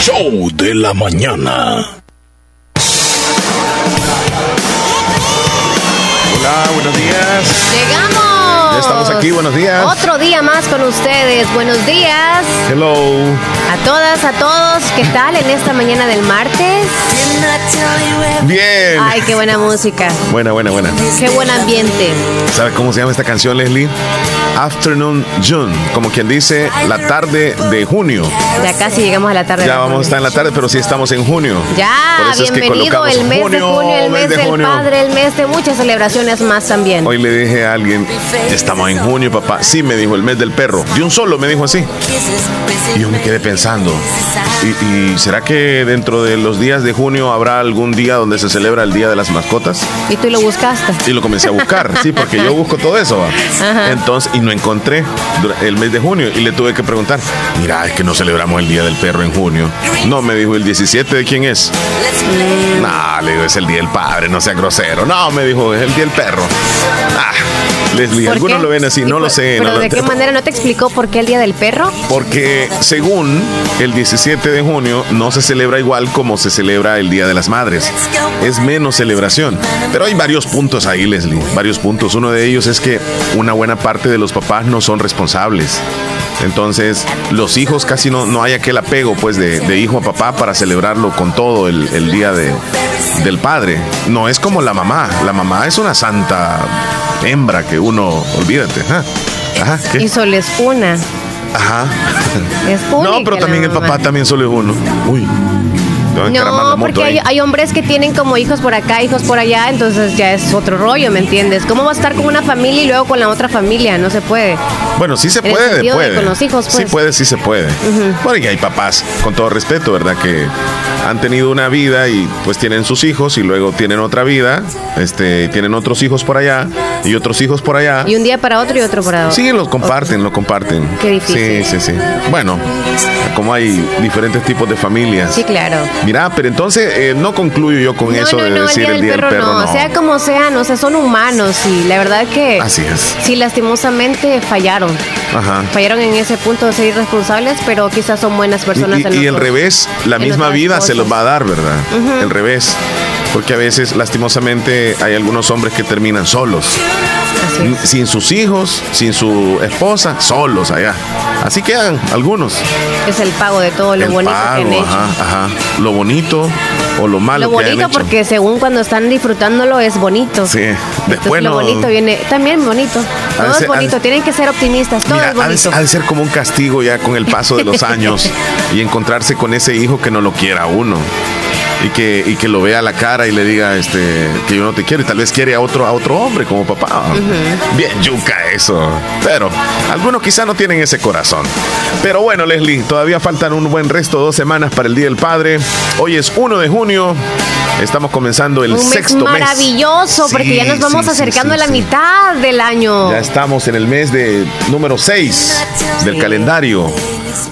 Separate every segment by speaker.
Speaker 1: show de la mañana.
Speaker 2: Hola, buenos días.
Speaker 3: Llegamos.
Speaker 2: Ya estamos aquí, buenos días.
Speaker 3: Otro día más con ustedes. Buenos días.
Speaker 2: Hello.
Speaker 3: A todas, a todos. ¿Qué tal en esta mañana del martes?
Speaker 2: Bien.
Speaker 3: Ay, qué buena música.
Speaker 2: Buena, buena, buena.
Speaker 3: Qué buen ambiente.
Speaker 2: ¿Sabe cómo se llama esta canción, Leslie? Afternoon June, como quien dice, la tarde de junio.
Speaker 3: Ya casi llegamos a la tarde.
Speaker 2: Ya
Speaker 3: de
Speaker 2: vamos a
Speaker 3: junio.
Speaker 2: estar en la tarde, pero sí estamos en junio.
Speaker 3: Ya,
Speaker 2: Por eso es que
Speaker 3: bienvenido el mes de
Speaker 2: junio,
Speaker 3: el mes,
Speaker 2: mes de
Speaker 3: del padre, el mes de muchas celebraciones más también.
Speaker 2: Hoy le dije a alguien, estamos en junio, papá. Sí, me dijo, el mes del perro. De un solo me dijo así. Y yo me quedé pensando, ¿y, y será que dentro de los días de junio habrá algún día donde se celebra el Día de las Mascotas?
Speaker 3: Y tú lo buscaste.
Speaker 2: Y lo comencé a buscar, sí, porque yo busco todo eso. Entonces, y no encontré dura- el mes de junio. Y le tuve que preguntar, mira, es que no celebramos el Día del Perro en junio. No, me dijo, ¿el 17 de quién es? No, le digo, es el Día del Padre, no sea grosero. No, me dijo, es el Día del Perro. Ah, Leslie,
Speaker 3: ¿Por
Speaker 2: algunos
Speaker 3: qué?
Speaker 2: lo ven así,
Speaker 3: ¿Y
Speaker 2: no lo sé.
Speaker 3: ¿Pero
Speaker 2: no lo-
Speaker 3: de qué manera no te explicó por qué el Día del Perro?
Speaker 2: porque según el 17 de junio no se celebra igual como se celebra el Día de las Madres. Es menos celebración. Pero hay varios puntos ahí, Leslie. Varios puntos. Uno de ellos es que una buena parte de los papás no son responsables. Entonces, los hijos casi no, no hay aquel apego pues de, de hijo a papá para celebrarlo con todo el, el día de, del padre. No es como la mamá. La mamá es una santa hembra que uno, olvídate. Ajá.
Speaker 3: Y solo es una.
Speaker 2: Ajá.
Speaker 3: Es
Speaker 2: No, pero también el papá también solo es uno. Uy. La
Speaker 3: No, porque hay, hombres que tienen como hijos por acá, hijos por allá, entonces ya es otro rollo, ¿me entiendes? ¿Cómo va a estar con una familia y luego con la otra familia? No se puede.
Speaker 2: Bueno, sí se
Speaker 3: en el
Speaker 2: puede,
Speaker 3: de
Speaker 2: puede.
Speaker 3: con los hijos,
Speaker 2: Sí
Speaker 3: pues.
Speaker 2: puede, sí se puede. Porque hay papás, con todo respeto, ¿verdad? Que han tenido una vida y pues tienen sus hijos y luego tienen otra vida, este, tienen otros hijos por allá y otros hijos por allá.
Speaker 3: Y un día para otro y otro para otro.
Speaker 2: Sí, los comparten, lo comparten.
Speaker 3: Qué difícil.
Speaker 2: Sí, sí, sí. Bueno, como hay diferentes tipos de familias.
Speaker 3: Sí, claro.
Speaker 2: Mira, pero entonces eh, no concluyo yo con eso
Speaker 3: no,
Speaker 2: de
Speaker 3: no,
Speaker 2: decir el día del perro, no.
Speaker 3: Sea como sea, no, o sea, son humanos y la verdad que
Speaker 2: Así es.
Speaker 3: sí, lastimosamente fallaron.
Speaker 2: Ajá.
Speaker 3: Fallaron en ese punto de ser irresponsables, pero quizás son buenas personas.
Speaker 2: Y, y-
Speaker 3: en
Speaker 2: y el revés, la misma vida se los va a dar, ¿verdad? El revés. Porque a veces, lastimosamente, hay algunos hombres que terminan solos.
Speaker 3: Así es.
Speaker 2: Sin sus hijos, sin su esposa, solos allá. Así quedan algunos.
Speaker 3: Es el pago de todo lo
Speaker 2: El
Speaker 3: bonito que han hecho.
Speaker 2: ajá, ajá. Lo bonito o lo malo
Speaker 3: Lo
Speaker 2: que han
Speaker 3: bonito
Speaker 2: hecho.
Speaker 3: porque según cuando están disfrutándolo es bonito.
Speaker 2: Sí,
Speaker 3: Entonces
Speaker 2: después
Speaker 3: lo
Speaker 2: no-
Speaker 3: bonito viene también bonito. Todo es
Speaker 2: ser-
Speaker 3: bonito, tienen que ser optimistas, todo
Speaker 2: Mira,
Speaker 3: es bonito.
Speaker 2: ha de ser como un castigo ya con el paso de los años y encontrarse con ese hijo que no lo quiera uno. Y que, y que lo vea a la cara y le diga este que yo no te quiero y tal vez quiere a otro a otro hombre como papá. Bien yuca eso. Pero algunos quizá no tienen ese corazón. Pero bueno, Leslie, todavía faltan un buen resto, dos semanas para el Día del Padre. Hoy es 1 de junio. Estamos comenzando el
Speaker 3: Un
Speaker 2: sexto mes.
Speaker 3: maravilloso porque ya nos vamos
Speaker 2: sí,
Speaker 3: acercando
Speaker 2: sí,
Speaker 3: a la mitad del año.
Speaker 2: Ya estamos en el mes de número 6 del calendario.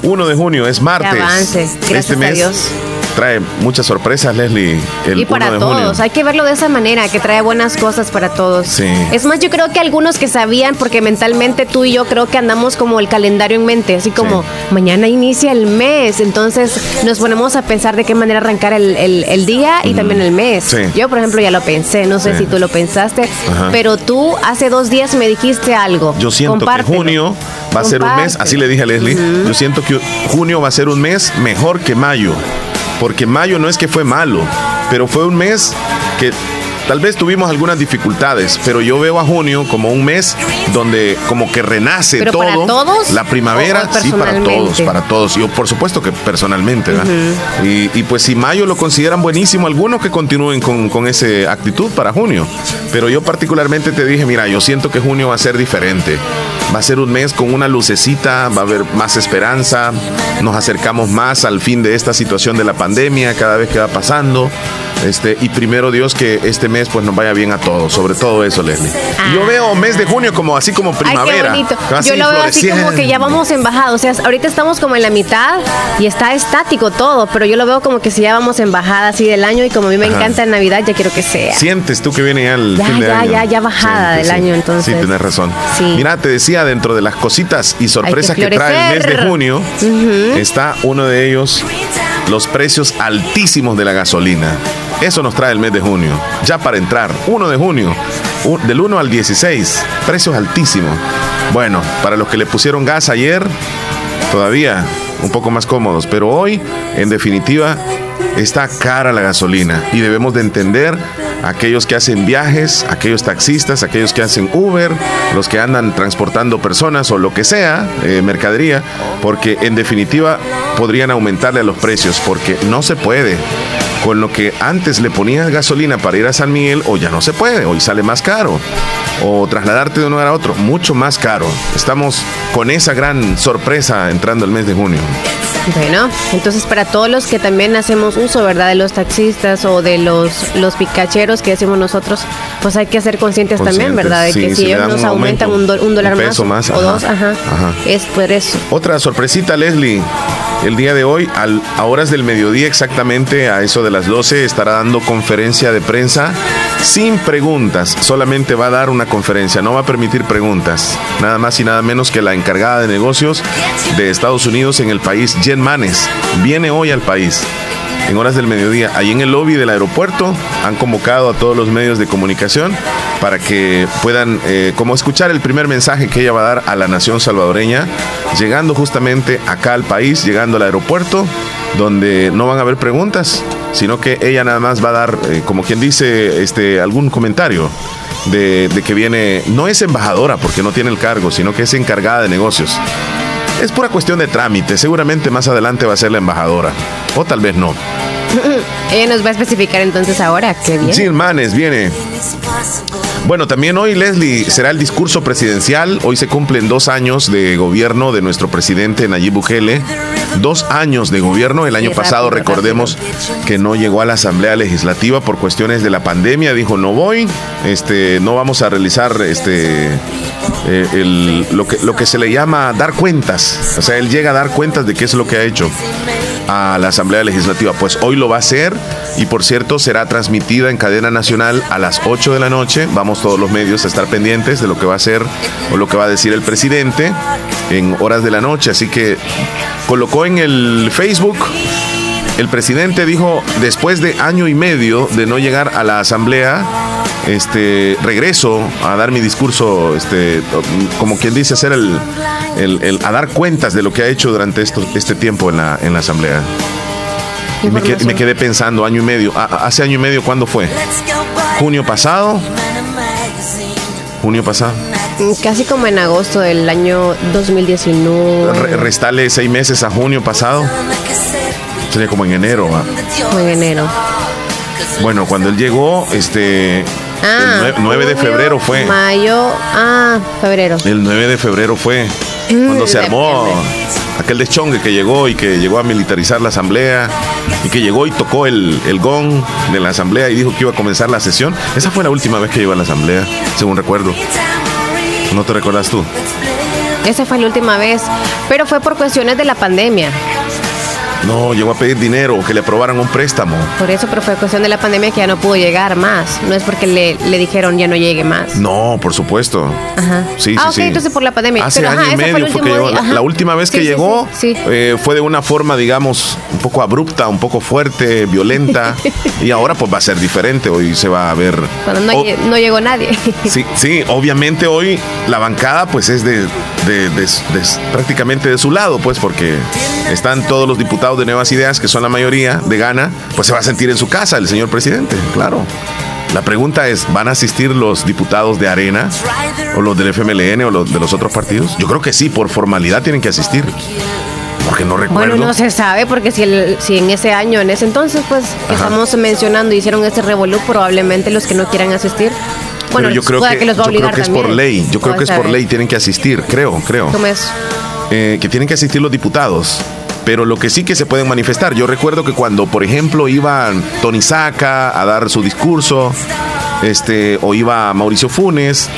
Speaker 2: 1 de junio es martes.
Speaker 3: Avance. Gracias
Speaker 2: este
Speaker 3: a
Speaker 2: mes
Speaker 3: Dios.
Speaker 2: Trae muchas sorpresas, Leslie. El
Speaker 3: y para
Speaker 2: 1 de
Speaker 3: todos,
Speaker 2: junio.
Speaker 3: hay que verlo de esa manera, que trae buenas cosas para todos.
Speaker 2: Sí.
Speaker 3: Es más, yo creo que algunos que sabían, porque mentalmente tú y yo creo que andamos como el calendario en mente, así como
Speaker 2: Sí.
Speaker 3: mañana inicia el mes, entonces nos ponemos a pensar de qué manera arrancar el, el- el día y también el mes.
Speaker 2: Sí.
Speaker 3: Yo, por ejemplo, ya lo pensé, no sé si tú lo pensaste,
Speaker 2: Ajá.
Speaker 3: pero tú hace dos días me dijiste algo.
Speaker 2: Yo siento
Speaker 3: Compártelo.
Speaker 2: que junio va a ser un mes, así le dije a Leslie, yo siento que junio va a ser un mes mejor que mayo, porque mayo no es que fue malo, pero fue un mes que tal vez tuvimos algunas dificultades, pero yo veo a junio como un mes donde como que renace
Speaker 3: ¿Pero
Speaker 2: todo.
Speaker 3: para todos
Speaker 2: La primavera, sí, para todos, para todos. Yo por supuesto que personalmente, ¿verdad? y, y pues si mayo lo consideran buenísimo, algunos que continúen con, con esa actitud para junio. Pero yo particularmente te dije, mira, yo siento que junio va a ser diferente. Va a ser un mes con una lucecita, va a haber más esperanza, nos acercamos más al fin de esta situación de la pandemia cada vez que va pasando. Este, y primero Dios que este mes pues nos vaya bien a todos, sobre todo eso, Leslie. Y Yo veo mes de junio como así como primavera.
Speaker 3: Ay, qué Yo lo veo así como que ya vamos en bajada. O sea, ahorita estamos como en la mitad y está estático todo, pero yo lo veo como que si ya vamos en bajada así del año y como a mí me
Speaker 2: Ajá.
Speaker 3: encanta en Navidad, ya quiero que sea.
Speaker 2: Sientes tú que viene ya el
Speaker 3: Ya,
Speaker 2: fin de
Speaker 3: ya,
Speaker 2: año.
Speaker 3: ya, ya bajada del año, entonces.
Speaker 2: Sí, tienes razón.
Speaker 3: Sí.
Speaker 2: Mira, te decía, dentro de las cositas y sorpresas que, trae el mes de junio, está uno de ellos los precios altísimos de la gasolina. Eso nos trae el mes de junio. Ya para entrar, 1 de junio, del 1 al 16, precios altísimos. Bueno, para los que le pusieron gas ayer, todavía un poco más cómodos, pero hoy, en definitiva, está cara la gasolina y debemos de entender aquellos que hacen viajes, aquellos taxistas, aquellos que hacen Uber, los que andan transportando personas o lo que sea, eh, mercadería, porque en definitiva podrían aumentarle a los precios, porque no se puede. Con lo que antes le ponías gasolina para ir a San Miguel, o ya no se puede, hoy sale más caro. O trasladarte de un lugar a otro, mucho más caro. Estamos con esa gran sorpresa entrando el mes de junio.
Speaker 3: Bueno, entonces para todos los que también hacemos uso, ¿verdad? De los taxistas o de los, los picacheros que decimos nosotros, pues hay que ser conscientes, también, ¿verdad? De que si, ellos nos aumentan un, dólar más, o dos, ajá, es por eso.
Speaker 2: Otra sorpresita, Leslie. El día de hoy, a horas del mediodía exactamente, a eso de las 12, estará dando conferencia de prensa sin preguntas. Solamente va a dar una conferencia, no va a permitir preguntas. Nada más y nada menos que la encargada de negocios de Estados Unidos en el país, Jen Manes, viene hoy al país en horas del mediodía. Ahí en el lobby del aeropuerto han convocado a todos los medios de comunicación para que puedan eh, como escuchar el primer mensaje que ella va a dar a la nación salvadoreña, llegando justamente acá al país, llegando al aeropuerto, donde no van a haber preguntas, sino que ella nada más va a dar, eh, como quien dice, este, algún comentario. De, de que viene, no es embajadora porque no tiene el cargo, sino que es encargada de negocios. Es pura cuestión de trámite. Seguramente más adelante va a ser la embajadora. O tal vez no.
Speaker 3: Ella nos va a especificar entonces ahora qué viene.
Speaker 2: Sí, Manes viene. Bueno, también hoy, Leslie, será el discurso presidencial. Hoy se cumplen dos años de gobierno de nuestro presidente Nayib Bukele. Dos años de gobierno. El año pasado, recordemos que no llegó a la Asamblea Legislativa por cuestiones de la pandemia. Dijo, no voy, este, no vamos a realizar este, eh, lo, que, lo que se le llama dar cuentas. O sea, él llega a dar cuentas de qué es lo que ha hecho a la Asamblea Legislativa. Pues hoy lo va a hacer y por cierto será transmitida en cadena nacional a las 8 de la noche. Vamos todos los medios a estar pendientes de lo que va a hacer o lo que va a decir el presidente en horas de la noche. Así que colocó en el Facebook el presidente dijo, después de año y medio de no llegar a la asamblea, este, regreso a dar mi discurso, este, como quien dice, hacer el, el, a dar cuentas de lo que ha hecho durante esto, este tiempo en la, en la asamblea. Y me, quedé, me, quedé, pensando, año y medio. ¿Hace año y medio cuándo fue? ¿Junio pasado? ¿Junio pasado?
Speaker 3: Mm, casi como en agosto del año 2019.
Speaker 2: restale seis meses a junio pasado. Sería como en enero.
Speaker 3: en enero.
Speaker 2: Bueno, cuando él llegó, este, el 9, de febrero fue.
Speaker 3: Mayo, ah, febrero.
Speaker 2: El 9 de febrero fue cuando se armó aquel deschongue que llegó y que llegó a militarizar la asamblea y que llegó y tocó el, el gong de la asamblea y dijo que iba a comenzar la sesión. Esa fue la última vez que llegó a la asamblea, según recuerdo. ¿No te recuerdas tú?
Speaker 3: Esa fue la última vez, pero fue por cuestiones de la pandemia.
Speaker 2: No, llegó a pedir dinero, que le aprobaran un préstamo.
Speaker 3: Por eso, pero fue cuestión de la pandemia que ya no pudo llegar más. No es porque le, le dijeron ya no llegue más.
Speaker 2: No, por supuesto.
Speaker 3: Ajá. Sí, ah, sí, ok, entonces por la pandemia.
Speaker 2: Hace año y medio fue, que llegó. La, última vez que llegó eh, fue de una forma, digamos, un poco abrupta, un poco fuerte, violenta. y ahora pues va a ser diferente. Hoy se va a ver...
Speaker 3: Cuando no, no llegó nadie.
Speaker 2: sí, sí, obviamente hoy la bancada pues es de, de, de prácticamente de su lado, pues porque están todos los diputados de Nuevas Ideas, que son la mayoría de Gana, pues se va a sentir en su casa el señor presidente, claro. La pregunta es, ¿van a asistir los diputados de Arena o los del FMLN o los de los otros partidos? Yo creo que sí, por formalidad tienen que asistir. Porque no recuerdo.
Speaker 3: Bueno, no se sabe, porque si, el, si en ese año, en ese entonces, pues, que estamos mencionando, hicieron ese revolú, probablemente los que no quieran asistir
Speaker 2: bueno, yo creo que, yo creo que es por ley. Yo creo que es por ley, tienen que asistir, creo, creo.
Speaker 3: ¿Cómo es?
Speaker 2: Eh, que tienen que asistir los diputados pero lo que sí que se pueden manifestar. Yo recuerdo que cuando, por ejemplo, iba Tony Saca a dar su discurso, este, o iba Mauricio Funes,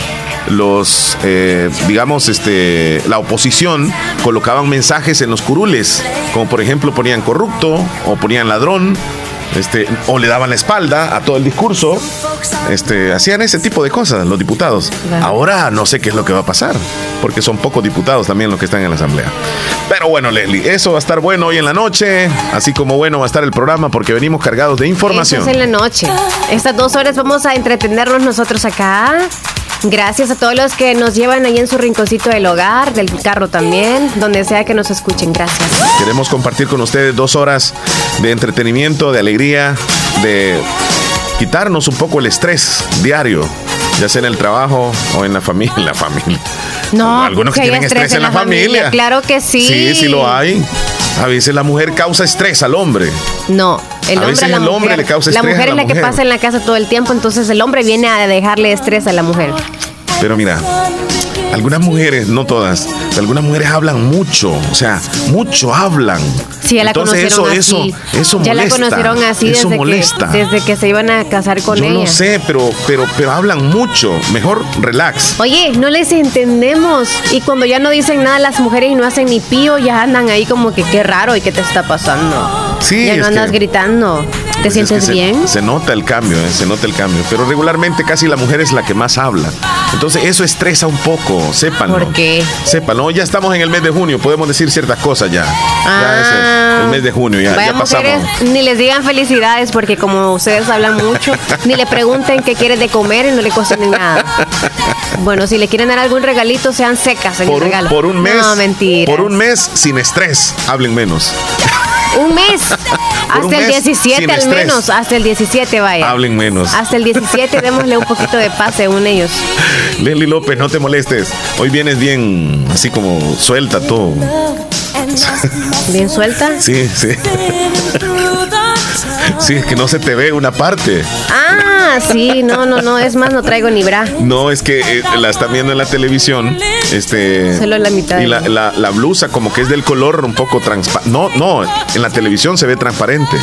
Speaker 2: los, eh, digamos, este, la oposición colocaban mensajes en los curules, como por ejemplo ponían corrupto o ponían ladrón este, o le daban la espalda a todo el discurso, este, hacían ese tipo de cosas los diputados. Ahora no sé qué es lo que va a pasar, porque son pocos diputados también los que están en la Asamblea. Pero bueno, Leslie, eso va a estar bueno hoy en la noche, así como bueno va a estar el programa, porque venimos cargados de información.
Speaker 3: Eso es en la noche. Estas dos horas vamos a entretenernos nosotros acá. Gracias a todos los que nos llevan ahí en su rinconcito del hogar, del carro también, donde sea que nos escuchen. Gracias.
Speaker 2: Queremos compartir con ustedes dos horas de entretenimiento, de alegría, de quitarnos un poco el estrés diario, ya sea en el trabajo o en la familia. la familia.
Speaker 3: No,
Speaker 2: algunos que, tienen estrés, en la, familia.
Speaker 3: Claro que sí.
Speaker 2: Sí, sí lo hay. A veces la mujer causa estrés al hombre.
Speaker 3: No, el
Speaker 2: a
Speaker 3: hombre,
Speaker 2: veces el hombre le causa estrés.
Speaker 3: La mujer es la, que pasa en la casa todo el tiempo, entonces el hombre viene a dejarle estrés a la mujer.
Speaker 2: Pero mira, algunas mujeres, no todas, algunas mujeres hablan mucho, o sea, mucho hablan.
Speaker 3: Sí, ya la conocieron eso, así. Eso,
Speaker 2: eso molesta,
Speaker 3: ya la conocieron así desde, Que, desde que se iban a casar con
Speaker 2: Yo
Speaker 3: ella.
Speaker 2: No sé, pero, pero, pero hablan mucho. Mejor relax.
Speaker 3: Oye, no les entendemos. Y cuando ya no dicen nada las mujeres y no hacen ni pío, ya andan ahí como que qué raro y qué te está pasando.
Speaker 2: Sí.
Speaker 3: Ya no andas gritando. ¿Te
Speaker 2: pues
Speaker 3: sientes bien?
Speaker 2: Se, nota el cambio, ¿eh? se nota el cambio. Pero regularmente casi la mujer es la que más habla. Entonces eso estresa un poco, sépanlo.
Speaker 3: ¿Por qué?
Speaker 2: Sépanlo. Ya estamos en el mes de junio, podemos decir ciertas cosas ya.
Speaker 3: Ah,
Speaker 2: ya es el, mes de junio, ya, ya pasamos.
Speaker 3: Mujeres, ni les digan felicidades porque como ustedes hablan mucho, ni le pregunten qué quieren de comer y no le cocinen nada. Bueno, si le quieren dar algún regalito, sean secas en
Speaker 2: por
Speaker 3: el regalo.
Speaker 2: por un mes.
Speaker 3: No, mentira.
Speaker 2: Por un mes sin estrés, hablen menos.
Speaker 3: Un mes. hasta el
Speaker 2: mes
Speaker 3: 17 al
Speaker 2: estrés.
Speaker 3: menos. Hasta el 17 vaya.
Speaker 2: Hablen menos.
Speaker 3: Hasta el 17 démosle un poquito de paz según ellos.
Speaker 2: Leslie López, no te molestes. Hoy vienes bien, así como suelta todo.
Speaker 3: ¿Bien suelta?
Speaker 2: Sí, sí. Es que no se te ve una parte.
Speaker 3: Ah, sí, no, no, no, es más, no traigo ni bra.
Speaker 2: No, es que eh, la están viendo en la televisión. Este.
Speaker 3: Solo la mitad.
Speaker 2: Y la, la, la blusa, como que es del color un poco transparente. No, no, en la televisión se ve transparente.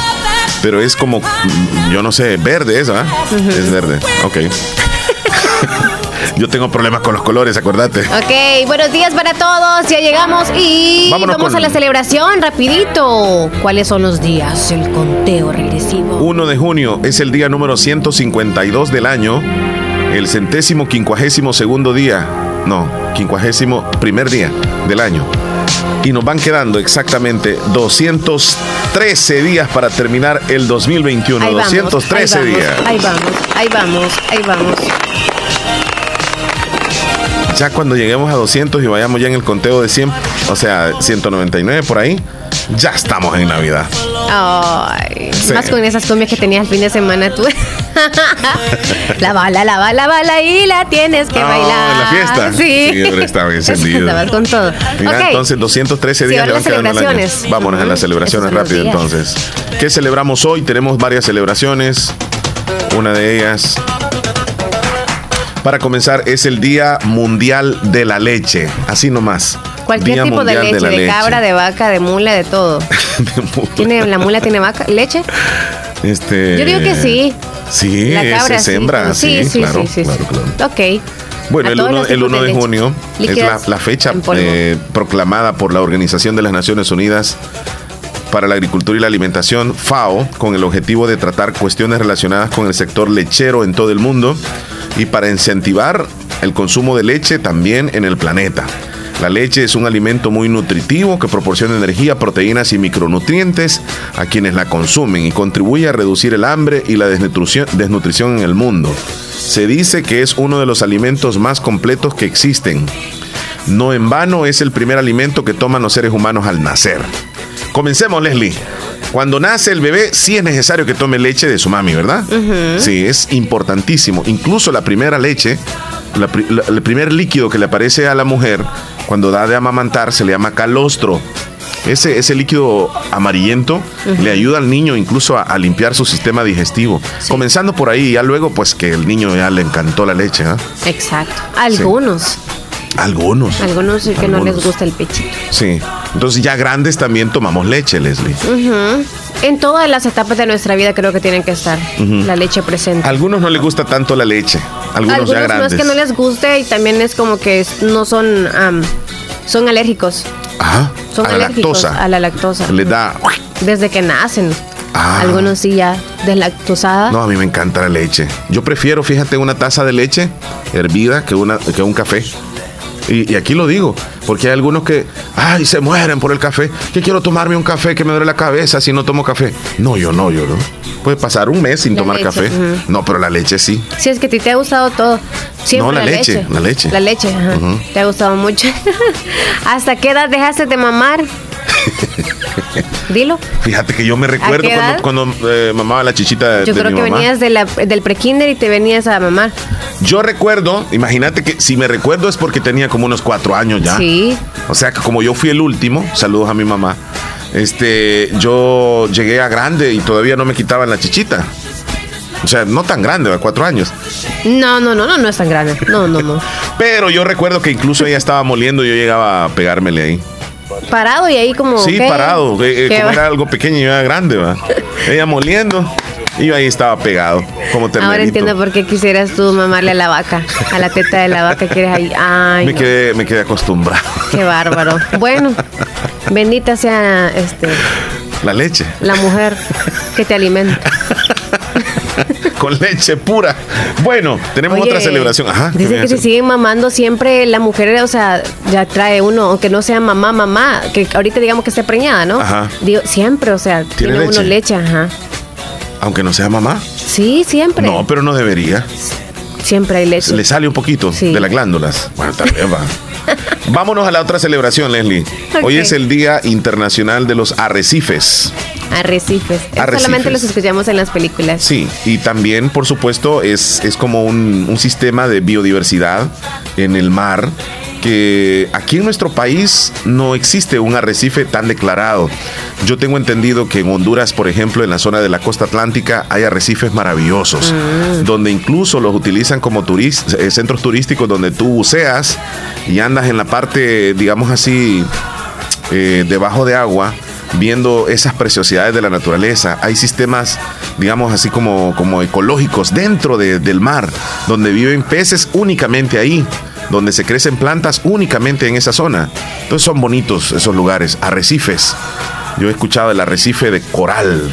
Speaker 2: Pero es como, mm, yo no sé, verde esa. Es verde. Ok. Yo tengo problemas con los colores, acordate.
Speaker 3: Ok, buenos días para todos. Ya llegamos y
Speaker 2: Vámonos
Speaker 3: vamos
Speaker 2: con-
Speaker 3: a la celebración rapidito. ¿Cuáles son los días? El conteo regresivo.
Speaker 2: 1 de junio es el día número 152 del año, el centésimo quincuagésimo segundo día, no, quincuagésimo primer día del año. Y nos van quedando exactamente 213 días para terminar el 2021.
Speaker 3: Ahí vamos,
Speaker 2: 213
Speaker 3: ahí vamos,
Speaker 2: días.
Speaker 3: Ahí vamos, ahí vamos, ahí vamos.
Speaker 2: Ya cuando lleguemos a 200 y vayamos ya en el conteo de 100, o sea, 199 por ahí, ya estamos en Navidad.
Speaker 3: Ay,
Speaker 2: Sí.
Speaker 3: más con esas cumbias que tenías el fin de semana tú. la bala, la bala, la bala y la tienes que bailar.
Speaker 2: en la fiesta.
Speaker 3: Sí.
Speaker 2: Sí, estaba encendido.
Speaker 3: Estabas con todo.
Speaker 2: Mira,
Speaker 3: Ok.
Speaker 2: entonces 213
Speaker 3: Sí,
Speaker 2: días
Speaker 3: ahora
Speaker 2: le van al año.
Speaker 3: celebraciones.
Speaker 2: Vámonos a las celebraciones
Speaker 3: esos
Speaker 2: rápido entonces. ¿Qué celebramos hoy? Tenemos varias celebraciones. Una de ellas, para comenzar, es el Día Mundial de la Leche. Así nomás.
Speaker 3: Cualquier
Speaker 2: Día
Speaker 3: tipo de leche, de, cabra, de vaca, de mula, de todo.
Speaker 2: De mula.
Speaker 3: ¿Tiene, ¿La mula tiene vaca, leche?
Speaker 2: Este,
Speaker 3: Yo digo que sí.
Speaker 2: Sí,
Speaker 3: La cabra
Speaker 2: hembra,
Speaker 3: pero-
Speaker 2: sí,
Speaker 3: sí, sí,
Speaker 2: claro,
Speaker 3: sí, sí,
Speaker 2: claro.
Speaker 3: Ok.
Speaker 2: Bueno, el
Speaker 3: todos
Speaker 2: 1,
Speaker 3: los
Speaker 2: el
Speaker 3: tipos
Speaker 2: 1 de, junio es la, fecha eh, proclamada por la Organización de las Naciones Unidas para la Agricultura y la Alimentación, FAO, con el objetivo de tratar cuestiones relacionadas con el sector lechero en todo el mundo y para incentivar el consumo de leche también en el planeta. La leche es un alimento muy nutritivo que proporciona energía, proteínas y micronutrientes a quienes la consumen y contribuye a reducir el hambre y la desnutrición, en el mundo. Se dice que es uno de los alimentos más completos que existen. No en vano es el primer alimento que toman los seres humanos al nacer. Comencemos, Leslie. Cuando nace el bebé, sí es necesario que tome leche de su mami, ¿verdad? Sí, es importantísimo. Incluso la primera leche, la pri- la- el primer líquido que le aparece a la mujer cuando da de amamantar se le llama calostro. Ese, ese líquido amarillento le ayuda al niño incluso a, a limpiar su sistema digestivo. Comenzando por ahí, ya luego, pues que el niño ya le encantó la leche, ¿ah?
Speaker 3: Exacto. Algunos.
Speaker 2: Algunos.
Speaker 3: Algunos sí que no les
Speaker 2: Algunos.
Speaker 3: gusta el pechito.
Speaker 2: Sí. Entonces ya grandes también tomamos leche, Leslie.
Speaker 3: Ujú. En todas las etapas de nuestra vida creo que tienen que estar la leche presente.
Speaker 2: Algunos no les gusta tanto la leche. Algunos,
Speaker 3: Algunos
Speaker 2: ya
Speaker 3: no
Speaker 2: grandes.
Speaker 3: es que no les guste y también es como que es- no son am, son alérgicos.
Speaker 2: Ajá.
Speaker 3: Son
Speaker 2: a la
Speaker 3: alérgicos
Speaker 2: lactosa.
Speaker 3: a la lactosa.
Speaker 2: Les da.
Speaker 3: Desde que nacen. Ah. Algunos sí ya deslactosada.
Speaker 2: No, a mí me encanta la leche. Yo prefiero, fíjate, una taza de leche hervida que, una, que un café. Y, aquí lo digo, porque hay algunos que, ay, se mueren por el café. Que quiero tomarme un café que me duele la cabeza si no tomo café. No, yo no, yo no. Puede pasar un mes sin tomar café. No, pero la leche sí.
Speaker 3: Sí, es que a ti te ha gustado todo. Siempre
Speaker 2: no, la, leche, la leche.
Speaker 3: La leche, ajá. Te ha gustado mucho. ¿Hasta qué edad dejaste de mamar? Dilo.
Speaker 2: Fíjate que yo me recuerdo cuando, eh, mamaba la chichita
Speaker 3: Yo creo que venías de la, del prekinder y te venías a mamar.
Speaker 2: Yo recuerdo, imagínate que si me recuerdo es porque tenía como unos cuatro años ya.
Speaker 3: Sí.
Speaker 2: O sea que como yo fui el último, saludos a mi mamá, este, yo llegué a grande y todavía no me quitaban la chichita. O sea, no tan grande, ¿verdad? cuatro años.
Speaker 3: No, no, no, no, no es tan grande. No, no, no.
Speaker 2: Pero yo recuerdo que incluso ella estaba moliendo y yo llegaba a pegármele ahí.
Speaker 3: Parado y ahí como.
Speaker 2: Sí, parado. Eh, como era algo pequeño y yo era grande, ¿va? ella moliendo. Y yo ahí estaba pegado, como
Speaker 3: Ahora entiendo por qué quisieras tú mamarle a la vaca, a la teta de la vaca que eres ahí. Ay,
Speaker 2: me, quedé, me quedé acostumbrado.
Speaker 3: Qué bárbaro. Bueno, bendita sea este.
Speaker 2: La leche.
Speaker 3: La mujer que te alimenta.
Speaker 2: con leche pura. Bueno, tenemos otra celebración. Ajá,
Speaker 3: dice que se siguen mamando siempre la mujer, o sea, ya trae uno, aunque no sea mamá, mamá, que ahorita digamos que esté preñada, ¿no? Ajá. Digo, siempre, o sea, tiene, uno leche, ajá.
Speaker 2: Aunque no sea mamá.
Speaker 3: Sí, siempre.
Speaker 2: No, pero no debería.
Speaker 3: Siempre hay leche.
Speaker 2: Le sale un poquito de las glándulas. Bueno, también va. Vámonos a la otra celebración, Leslie. Hoy es el Día Internacional de los Arrecifes.
Speaker 3: Arrecifes. Solamente los escuchamos en las películas.
Speaker 2: Sí, y también, por supuesto, es, es como un, un sistema de biodiversidad en el mar que aquí en nuestro país no existe un arrecife tan declarado. Yo tengo entendido que en Honduras, por ejemplo, en la zona de la costa atlántica, hay arrecifes maravillosos, mm. donde incluso los utilizan como eh, centros turísticos donde tú buceas y andas en la parte, digamos así, eh, debajo de agua viendo esas preciosidades de la naturaleza. Hay sistemas, digamos así como, como ecológicos dentro del mar, donde viven peces únicamente ahí donde se crecen plantas únicamente en esa zona. Entonces son bonitos esos lugares, arrecifes. Yo he escuchado el arrecife de coral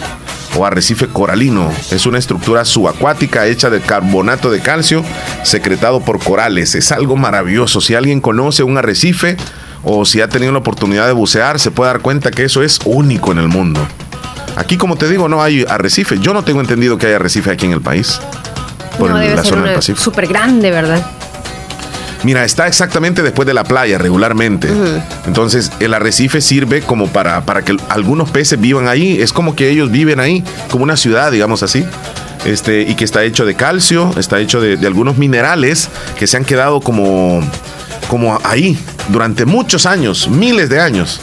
Speaker 2: o arrecife coralino. Es una estructura subacuática hecha de carbonato de calcio secretado por corales. Es algo maravilloso. Si alguien conoce un arrecife o si ha tenido la oportunidad de bucear, se puede dar cuenta que eso es único en el mundo. Aquí, como te digo, no hay arrecife. Yo no tengo entendido que hay arrecife aquí en el país.
Speaker 3: Por la zona del Pacífico. Súper grande, ¿verdad?
Speaker 2: Mira, está exactamente después de la playa regularmente. Entonces, el arrecife sirve como para, para que algunos peces vivan ahí. Es como que ellos viven ahí, como una ciudad, digamos así. Este, y que está hecho de calcio, está hecho de, de algunos minerales que se han quedado como, como ahí durante muchos años, miles de años.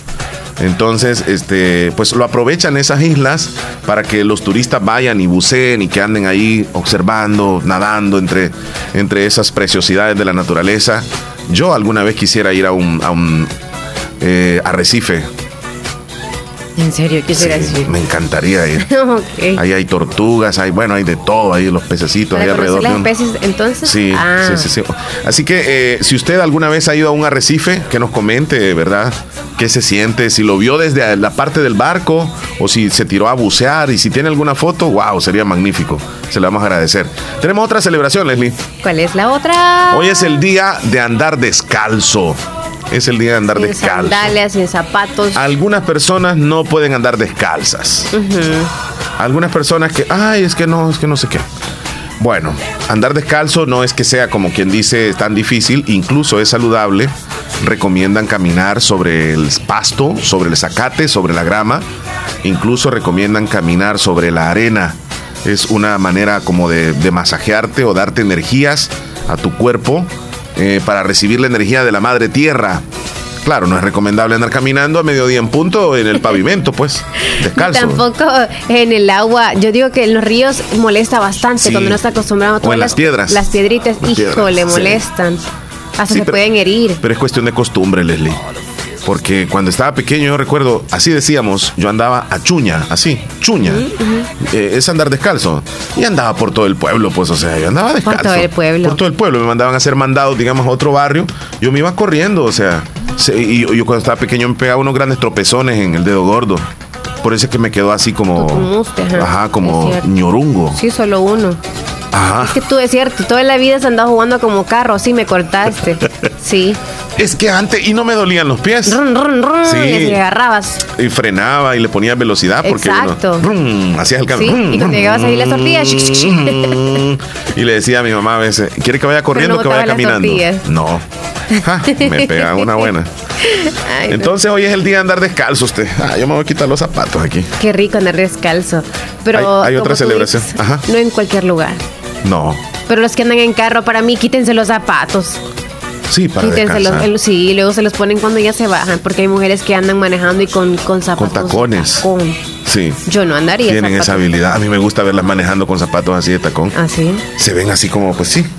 Speaker 2: Entonces, este, pues lo aprovechan esas islas para que los turistas vayan y buceen y que anden ahí observando, nadando entre, entre esas preciosidades de la naturaleza. Yo alguna vez quisiera ir a un, a un eh, arrecife
Speaker 3: ¿En serio? ¿Qué será
Speaker 2: sí, Me encantaría ir. Ahí hay tortugas, hay, bueno, hay de todo, ahí los pececitos ahí alrededor.
Speaker 3: las entonces?
Speaker 2: Sí, ah. sí, sí, Así que eh, si usted alguna vez ha ido a un arrecife, que nos comente, ¿verdad? ¿Qué se siente? Si lo vio desde la parte del barco o si se tiró a bucear y si tiene alguna foto, wow, sería magnífico. Se le vamos a agradecer. Tenemos otra celebración, Leslie.
Speaker 3: ¿Cuál es la otra?
Speaker 2: Hoy es el día de andar descalzo es el día de andar descalzo.
Speaker 3: Sandalias, sin zapatos.
Speaker 2: Algunas personas no pueden andar descalzas. Algunas personas que, ay, es que no, es que no sé qué. Bueno, andar descalzo no es que sea como quien dice tan difícil, incluso es saludable. Recomiendan caminar sobre el pasto, sobre el zacate, sobre la grama. Incluso recomiendan caminar sobre la arena. Es una manera como de, de masajearte o darte energías a tu cuerpo eh, para recibir la energía de la madre tierra. Claro, no es recomendable andar caminando a mediodía en punto en el pavimento, pues, descalzo.
Speaker 3: Tampoco en el agua. Yo digo que en los ríos molesta bastante cuando no está acostumbrado a
Speaker 2: todas las, piedras.
Speaker 3: Las piedritas, hijo, le molestan. Hasta se pueden herir.
Speaker 2: Pero es cuestión de costumbre, Leslie. Porque cuando estaba pequeño, yo recuerdo, así decíamos, yo andaba a chuña, así, chuña. Eh, es andar descalzo. Y andaba por todo el pueblo, pues, o sea, yo andaba descalzo.
Speaker 3: Por todo el pueblo.
Speaker 2: Por todo el pueblo. Me mandaban a hacer mandados, digamos, a otro barrio. Yo me iba corriendo, o sea. y yo cuando estaba pequeño me pegaba unos grandes tropezones en el dedo gordo. Por eso es que me quedó así como. ajá, como ñorungo.
Speaker 3: Sí, solo uno. Ajá. Es que tú es cierto, toda la vida se andaba jugando como carro, sí me cortaste. Sí.
Speaker 2: Es que antes, y no me dolían los pies.
Speaker 3: sí. Y agarrabas.
Speaker 2: Y frenaba y le ponías velocidad porque
Speaker 3: Exacto.
Speaker 2: hacías el cambio.
Speaker 3: Sí. y cuando llegabas ahí las tortillas.
Speaker 2: y le decía a mi mamá a veces, ¿quiere que vaya corriendo o que vaya caminando? No. me pega una buena. Entonces hoy es el día de andar descalzo usted. Ah, yo me voy a quitar los zapatos aquí.
Speaker 3: Qué rico andar descalzo. Pero
Speaker 2: hay, otra celebración.
Speaker 3: Ajá. No en cualquier lugar.
Speaker 2: No.
Speaker 3: Pero los que andan en carro, para mí, quítense los zapatos.
Speaker 2: Sí, para Quítense
Speaker 3: Sí, luego se los ponen cuando ya se bajan, porque hay mujeres que andan manejando y con, con zapatos.
Speaker 2: Con tacones. Sí.
Speaker 3: Yo no andaría.
Speaker 2: Tienen esa habilidad. A mí me gusta verlas manejando con zapatos así de tacón.
Speaker 3: ¿Ah, sí?
Speaker 2: Se ven así como, pues sí.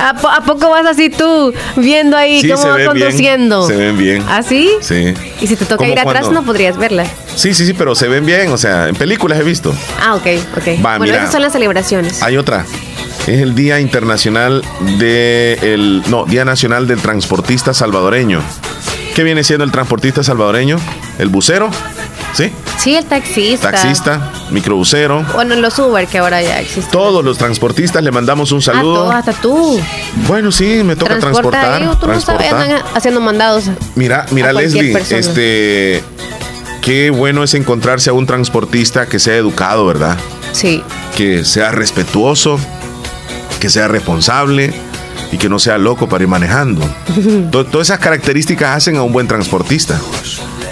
Speaker 3: ¿A, poco vas así tú viendo ahí cómo va conduciendo?
Speaker 2: Se ven bien.
Speaker 3: ¿Así?
Speaker 2: ¿Ah, sí.
Speaker 3: Y si te toca ir atrás no podrías verla.
Speaker 2: Sí, sí, sí, pero se ven bien, o sea, en películas he visto.
Speaker 3: Ah, ok, ok. bueno, esas son las celebraciones.
Speaker 2: Hay otra. Es el Día Internacional de el no, Día Nacional del Transportista Salvadoreño. ¿Qué viene siendo el transportista salvadoreño? ¿El bucero? ¿Sí?
Speaker 3: Sí, el taxista.
Speaker 2: Taxista, microbusero.
Speaker 3: Bueno, los Uber que ahora ya existen.
Speaker 2: Todos los transportistas le mandamos un saludo.
Speaker 3: hasta tú.
Speaker 2: Bueno, sí, me toca transportar. Ahí, tú
Speaker 3: transportar. haciendo mandados.
Speaker 2: Mira, mira, Leslie, este qué bueno es encontrarse a un transportista que sea educado, ¿verdad?
Speaker 3: Sí.
Speaker 2: Que sea respetuoso, que sea responsable y que no sea loco para ir manejando. Todas esas características hacen a un buen transportista.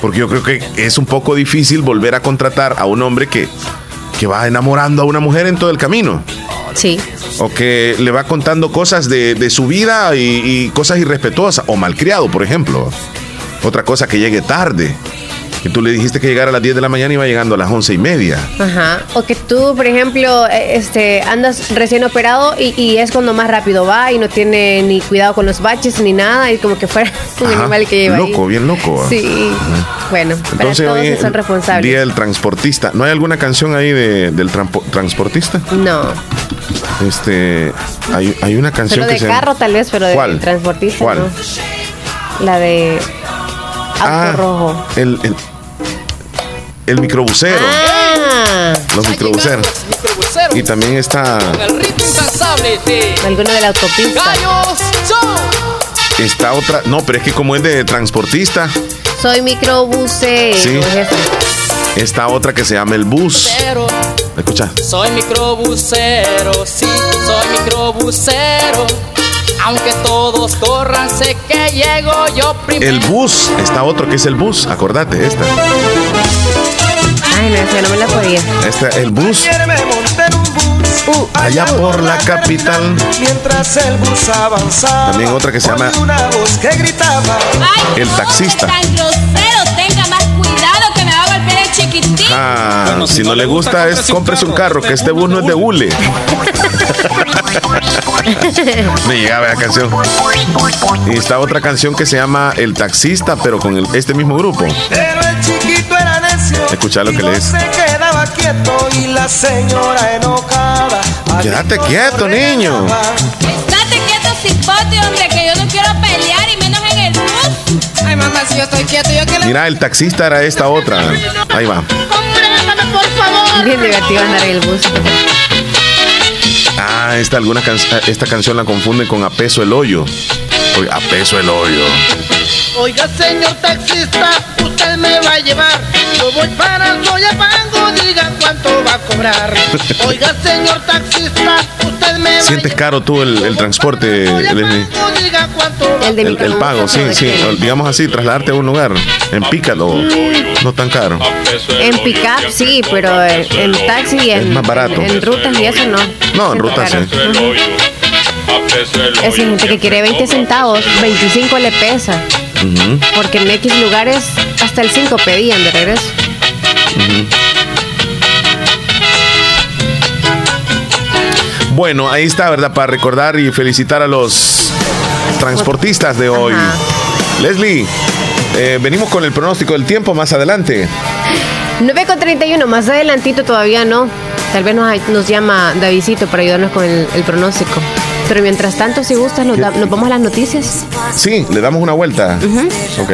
Speaker 2: Porque yo creo que es un poco difícil volver a contratar a un hombre que, que va enamorando a una mujer en todo el camino.
Speaker 3: Sí.
Speaker 2: O que le va contando cosas de, su vida y, y, cosas irrespetuosas. O malcriado, por ejemplo. Otra cosa que llegue tarde que tú le dijiste que llegara a las 10 de la mañana y va llegando a las 11 y media.
Speaker 3: Ajá. O que tú, por ejemplo, eh, este, andas recién operado y, es cuando más rápido va y no tiene ni cuidado con los baches ni nada y como que fuera un animal que lleva
Speaker 2: Loco, bien loco.
Speaker 3: Sí. Bueno, Entonces, para todos son responsables.
Speaker 2: Día del transportista. ¿No hay alguna canción ahí del transportista?
Speaker 3: No.
Speaker 2: Este, hay, hay una canción
Speaker 3: pero de carro tal vez, pero de transportista.
Speaker 2: ¿Cuál?
Speaker 3: La de Auto ah, Rojo.
Speaker 2: el, el microbusero.
Speaker 3: Ah.
Speaker 2: Los microbuseros. Y también está.
Speaker 3: Alguno de la autopista.
Speaker 2: Está otra. No, pero es que como es de transportista.
Speaker 3: Soy microbusero.
Speaker 2: Sí. Está otra que se llama el bus. Escucha.
Speaker 4: Soy microbusero, sí, soy microbusero. Aunque todos corran, sé que llego yo primero.
Speaker 2: El bus, está otro que es el bus, acordate, esta.
Speaker 3: Ay, no, no me la podía.
Speaker 2: Esta, el bus. Uh, allá por la capital.
Speaker 4: Mientras el bus avanzaba.
Speaker 2: También otra que se llama.
Speaker 4: Una voz que gritaba.
Speaker 2: el taxista.
Speaker 5: Tan grosero, tenga más cuidado que me va a golpear el chiquitín.
Speaker 2: Ah, si no le gusta, es cómprese un carro, que este bus no es de hule. Me llegaba la canción. Y está otra canción que se llama El Taxista, pero con este mismo grupo.
Speaker 4: Pero el chiquito era
Speaker 2: Escucha lo que le
Speaker 4: Se quedaba quieto y la señora enojada.
Speaker 2: Quédate quieto, niño.
Speaker 5: Estate quieto, cipote, hombre, que yo no quiero pelear y menos en el bus. Ay, mamá, si yo estoy quieto, yo quiero.
Speaker 2: Mira, el taxista era esta otra. Ahí va.
Speaker 5: por favor.
Speaker 3: Bien divertido andar en el bus.
Speaker 2: Ah, esta, alguna esta canción la confunden con A Peso el Hoyo. A Peso el Hoyo.
Speaker 4: Oiga, señor taxista, usted me va a llevar. Voy para el Soyapango, diga cuánto va a cobrar. Oiga, señor taxista, usted me va
Speaker 2: ¿Sientes caro tú el, el transporte,
Speaker 4: Leslie?
Speaker 3: El,
Speaker 2: el, el, pago, sí, sí. Digamos así, trasladarte a un lugar. En pickup no tan caro.
Speaker 3: En pickup sí, pero en, taxi en, es
Speaker 2: más barato.
Speaker 3: En, rutas y eso no.
Speaker 2: No, en rutas sí.
Speaker 3: Es gente que quiere 20 centavos, 25 le pesa. Porque en X lugares hasta el 5 pedían de regreso.
Speaker 2: Bueno, ahí está, ¿verdad? Para recordar y felicitar a los transportistas de hoy. Leslie, eh, venimos con el pronóstico del tiempo más adelante.
Speaker 3: 9 con 31, más adelantito todavía no. Tal vez nos, nos llama Davidito para ayudarnos con el pronóstico. Pero mientras tanto, si gustas, nos, vamos a las noticias.
Speaker 2: Sí, le damos una vuelta. Ok.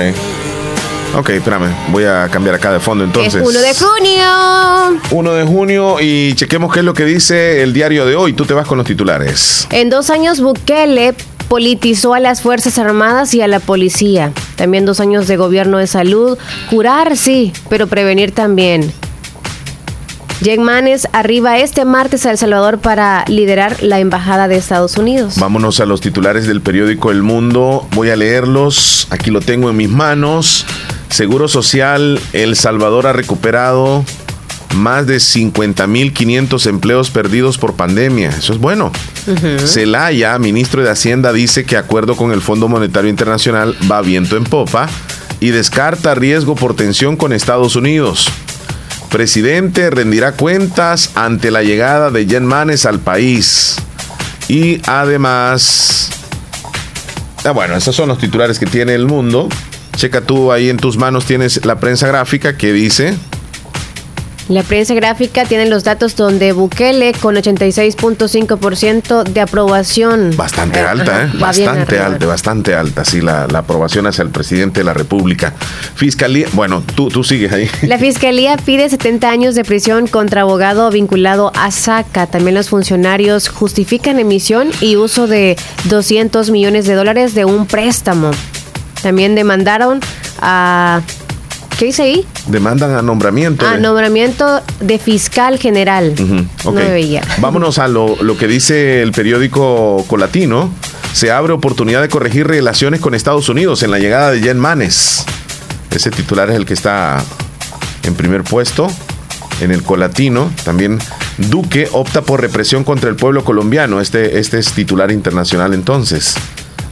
Speaker 2: Ok, espérame, voy a cambiar acá de fondo entonces. Es
Speaker 3: 1 de junio.
Speaker 2: 1 de junio y chequemos qué es lo que dice el diario de hoy. Tú te vas con los titulares.
Speaker 3: En dos años Bukele politizó a las Fuerzas Armadas y a la policía. También dos años de gobierno de salud. Curar, sí, pero prevenir también. Jack Manes arriba este martes a El Salvador para liderar la Embajada de Estados Unidos.
Speaker 2: Vámonos a los titulares del periódico El Mundo. Voy a leerlos. Aquí lo tengo en mis manos. Seguro Social, El Salvador ha recuperado más de 50.500 empleos perdidos por pandemia. Eso es bueno. Celaya, ministro de Hacienda, dice que acuerdo con el Fondo Monetario Internacional va viento en popa y descarta riesgo por tensión con Estados Unidos. Presidente rendirá cuentas ante la llegada de Jen Manes al país. Y además... Ah, bueno, esos son los titulares que tiene el mundo. Checa tú ahí en tus manos tienes la prensa gráfica que dice...
Speaker 3: La prensa gráfica tiene los datos donde Bukele con 86.5% de aprobación.
Speaker 2: Bastante alta, ¿eh? Bastante alta, bastante alta, sí, la, aprobación hacia el presidente de la República. Fiscalía, bueno, tú, tú sigues ahí.
Speaker 3: La Fiscalía pide 70 años de prisión contra abogado vinculado a SACA. También los funcionarios justifican emisión y uso de 200 millones de dólares de un préstamo. También demandaron a ¿Qué dice ahí?
Speaker 2: Demandan a nombramiento.
Speaker 3: A nombramiento de fiscal general.
Speaker 2: no veía. Vámonos a lo, que dice el periódico Colatino. Se abre oportunidad de corregir relaciones con Estados Unidos en la llegada de Jen Manes. Ese titular es el que está en primer puesto en el Colatino. También Duque opta por represión contra el pueblo colombiano. Este, este es titular internacional entonces.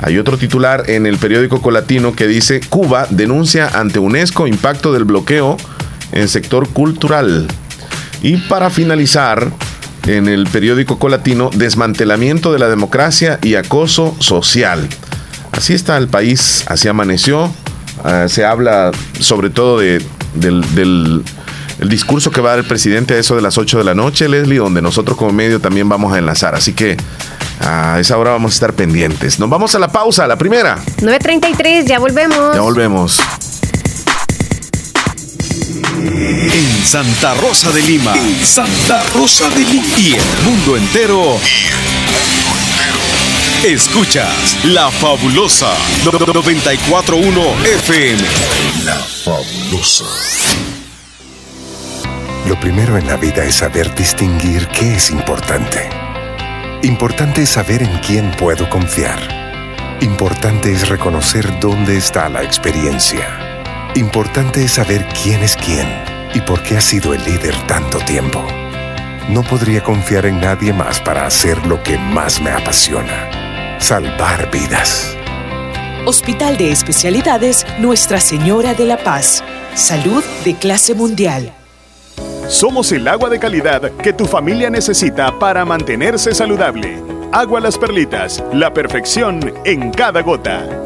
Speaker 2: Hay otro titular en el periódico Colatino que dice Cuba denuncia ante UNESCO impacto del bloqueo en sector cultural. Y para finalizar, en el periódico Colatino, desmantelamiento de la democracia y acoso social. Así está el país, así amaneció. Ah, se habla sobre todo de, del, discurso que va a dar el presidente a eso de las 8 de la noche, Leslie, donde nosotros como medio también vamos a enlazar. Así que a esa hora vamos a estar pendientes. Nos vamos a la pausa, la primera.
Speaker 3: 9.33, ya volvemos.
Speaker 2: Ya volvemos.
Speaker 1: En Santa Rosa de Lima. Santa Rosa de Lima. Y el mundo entero. Escuchas La Fabulosa 941 FM. La Fabulosa.
Speaker 6: Lo primero en la vida es saber distinguir qué es importante Importante es saber en quién puedo confiar. Importante es reconocer dónde está la experiencia. Importante es saber quién es quién y por qué ha sido el líder tanto tiempo. No podría confiar en nadie más para hacer lo que más me apasiona, salvar vidas.
Speaker 7: Hospital de Especialidades Nuestra Señora de la Paz. Salud de clase mundial.
Speaker 8: Somos el agua de calidad que tu familia necesita para mantenerse saludable. Agua Las Perlitas, la perfección en cada gota.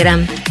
Speaker 9: Instagram.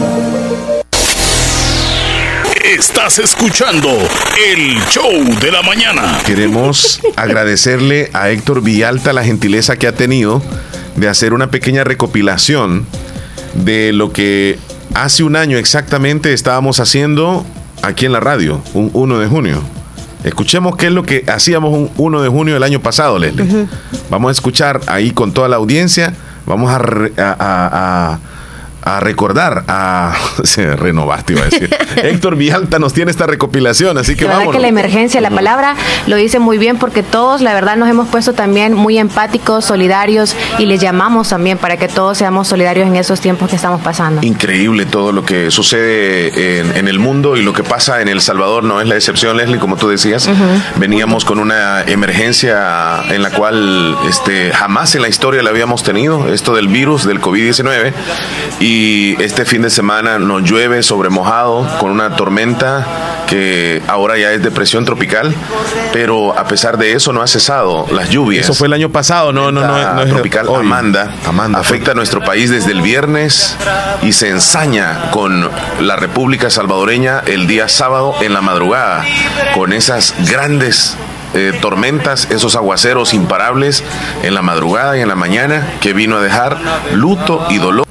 Speaker 10: Estás escuchando el show de la mañana.
Speaker 2: Queremos agradecerle a Héctor Villalta la gentileza que ha tenido de hacer una pequeña recopilación de lo que hace un año exactamente estábamos haciendo aquí en la radio, un 1 de junio. Escuchemos qué es lo que hacíamos un 1 de junio del año pasado, Leslie. Vamos a escuchar ahí con toda la audiencia. Vamos a a recordar, a se renovaste iba a decir. Héctor Vialta nos tiene esta recopilación, así que vamos.
Speaker 3: que la emergencia, la palabra lo dice muy bien porque todos, la verdad, nos hemos puesto también muy empáticos, solidarios y les llamamos también para que todos seamos solidarios en esos tiempos que estamos pasando.
Speaker 2: Increíble todo lo que sucede en, el mundo y lo que pasa en El Salvador no es la excepción, Leslie, como tú decías. Veníamos con una emergencia en la cual este, jamás en la historia la habíamos tenido, esto del virus, del COVID-19 y y este fin de semana nos llueve sobre mojado con una tormenta que ahora ya es depresión tropical, pero a pesar de eso no ha cesado las lluvias.
Speaker 11: Eso fue el año pasado, no, no, no, no
Speaker 2: tropical Amanda, Amanda afecta a nuestro país desde el viernes y se ensaña con la República Salvadoreña el día sábado en la madrugada con esas grandes eh, tormentas, esos aguaceros imparables en la madrugada y en la mañana que vino a dejar luto y dolor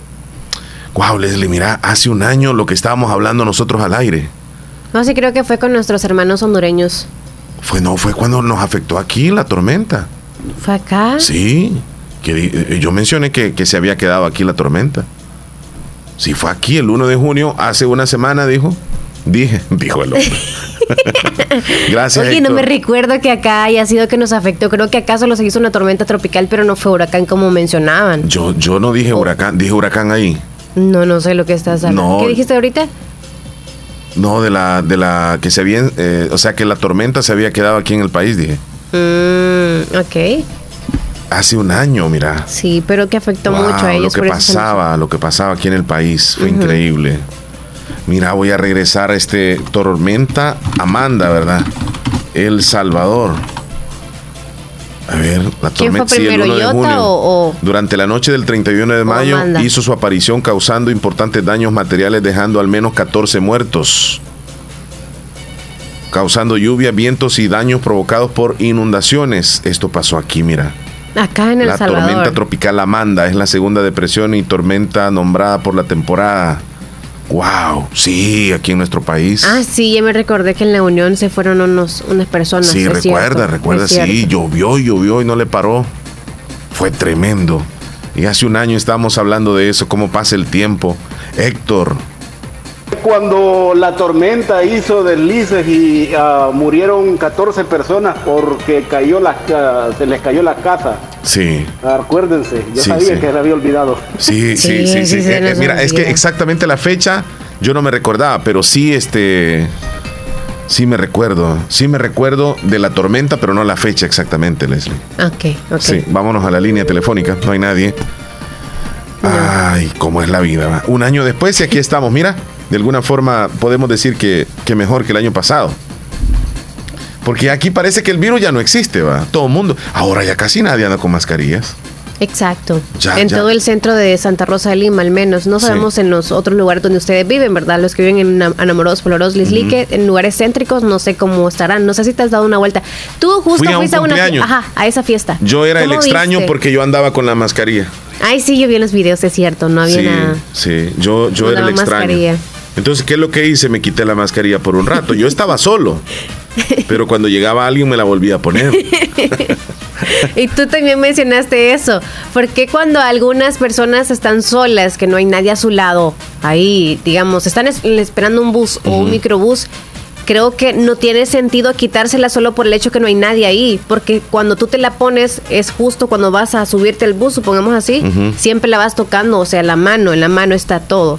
Speaker 2: wow, Leslie, mira, hace un año lo que estábamos hablando nosotros al aire.
Speaker 3: No, sí creo que fue con nuestros hermanos hondureños.
Speaker 2: Fue, no, fue cuando nos afectó aquí la tormenta.
Speaker 3: ¿Fue acá?
Speaker 2: Sí, que eh, yo mencioné que, que se había quedado aquí la tormenta. Sí, fue aquí el 1 de junio, hace una semana, dijo. Dije, dijo el hombre.
Speaker 3: Gracias. Oye, no me recuerdo que acá haya sido que nos afectó. Creo que acá solo se hizo una tormenta tropical, pero no fue huracán como mencionaban.
Speaker 2: Yo, yo no dije huracán, dije huracán ahí.
Speaker 3: No, no sé lo que estás hablando. ¿Qué dijiste ahorita?
Speaker 2: No, de la, de la que se había, eh, o sea, que la tormenta se había quedado aquí en el país, dije.
Speaker 3: Mm, ok.
Speaker 2: Hace un año, mira.
Speaker 3: Sí, pero que afectó mucho a ellos.
Speaker 2: Lo que pasaba, lo que pasaba aquí en el país fue increíble. Mira, voy a regresar a este tormenta Amanda, ¿verdad? El Salvador. A ver, la tormenta sí, el 1 de junio. O, Durante la noche del 31 de mayo hizo su aparición causando importantes daños materiales, dejando al menos 14 muertos. Causando lluvia, vientos y daños provocados por inundaciones. Esto pasó aquí, mira.
Speaker 3: Acá en El
Speaker 2: La tormenta tropical Amanda es la segunda depresión y tormenta nombrada por la temporada. Wow, sí, aquí en nuestro país.
Speaker 3: Ah, sí, ya me recordé que en la Unión se fueron unos, unas personas.
Speaker 2: Sí, recuerda, recuerda, sí, llovió, llovió y no le paró. Fue tremendo. Y hace un año estábamos hablando de eso, cómo pasa el tiempo. Héctor,
Speaker 12: cuando la tormenta hizo deslices y uh, murieron 14 personas porque cayó la, uh, se les cayó la casa.
Speaker 2: Sí.
Speaker 12: Acuérdense, yo sabía que se había olvidado.
Speaker 2: Sí, sí, sí. sí, eh, mira, es que exactamente la fecha yo no me recordaba, pero sí, este. Sí me recuerdo, sí me recuerdo de la tormenta, pero no la fecha exactamente, Leslie.
Speaker 3: Ok, ok.
Speaker 2: Sí, vámonos a la línea telefónica, no hay nadie. Ay, cómo es la vida. Un año después y aquí estamos, mira, de alguna forma podemos decir que, que mejor que el año pasado. Porque aquí parece que el virus ya no existe, va. Todo el mundo. Ahora ya casi nadie anda con mascarillas.
Speaker 3: Exacto. en todo el centro de Santa Rosa de Lima, al menos. No sabemos en los otros lugares donde ustedes viven, ¿verdad? Los que viven en Anamoros, Poloros, Lislique, en lugares céntricos, no sé cómo estarán. No sé si te has dado una vuelta. Tú justo fuiste a, una ajá, a esa fiesta.
Speaker 2: Yo era el extraño porque yo andaba con la mascarilla.
Speaker 3: Ay, sí, yo vi en los videos, es cierto, no había
Speaker 2: sí, Sí, yo, yo era el extraño. Entonces, ¿qué es lo que hice? Me quité la mascarilla por un rato. Yo estaba solo. Pero cuando llegaba alguien me la volvía a poner.
Speaker 3: y tú también mencionaste eso. porque cuando algunas personas están solas, que no hay nadie a su lado, ahí, digamos, están esperando un bus o un microbús, creo que no tiene sentido quitársela solo por el hecho que no hay nadie ahí, porque cuando tú te la pones es justo cuando vas a subirte al bus, supongamos así, siempre la vas tocando, o sea, la mano, en la mano está todo.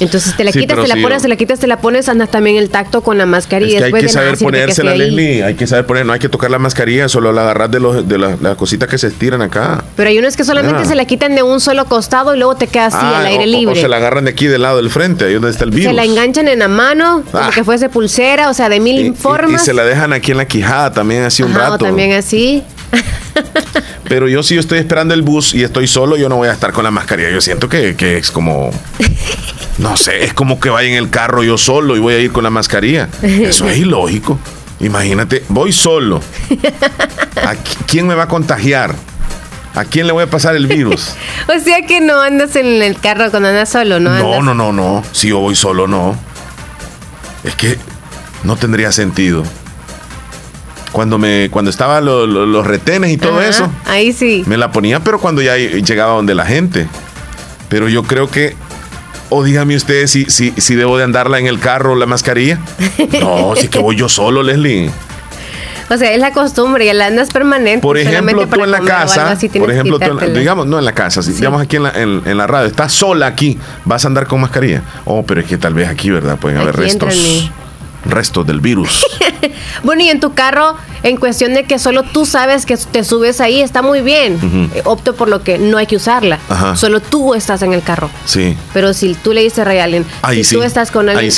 Speaker 3: Entonces te la quitas, te la pones, te la quitas, te la pones, andas también el tacto con la mascarilla.
Speaker 2: hay que saber ponérsela, Leslie, hay que saber poner, no hay que tocar la mascarilla, solo la agarras de, los, de las cositas que se estiran acá.
Speaker 3: Pero hay unos que solamente se la quitan de un solo costado y luego te queda así ah, al aire libre.
Speaker 2: O se la agarran de aquí del lado del frente, ahí donde está el virus.
Speaker 3: Se la enganchan en la mano, como ah. que fuese pulsera, o sea, de mil formas.
Speaker 2: Y, se la dejan aquí en la quijada también así un rato.
Speaker 3: también así.
Speaker 2: Pero yo si yo estoy esperando el bus y estoy solo, yo no voy a estar con la mascarilla. Yo siento que, que es como no sé, es como que vaya en el carro yo solo y voy a ir con la mascarilla. Eso es ilógico. Imagínate, voy solo. ¿A quién me va a contagiar? ¿A quién le voy a pasar el virus?
Speaker 3: o sea que no andas en el carro cuando andas solo, ¿no?
Speaker 2: No, no, no, no. Si yo voy solo, no. Es que no tendría sentido. Cuando me, cuando estaban los retenes y todo eso.
Speaker 3: Ahí sí.
Speaker 2: Me la ponía, pero cuando ya llegaba donde la gente. Pero yo creo que o dígame usted si, si, si debo de andarla en el carro la mascarilla. No, si que voy yo solo, Leslie.
Speaker 3: O sea, es la costumbre, y la andas permanente.
Speaker 2: Por ejemplo, tú en la casa, por ejemplo, digamos, no en la casa, si digamos aquí en la, en, la, radio, estás sola aquí, vas a andar con mascarilla. Oh, pero es que tal vez aquí, ¿verdad? Pueden haber restos restos del virus.
Speaker 3: bueno, y en tu carro, en cuestión de que solo tú sabes que te subes ahí, está muy bien. Eh, opto por lo que no hay que usarla. Solo tú estás en el carro.
Speaker 2: Sí.
Speaker 3: Pero si tú le dices a Rayalen, si tú estás con alguien,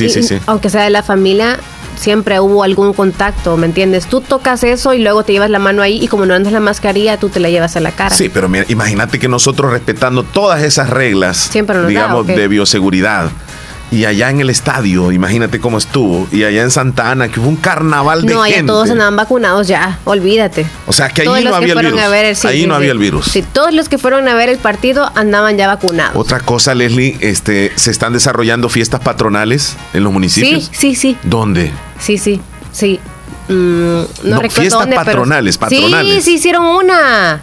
Speaker 3: aunque sea de la familia, siempre hubo algún contacto, ¿me entiendes? Tú tocas eso y luego te llevas la mano ahí y como no andas la mascarilla, tú te la llevas a la cara.
Speaker 2: Sí, pero mira, imagínate que nosotros respetando todas esas reglas, digamos, de bioseguridad, y allá en el estadio, imagínate cómo estuvo. Y allá en Santa Ana, que hubo un carnaval de
Speaker 3: no,
Speaker 2: gente.
Speaker 3: No, todos andaban vacunados ya, olvídate.
Speaker 2: O sea, que allí no había el virus. ahí no había el virus.
Speaker 3: Sí, todos los que fueron a ver el partido andaban ya vacunados.
Speaker 2: Otra cosa, Leslie, este, se están desarrollando fiestas patronales en los municipios.
Speaker 3: Sí, sí, sí.
Speaker 2: ¿Dónde?
Speaker 3: Sí, sí, sí. Mm, no, recuerdo
Speaker 2: fiestas patronales, patronales.
Speaker 3: Sí, sí hicieron una.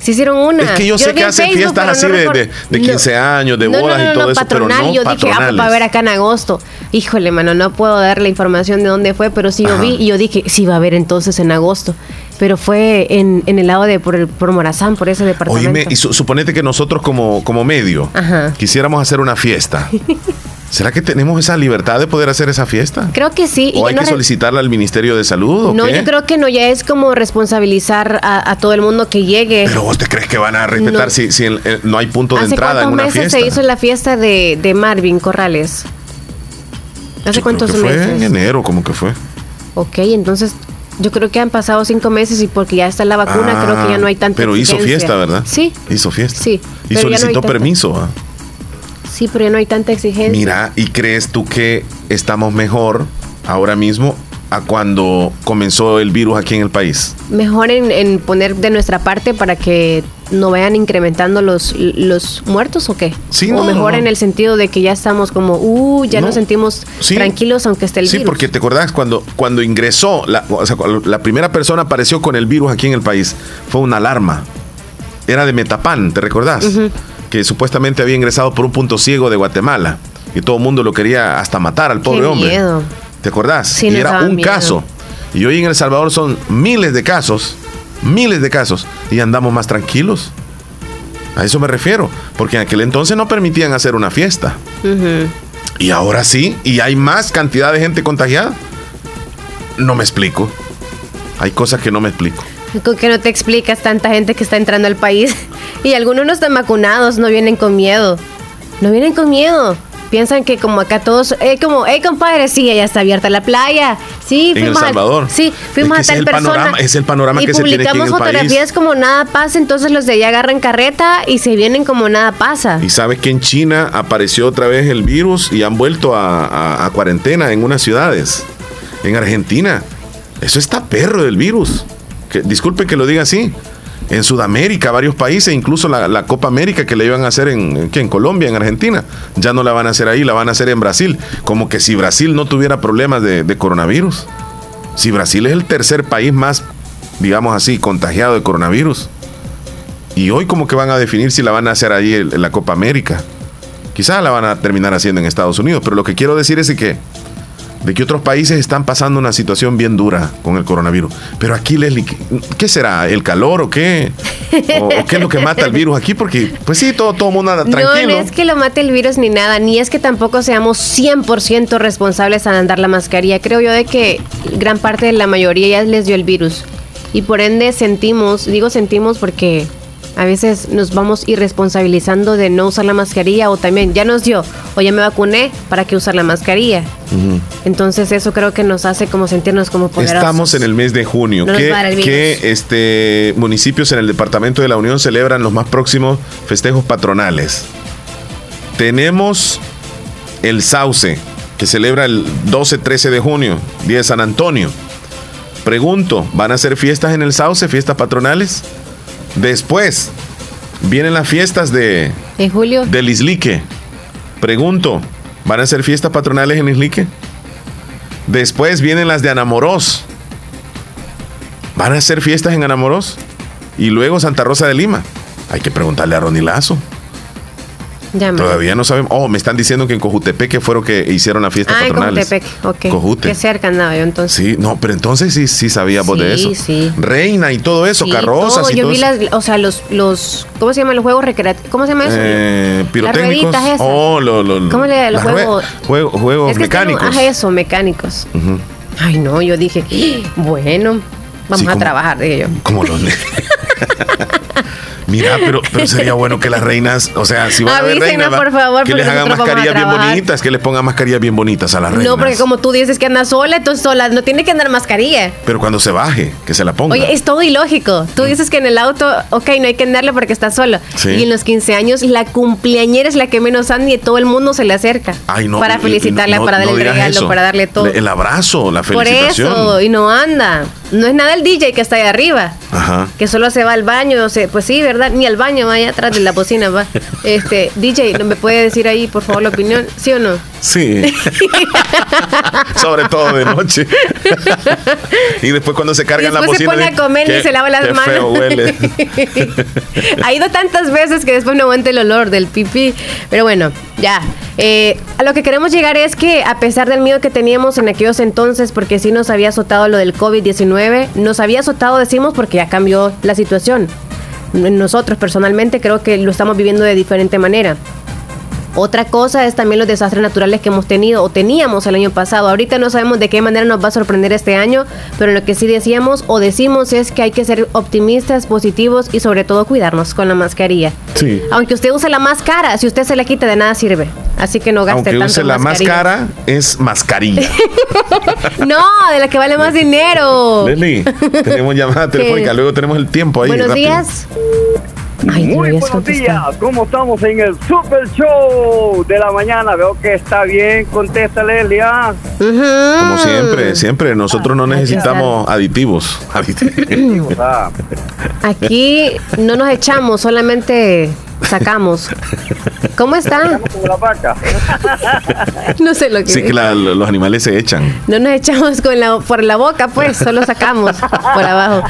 Speaker 3: Se hicieron una.
Speaker 2: Es que yo, sé que hacen fiestas así de, de, 15 años, de bodas y todo eso, patronal, pero no
Speaker 3: yo dije, ah, pues, a ver acá en agosto. Híjole, mano, no puedo dar la información de dónde fue, pero sí yo vi y yo dije, sí va a haber entonces en agosto. Pero fue en, en el lado de por, el, por Morazán, por ese departamento.
Speaker 2: Oye, y suponete que nosotros como, como medio quisiéramos hacer una fiesta. ¿Será que tenemos esa libertad de poder hacer esa fiesta?
Speaker 3: Creo que sí.
Speaker 2: ¿O hay que solicitarla al Ministerio de Salud?
Speaker 3: no, yo creo que no, ya es como responsabilizar a, todo el mundo que llegue.
Speaker 2: Pero vos te crees que van a respetar si, si no hay punto de entrada en una fiesta. ¿Hace
Speaker 3: cuántos meses se hizo la fiesta de, de Marvin Corrales? ¿Hace cuántos meses?
Speaker 2: Fue en enero, como que fue.
Speaker 3: Ok, entonces yo creo que han pasado cinco meses y porque ya está la vacuna, creo que ya no hay tanta
Speaker 2: Pero hizo fiesta, ¿verdad?
Speaker 3: Sí.
Speaker 2: Hizo fiesta.
Speaker 3: Sí.
Speaker 2: Y solicitó permiso. ¿ah?
Speaker 3: Sí, pero ya no hay tanta exigencia.
Speaker 2: Mira, ¿y crees tú que estamos mejor ahora mismo a cuando comenzó el virus aquí en el país?
Speaker 3: Mejor en, poner de nuestra parte para que no vayan incrementando los, los muertos o qué?
Speaker 2: Sí,
Speaker 3: o mejor en el sentido de que ya estamos como, uh, ya nos sentimos tranquilos aunque esté el virus.
Speaker 2: Sí, porque te acordás cuando, cuando ingresó, la, o sea, la primera persona apareció con el virus aquí en el país, fue una alarma. Era de Metapan, ¿te recordás? Que supuestamente había ingresado por un punto ciego de Guatemala y todo el mundo lo quería hasta matar al pobre hombre. ¿Te acordás?
Speaker 3: Sí,
Speaker 2: y era un caso. Y hoy en El Salvador son miles de casos, miles de casos, y andamos más tranquilos. A eso me refiero, porque en aquel entonces no permitían hacer una fiesta. Y ahora sí, y hay más cantidad de gente contagiada. no me explico. Hay cosas que no me explico.
Speaker 3: ¿Con que no te explicas tanta gente que está entrando al país? Y algunos no están vacunados, no vienen con miedo. No vienen con miedo piensan que como acá todos, eh, como, hey compadre, sí, ya está abierta la playa. Sí,
Speaker 2: en El Salvador.
Speaker 3: sí, fuimos a tal
Speaker 2: es
Speaker 3: persona.
Speaker 2: Panorama, es el panorama que se tiene aquí en el
Speaker 3: fotografías como nada pasa, entonces los de allá agarran carreta y se vienen como nada pasa.
Speaker 2: Y sabes que en China apareció otra vez el virus y han vuelto a, a cuarentena en unas ciudades. En Argentina. Eso está perro del virus. Que, disculpen que lo diga así en Sudamérica, varios países, incluso la, Copa América que le iban a hacer en, en Colombia, en Argentina, ya no la van a hacer ahí, la van a hacer en Brasil. Como que si Brasil no tuviera problemas de, coronavirus. Si Brasil es el tercer país más, digamos así, contagiado de coronavirus. Y hoy como que van a definir si la van a hacer ahí en la Copa América. Quizás la van a terminar haciendo en Estados Unidos, pero lo que quiero decir es que de que otros países están pasando una situación bien dura con el coronavirus. Pero aquí, Leslie, ¿qué será? ¿El calor o qué? ¿O, qué es lo que mata el virus aquí? Porque, pues sí, todo, todo mundo anda tranquilo.
Speaker 3: No, no es que lo mate el virus ni nada, ni es que tampoco seamos 100% responsables al andar la mascarilla. Creo yo de que gran parte de la mayoría ya les dio el virus. Y por ende sentimos, digo sentimos porque a veces nos vamos irresponsabilizando de no usar la mascarilla o también ya nos dio o ya me vacuné, ¿para qué usar la mascarilla? Entonces eso creo que nos hace como sentirnos como poderosos.
Speaker 2: Estamos en el mes de junio. ¿Qué, este, municipios en el departamento de la Unión celebran los más próximos festejos patronales? Tenemos el Sauce, que celebra el 12-13 de junio, día de San Antonio. Pregunto, ¿van a hacer fiestas en el Sauce, fiestas patronales? Después vienen las fiestas de.
Speaker 3: ¿En julio?
Speaker 2: Del Islique. Pregunto, ¿van a ser fiestas patronales en Islique? Después vienen las de Anamorós. ¿Van a ser fiestas en Anamorós? Y luego Santa Rosa de Lima. Hay que preguntarle a Todavía no sabemos. Oh, me están diciendo que en Cojutepeque fueron que hicieron la fiesta ah, patronales.
Speaker 3: En Cojutepeque, ok. Cojute. Qué cerca andaba yo entonces.
Speaker 2: Sí, no, pero entonces sí, sí sabíamos de eso.
Speaker 3: Sí, sí.
Speaker 2: Reina y todo eso, carrozas y
Speaker 3: yo
Speaker 2: todo
Speaker 3: vi las, o sea, los, los, ¿cómo se llaman los juegos recreativos? ¿Cómo se llama eso?
Speaker 2: Eh, pirotécnicos. Las esas. Oh, lo, lo,
Speaker 3: ¿Cómo le los juegos?
Speaker 2: juegos mecánicos.
Speaker 3: ah, eso, mecánicos. Ay, no, yo dije, bueno, vamos a trabajar, dije yo.
Speaker 2: Como los Mira, pero, pero sería bueno que las reinas, o sea, si van a ver reinas,
Speaker 3: por favor,
Speaker 2: que les hagan mascarillas bien bonitas, que les pongan mascarillas bien bonitas a las reinas.
Speaker 3: No, porque como tú dices que anda sola, entonces sola, no tiene que andar mascarilla.
Speaker 2: Pero cuando se baje, que se la ponga.
Speaker 3: Oye, es todo ilógico. Tú dices que en el auto, ok, no hay que andarle porque está solo. Y en los 15 años, la cumpleañera es la que menos anda y todo el mundo se le acerca.
Speaker 2: Ay, no,
Speaker 3: para felicitarla, para darle el regalo, para darle todo.
Speaker 2: El abrazo, la felicitación. Por eso,
Speaker 3: y no anda. No es nada el DJ que está ahí arriba.
Speaker 2: Ajá.
Speaker 3: Que solo se va al baño, o sea, pues sí, ¿verdad? Ni al baño va atrás de la bocina, va. Este, DJ, ¿no me puede decir ahí, por favor, la opinión? ¿Sí o no?
Speaker 2: Sí. Sobre todo de noche. y después cuando se cargan la bocina. se
Speaker 3: pone a comer y se lava las manos. Feo huele. ha ido tantas veces que después no aguanta el olor del pipí. Pero bueno, ya. Eh, a lo que queremos llegar es que a pesar del miedo que teníamos en aquellos entonces, porque sí nos había azotado lo del COVID-19, nos había azotado, decimos, porque ya cambió la situación nosotros personalmente creo que lo estamos viviendo de diferente manera. Otra cosa es también los desastres naturales que hemos tenido o teníamos el año pasado. Ahorita no sabemos de qué manera nos va a sorprender este año, pero lo que sí decíamos o decimos es que hay que ser optimistas, positivos y sobre todo cuidarnos con la mascarilla.
Speaker 2: Sí.
Speaker 3: Aunque usted use la más cara, si usted se la quita de nada sirve. Así que no gaste
Speaker 2: Aunque
Speaker 3: use
Speaker 2: la más cara es mascarilla.
Speaker 3: no, de la que vale más dinero.
Speaker 2: Leslie, tenemos llamada telefónica, luego tenemos el tiempo ahí.
Speaker 3: Buenos días.
Speaker 13: Muy buenos días, ¿cómo estamos en el Super Show de la mañana? Veo que está bien, contéstale, Elia.
Speaker 2: Como siempre, siempre, nosotros no necesitamos aditivos.
Speaker 3: Ah. Aquí no nos echamos, solamente sacamos. ¿Cómo están? no sé lo que.
Speaker 2: Sí, que los animales se echan.
Speaker 3: No nos echamos con la, por la boca, pues, solo sacamos por abajo.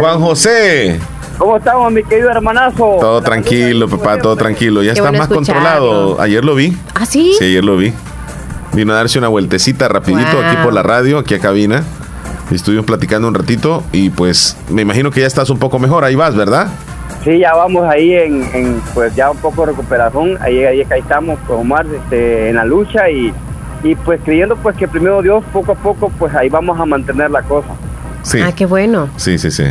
Speaker 2: Juan José.
Speaker 13: ¿Cómo estamos, mi querido hermanazo?
Speaker 2: Todo tranquilo, papá, todo tranquilo. Ya está más controlado. Ayer lo vi.
Speaker 3: ¿Ah, sí?
Speaker 2: Sí, ayer lo vi. Vino a darse una vueltecita rapidito aquí por la radio, aquí a cabina. Estuvimos platicando un ratito y pues me imagino que ya estás un poco mejor. Ahí vas, ¿verdad?
Speaker 13: Sí, ya vamos ahí en, pues ya un poco de recuperación. Ahí, ahí, estamos con Omar este, en la lucha y
Speaker 14: y pues creyendo pues que primero Dios poco a poco pues ahí vamos a mantener la cosa.
Speaker 2: Sí.
Speaker 3: Ah, qué bueno.
Speaker 2: Sí, sí, sí.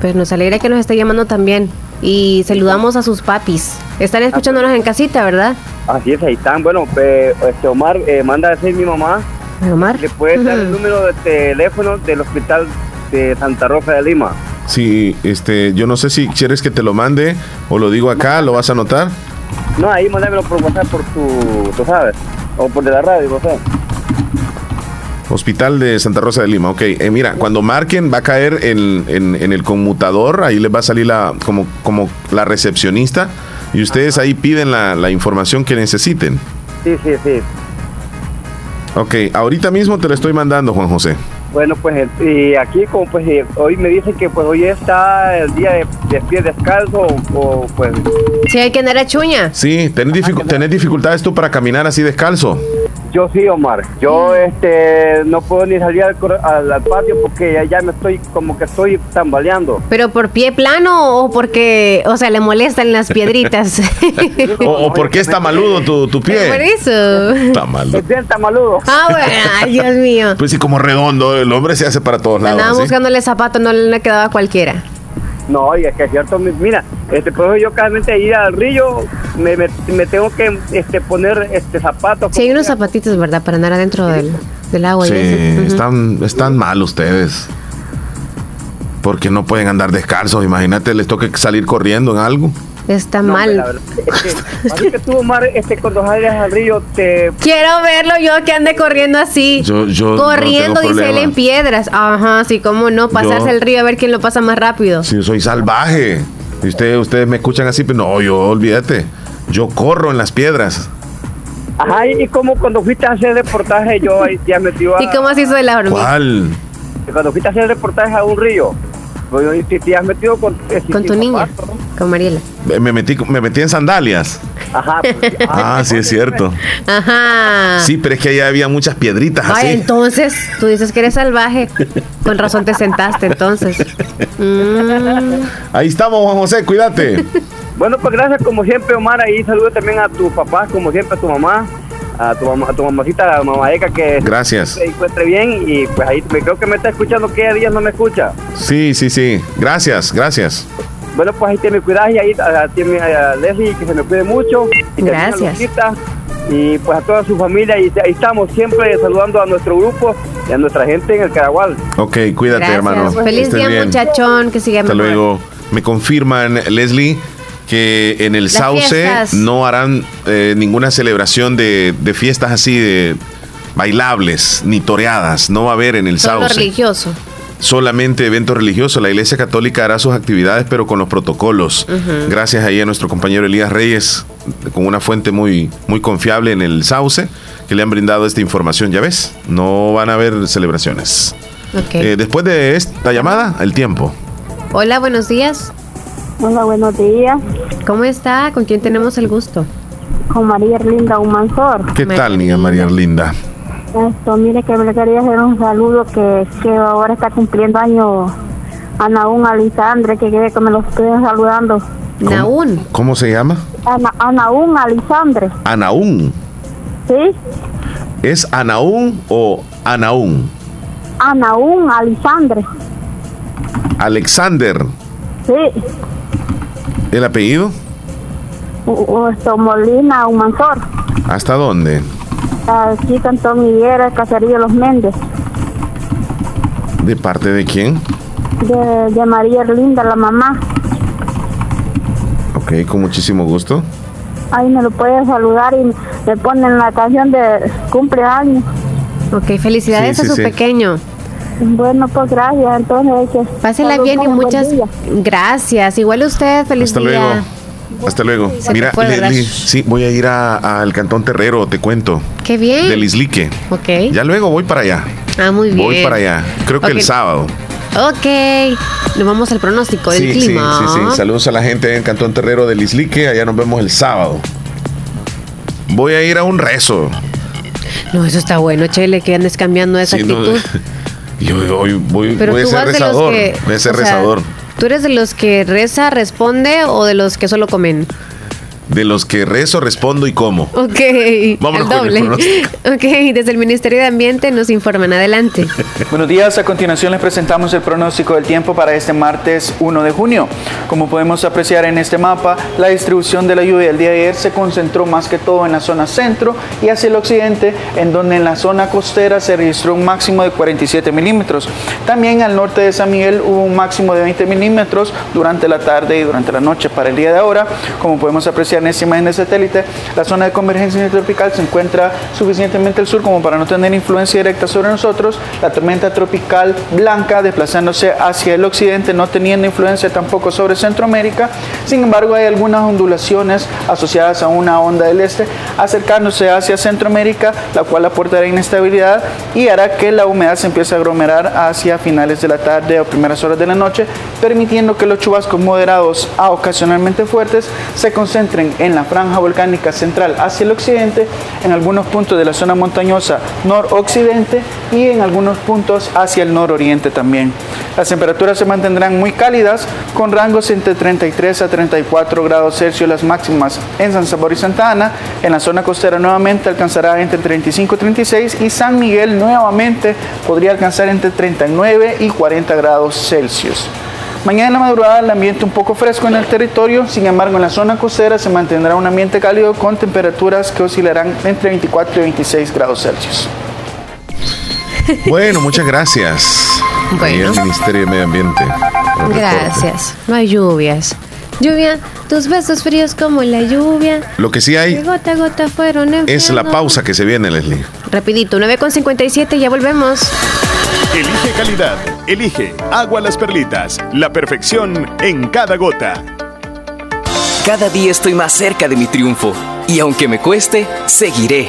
Speaker 3: Pues nos alegra que nos esté llamando también. Y saludamos a sus papis. Están escuchándonos en casita, ¿verdad?
Speaker 14: Así es, ahí están. Bueno, pues, este Omar eh, manda a decir mi mamá.
Speaker 3: Omar.
Speaker 14: Le puede dar el número de teléfono del hospital de Santa Rosa de Lima.
Speaker 2: Sí, este, yo no sé si quieres que te lo mande o lo digo acá, ¿lo vas a anotar?
Speaker 14: No, ahí mándamelo por WhatsApp, por tu, tú sabes, o por de la radio, no sé.
Speaker 2: Hospital de Santa Rosa de Lima, ok. Eh, mira, cuando marquen va a caer en, en, el conmutador, ahí les va a salir la, como, como la recepcionista y ustedes ahí piden la, la información que necesiten.
Speaker 14: Sí, sí, sí.
Speaker 2: Ok, ahorita mismo te lo estoy mandando, Juan José.
Speaker 14: Bueno, pues y aquí como pues hoy me dicen que pues hoy está el día de, de pie descalzo o, pues...
Speaker 3: Sí, hay que andar a chuña.
Speaker 2: Sí, ¿tenés, dificultades tú para caminar así descalzo?
Speaker 14: Yo sí, Omar. Yo este no puedo ni salir al, al, patio porque ya, me estoy como que estoy tambaleando.
Speaker 3: ¿Pero por pie plano o porque, o sea, le molestan las piedritas?
Speaker 2: o, porque está maludo tu, tu pie.
Speaker 3: Por eso.
Speaker 2: Está maludo.
Speaker 14: Es bien maludo.
Speaker 3: Ah, bueno, ay, Dios mío.
Speaker 2: Pues sí, como redondo, el hombre se hace para todos lados.
Speaker 3: Andaba buscándole zapatos, no le quedaba a cualquiera.
Speaker 14: No, y es que es cierto, mira, este, pues yo cada vez ir al río me, me, tengo que este, poner este zapatos.
Speaker 3: Sí, hay unos zapatitos, ¿verdad? Para andar adentro del, del agua.
Speaker 2: Sí, están, están mal ustedes. Porque no pueden andar descalzos. Imagínate, les toque salir corriendo en algo.
Speaker 3: Está mal.
Speaker 14: así que tú, Omar, este, cuando sales al río, te.
Speaker 3: Quiero verlo yo que ande corriendo así.
Speaker 2: Yo, yo
Speaker 3: corriendo, dice él en piedras. Ajá, sí, cómo no, pasarse el río a ver quién lo pasa más rápido.
Speaker 2: Sí, yo soy salvaje. Y ustedes, ustedes me escuchan así, pero no, yo olvídate. Yo corro en las piedras.
Speaker 14: Ajá, y como cuando fuiste a hacer reportaje, yo ahí ya metió a.
Speaker 3: ¿Y cómo se hizo de la hormiga?
Speaker 2: ¿Cuál?
Speaker 14: Cuando fuiste a hacer reportaje a un río. Te, te has metido con,
Speaker 3: eh, con tu niña, con Mariela.
Speaker 2: Me metí, me metí en sandalias.
Speaker 14: Ajá.
Speaker 2: Pues, ah, sí, es cierto.
Speaker 3: Ajá.
Speaker 2: Sí, pero es que allá había muchas piedritas
Speaker 3: Ay, entonces, tú dices que eres salvaje. Con razón te sentaste, entonces.
Speaker 2: Mm. Ahí estamos, Juan José, cuídate.
Speaker 14: Bueno, pues gracias como siempre, Omar. Ahí saludo también a tu papá, como siempre, a tu mamá a tu, mamá, a tu mamacita, a mamá Eka, que
Speaker 2: Gracias.
Speaker 14: se encuentre bien y pues ahí me creo que me está escuchando, que día no me escucha.
Speaker 2: Sí, sí, sí. Gracias, gracias.
Speaker 14: Bueno, pues ahí te me cuidas y ahí tiene a, Leslie, que se me cuide mucho. Y
Speaker 3: gracias.
Speaker 14: y pues a toda su familia y ahí estamos siempre saludando a nuestro grupo y a nuestra gente en el Caragual.
Speaker 2: Ok, cuídate, hermano.
Speaker 3: Feliz día, muchachón, que siga
Speaker 2: Hasta luego. Me confirman, Leslie, que en el Sauce no harán eh, ninguna celebración de, fiestas así de bailables ni toreadas. No va a haber en el Sauce.
Speaker 3: religioso.
Speaker 2: Solamente evento religioso. La Iglesia Católica hará sus actividades, pero con los protocolos. Gracias ahí a nuestro compañero Elías Reyes, con una fuente muy, muy confiable en el Sauce, que le han brindado esta información. Ya ves, no van a haber celebraciones. Eh, después de esta llamada, el tiempo.
Speaker 3: Hola, buenos días.
Speaker 15: Hola, buenos días.
Speaker 3: ¿Cómo está? ¿Con quién tenemos el gusto?
Speaker 15: Con María Erlinda Humansor.
Speaker 2: ¿Qué tal, niña María Erlinda?
Speaker 15: Esto, mire que me quería hacer un saludo que, que ahora está cumpliendo año Anaún Alisandre, que quiere que me lo esté saludando.
Speaker 3: ¿Naún?
Speaker 2: ¿Cómo se llama?
Speaker 15: Ana, Anaún Alisandre.
Speaker 2: ¿Anaún?
Speaker 15: Sí.
Speaker 2: ¿Es Anaún o Anaún?
Speaker 15: Anaún Alisandre.
Speaker 2: Alexander.
Speaker 15: Sí.
Speaker 2: ¿El apellido?
Speaker 15: Molina Humansor.
Speaker 2: ¿Hasta dónde?
Speaker 15: Aquí, Cantón Higuera, Caserío Los Méndez.
Speaker 2: ¿De parte de quién?
Speaker 15: De, de María Erlinda, la mamá.
Speaker 2: Ok, con muchísimo gusto.
Speaker 15: Ahí me lo puede saludar y me ponen la canción de cumpleaños.
Speaker 3: Ok, felicidades a su pequeño.
Speaker 15: Bueno, pues gracias. Entonces,
Speaker 3: pásela bien y muchas gracias. Igual usted, feliz
Speaker 2: Hasta Luego. Hasta luego. Mira, sí, voy a ir al Cantón Terrero, te cuento.
Speaker 3: Qué bien.
Speaker 2: Del Islique.
Speaker 3: Ok.
Speaker 2: Ya luego voy para allá.
Speaker 3: Ah, muy bien.
Speaker 2: Voy para allá. Creo que el sábado.
Speaker 3: Ok. Nos vamos al pronóstico del clima.
Speaker 2: Sí, sí, sí. Saludos a la gente en Cantón Terrero del Islique. Allá nos vemos el sábado. Voy a ir a un rezo.
Speaker 3: No, eso está bueno, Chele, que andes cambiando esa actitud.
Speaker 2: Yo hoy voy, voy a ser rezador. voy a ser rezador.
Speaker 3: ¿Tú eres de los que reza, responde o de los que solo comen?
Speaker 16: De los que rezo, respondo y como.
Speaker 3: Ok, Vámonos el doble. ok, desde el Ministerio de Ambiente nos informan. Adelante.
Speaker 17: Buenos días, a continuación les presentamos el pronóstico del tiempo para este martes 1 de junio. Como podemos apreciar en este mapa, la distribución de la lluvia el día de ayer se concentró más que todo en la zona centro y hacia el occidente, en donde en la zona costera se registró un máximo de 47 milímetros. También al norte de San Miguel hubo un máximo de 20 milímetros durante la tarde y durante la noche. Para el día de ahora, como podemos apreciar imagen de satélite, la zona de convergencia intertropical se encuentra suficientemente al sur como para no tener influencia directa sobre nosotros. La tormenta tropical blanca desplazándose hacia el occidente, no teniendo influencia tampoco sobre Centroamérica. Sin embargo, hay algunas ondulaciones asociadas a una onda del este acercándose hacia Centroamérica, la cual aportará inestabilidad y hará que la humedad se empiece a aglomerar hacia finales de la tarde o primeras horas de la noche, permitiendo que los chubascos moderados a ocasionalmente fuertes se concentren en la franja volcánica central hacia el occidente, en algunos puntos de la zona montañosa noroccidente y en algunos puntos hacia el nororiente también. Las temperaturas se mantendrán muy cálidas, con rangos entre 33 a 34 grados Celsius las máximas en San Salvador y Santa Ana. En la zona costera nuevamente alcanzará entre 35 y 36 y San Miguel nuevamente podría alcanzar entre 39 y 40 grados Celsius. Mañana en la madrugada el ambiente un poco fresco en el territorio, sin embargo en la zona costera se mantendrá un ambiente cálido con temperaturas que oscilarán entre 24 y 26 grados Celsius.
Speaker 16: Bueno, muchas gracias. Bueno. el Ministerio de Medio Ambiente.
Speaker 3: Gracias. No hay lluvias. Lluvia, tus besos fríos como la lluvia.
Speaker 16: Lo que sí hay
Speaker 3: gota gota fueron
Speaker 16: es la pausa que se viene, Leslie.
Speaker 3: Rapidito, 9.57, ya volvemos.
Speaker 8: Elige calidad, elige agua las perlitas, la perfección en cada gota.
Speaker 18: Cada día estoy más cerca de mi triunfo y aunque me cueste, seguiré,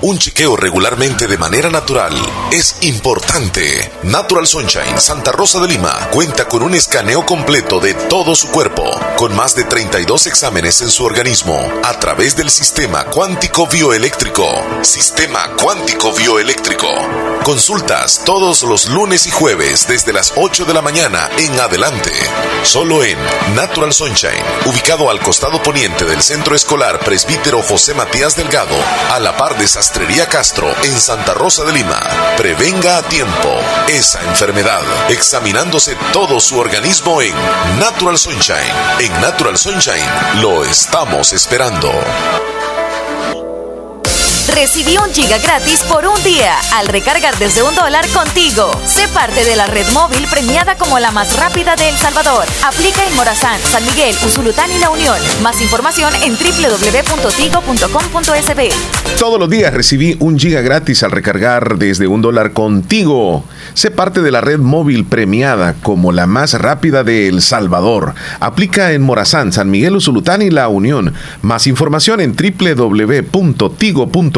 Speaker 2: Un chequeo regularmente de manera natural es importante. Natural Sunshine Santa Rosa de Lima cuenta con un escaneo completo de todo su cuerpo, con más de 32 exámenes en su organismo, a través del sistema cuántico bioeléctrico. Sistema cuántico bioeléctrico. Consultas todos los lunes y jueves desde las 8 de la mañana en adelante. Solo en Natural Sunshine, ubicado al costado poniente del Centro Escolar Presbítero José Matías Delgado, a la par de Sastrería Castro en Santa Rosa de Lima. Prevenga a tiempo esa enfermedad examinándose todo su organismo en Natural Sunshine. En Natural Sunshine lo estamos esperando.
Speaker 19: Recibí un giga gratis por un día al recargar desde un dólar contigo. Sé parte de la red móvil premiada como la más rápida de El Salvador. Aplica en Morazán, San Miguel, Usulután y La Unión. Más información en www.tigo.com.sb.
Speaker 16: Todos los días recibí un giga gratis al recargar desde un dólar contigo. Sé parte de la red móvil premiada como la más rápida de El Salvador. Aplica en Morazán, San Miguel, Usulután y La Unión. Más información en www.tigo.com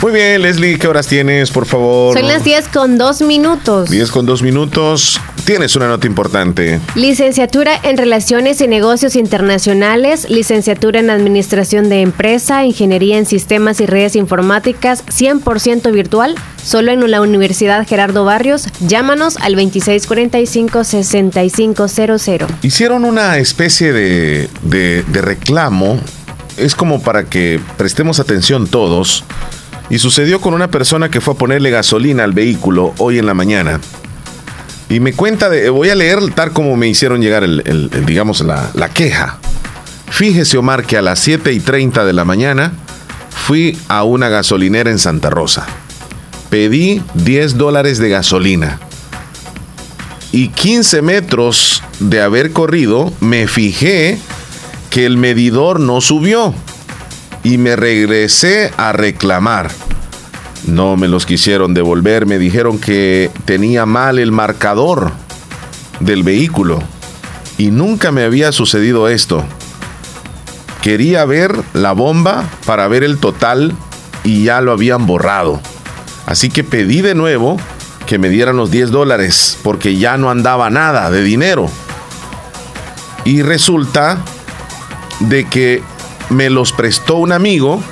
Speaker 2: Muy bien, Leslie, ¿qué horas tienes, por favor?
Speaker 3: Son las 10 con 2 minutos.
Speaker 2: 10 con 2 minutos. Tienes una nota importante.
Speaker 3: Licenciatura en Relaciones y Negocios Internacionales, licenciatura en Administración de Empresa, Ingeniería en Sistemas y Redes Informáticas, 100% virtual, solo en la Universidad Gerardo Barrios. Llámanos al 2645-6500.
Speaker 2: Hicieron una especie de, de, de reclamo. Es como para que prestemos atención todos y sucedió con una persona que fue a ponerle gasolina al vehículo hoy en la mañana. Y me cuenta de, voy a leer tal como me hicieron llegar el, digamos, la, la, queja. Fíjese, Omar, que a las 7 y 30 de la mañana fui a una gasolinera en Santa Rosa. Pedí 10 dólares de gasolina. Y 15 metros de haber corrido, me fijé que el medidor no subió y me regresé a reclamar. No me los quisieron devolver, me dijeron que tenía mal el marcador del vehículo y nunca me había sucedido esto. Quería ver la bomba para ver el total y ya lo habían borrado. Así que pedí de nuevo que me dieran los 10 dólares porque ya no andaba nada de dinero. Y resulta de que me los prestó un amigo,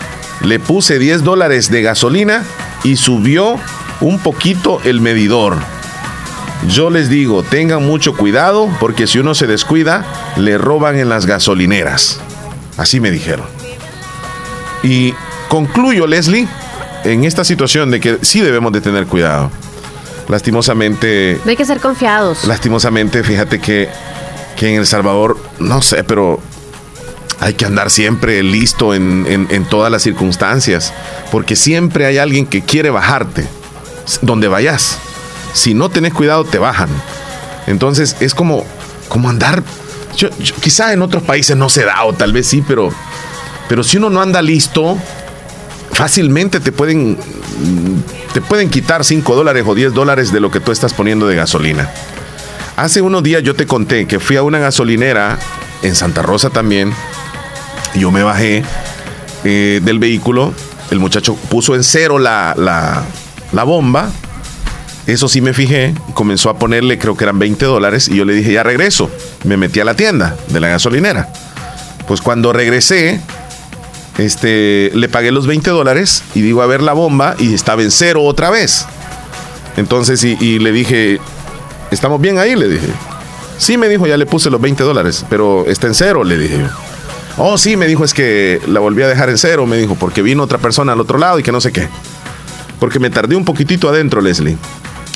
Speaker 2: le puse 10 dólares de gasolina y subió un poquito el medidor. Yo les digo, tengan mucho cuidado porque si uno se descuida, le roban en las gasolineras. Así me dijeron. Y concluyo, Leslie, en esta situación de que sí debemos de tener cuidado. Lastimosamente...
Speaker 3: hay que ser confiados.
Speaker 2: Lastimosamente, fíjate que, que en El Salvador, no sé, pero hay que andar siempre listo en, todas las circunstancias, porque siempre hay alguien que quiere bajarte, donde vayas. Si no tenés cuidado, te bajan. Entonces es como, como andar, yo, quizá en otros países no se da, o tal vez sí, pero, pero si uno no anda listo, fácilmente te pueden, te pueden quitar 5 dólares o 10 dólares de lo que tú estás poniendo de gasolina. Hace unos días yo te conté que fui a una gasolinera en Santa Rosa también yo me bajé eh, del vehículo, el muchacho puso en cero la, la, bomba, eso sí me fijé, comenzó a ponerle, creo que eran 20 dólares, y yo le dije, ya regreso. Me metí a la tienda de la gasolinera. Pues cuando regresé, este, le pagué los 20 dólares y digo a ver la bomba y estaba en cero otra vez. Entonces, y, y, le dije, ¿estamos bien ahí? Le dije. Sí, me dijo, ya le puse los 20 dólares, pero está en cero, le dije yo. Oh, sí, me dijo, es que la volví a dejar en cero, me dijo, porque vino otra persona al otro lado y que no sé qué. Porque me tardé un poquitito adentro, Leslie.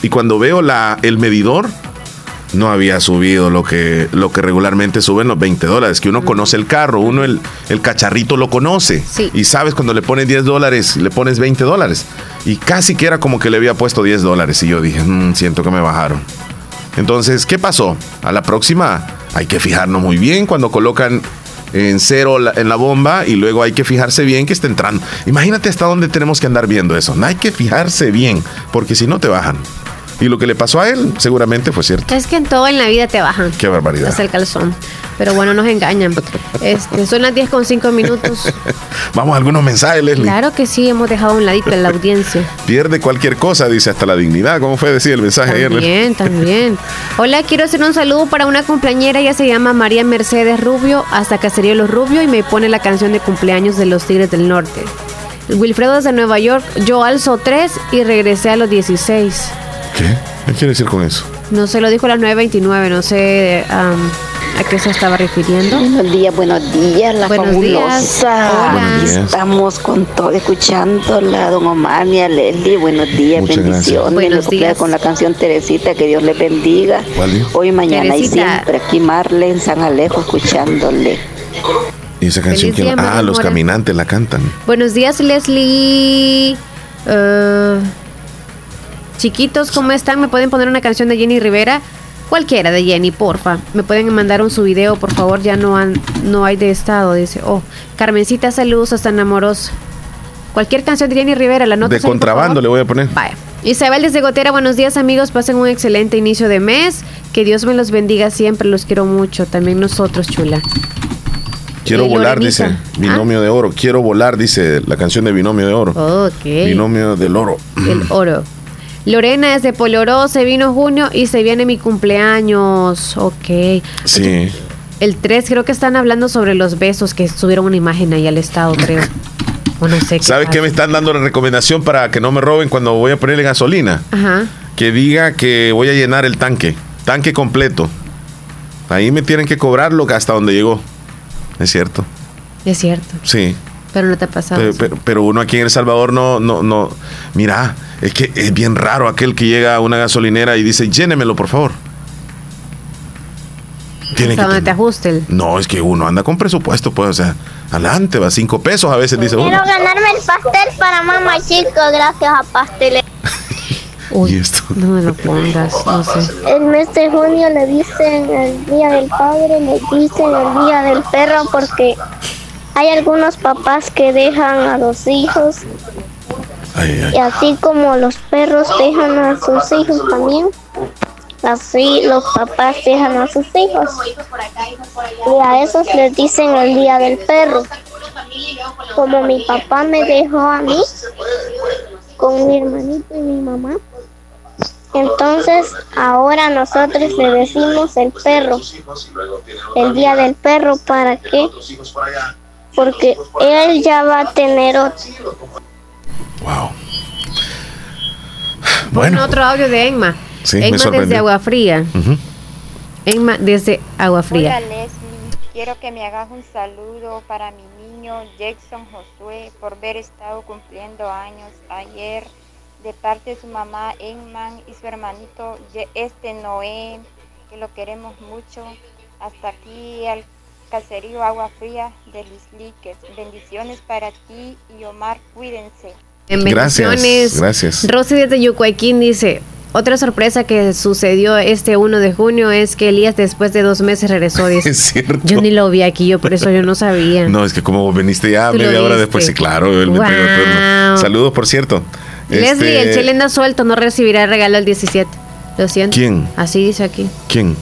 Speaker 2: Y cuando veo la, el medidor, no había subido lo que, lo que regularmente suben los 20 dólares, que uno conoce el carro, uno el, el cacharrito lo conoce. Y sabes, cuando le pones 10 dólares, le pones 20 dólares. Y casi que era como que le había puesto 10 dólares. Y yo dije, mm, siento que me bajaron. Entonces, ¿qué pasó? A la próxima hay que fijarnos muy bien cuando colocan en cero en la bomba y luego hay que fijarse bien que está entrando. Imagínate hasta dónde tenemos que andar viendo eso. Hay que fijarse bien, porque si no te bajan. Y lo que le pasó a él seguramente fue cierto.
Speaker 3: Es que en todo en la vida te bajan.
Speaker 2: Qué barbaridad.
Speaker 3: Hasta el calzón. Pero bueno, nos engañan. Este, son las 10 con 5 minutos.
Speaker 2: Vamos a algunos mensajes, Leslie.
Speaker 3: Claro que sí, hemos dejado un ladito en la audiencia.
Speaker 2: Pierde cualquier cosa, dice hasta la dignidad. ¿Cómo fue decir el mensaje
Speaker 3: ayer? También, también. Hola, quiero hacer un saludo para una cumpleañera. Ella se llama María Mercedes Rubio, hasta Caserío Los Rubio, y me pone la canción de cumpleaños de los Tigres del Norte. Wilfredo es de Nueva York. Yo alzo 3 y regresé a los 16.
Speaker 2: ¿Qué? ¿Qué quiere decir con eso?
Speaker 3: No se lo dijo a las 9.29, no sé a qué se estaba refiriendo.
Speaker 20: Buenos días, buenos días, la buenos fabulosa. Días. Estamos con todo escuchando la don Omar y a Leslie. Buenos días, bendiciones. Buenos días. Con la canción Teresita, que Dios le bendiga. Hoy, mañana y siempre. Aquí Marle en San Alejo escuchándole.
Speaker 2: ¿Y esa canción que Ah, los caminantes la cantan.
Speaker 3: Buenos días, Leslie. Uh, chiquitos, ¿cómo están? ¿Me pueden poner una canción de Jenny Rivera? Cualquiera de Jenny, porfa. Me pueden mandar un su video, por favor. Ya no, han, no hay de estado, dice. Oh, Carmencita, saludos hasta enamoros. Cualquier canción de Jenny Rivera, la nota.
Speaker 2: De contrabando le voy a poner.
Speaker 3: Vaya. Isabel desde Gotera, buenos días amigos, pasen un excelente inicio de mes, que Dios me los bendiga siempre, los quiero mucho, también nosotros, chula.
Speaker 2: Quiero volar, dice Binomio de Oro. Quiero volar, dice la canción de Binomio de Oro.
Speaker 3: Ok.
Speaker 2: Binomio del Oro.
Speaker 3: El Oro. Lorena es de Poloró, se vino junio y se viene mi cumpleaños. Ok.
Speaker 2: Sí.
Speaker 3: El 3 creo que están hablando sobre los besos, que subieron una imagen ahí al estado, creo. O no sé.
Speaker 2: ¿Sabes qué me están dando la recomendación para que no me roben cuando voy a ponerle gasolina?
Speaker 3: Ajá.
Speaker 2: Que diga que voy a llenar el tanque, tanque completo. Ahí me tienen que cobrarlo hasta donde llegó. Es cierto.
Speaker 3: Es cierto.
Speaker 2: Sí.
Speaker 3: Pero no te ha pasado.
Speaker 2: Pero, uno aquí en El Salvador no, no, no. Mira, es que es bien raro aquel que llega a una gasolinera y dice, llénemelo, por favor.
Speaker 3: Tiene que donde te ajuste
Speaker 2: No, es que uno anda con presupuesto, pues, o sea, adelante, va cinco pesos a veces, dice
Speaker 21: uno.
Speaker 2: Quiero
Speaker 21: ganarme el pastel para mamá chico, gracias a pasteles.
Speaker 3: Uy, esto? No me lo pongas, no sé.
Speaker 21: El mes de junio le dicen el Día del Padre, le dicen el Día del Perro porque hay algunos papás que dejan a los hijos y así como los perros dejan a sus hijos también. Así los papás dejan a sus hijos. Y a esos les dicen el día del perro. Como mi papá me dejó a mí, con mi hermanito y mi mamá. Entonces ahora nosotros le decimos el perro, el día del perro, ¿para qué? Porque él ya va a tener otro.
Speaker 2: Wow.
Speaker 3: Bueno. otro audio de Enma. Sí, Enma desde Agua Fría. Enma desde Agua Fría.
Speaker 22: Hola Leslie, quiero que me hagas un saludo para mi niño Jackson Josué por haber estado cumpliendo años ayer de parte de su mamá Enman y su hermanito este Noé, que lo queremos mucho. Hasta aquí al caserío Agua Fría de Lisliques. Bendiciones para ti y Omar, cuídense.
Speaker 3: Bendiciones.
Speaker 2: Gracias. gracias.
Speaker 3: Rosy desde Yucuayquín dice, otra sorpresa que sucedió este 1 de junio es que Elías después de dos meses regresó.
Speaker 2: es cierto.
Speaker 3: Yo ni lo vi aquí, yo por eso yo no sabía.
Speaker 2: No, es que como veniste ya media hora después, sí, claro. Él Saludos, por cierto.
Speaker 3: Leslie, el este, chile anda suelto, no recibirá el regalo el 17. Lo siento.
Speaker 2: ¿Quién?
Speaker 3: Así dice aquí.
Speaker 2: ¿Quién?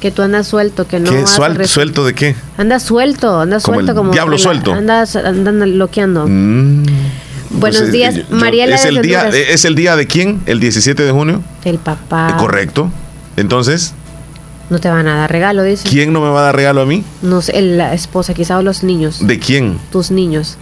Speaker 3: Que tú andas suelto, que no.
Speaker 2: ¿Qué? ¿Suelto de qué?
Speaker 3: Anda suelto, anda suelto como.
Speaker 2: Diablo suelto.
Speaker 3: Andas, andan loqueando. Mm. Buenos pues, días, eh, Mariela.
Speaker 2: ¿es el, día, ¿Es el día de quién? ¿El 17 de junio?
Speaker 3: El papá.
Speaker 2: Eh, correcto. Entonces.
Speaker 3: No te van a dar regalo, dice.
Speaker 2: ¿Quién no me va a dar regalo a mí?
Speaker 3: No sé, la esposa, quizá o los niños.
Speaker 2: ¿De quién?
Speaker 3: Tus niños.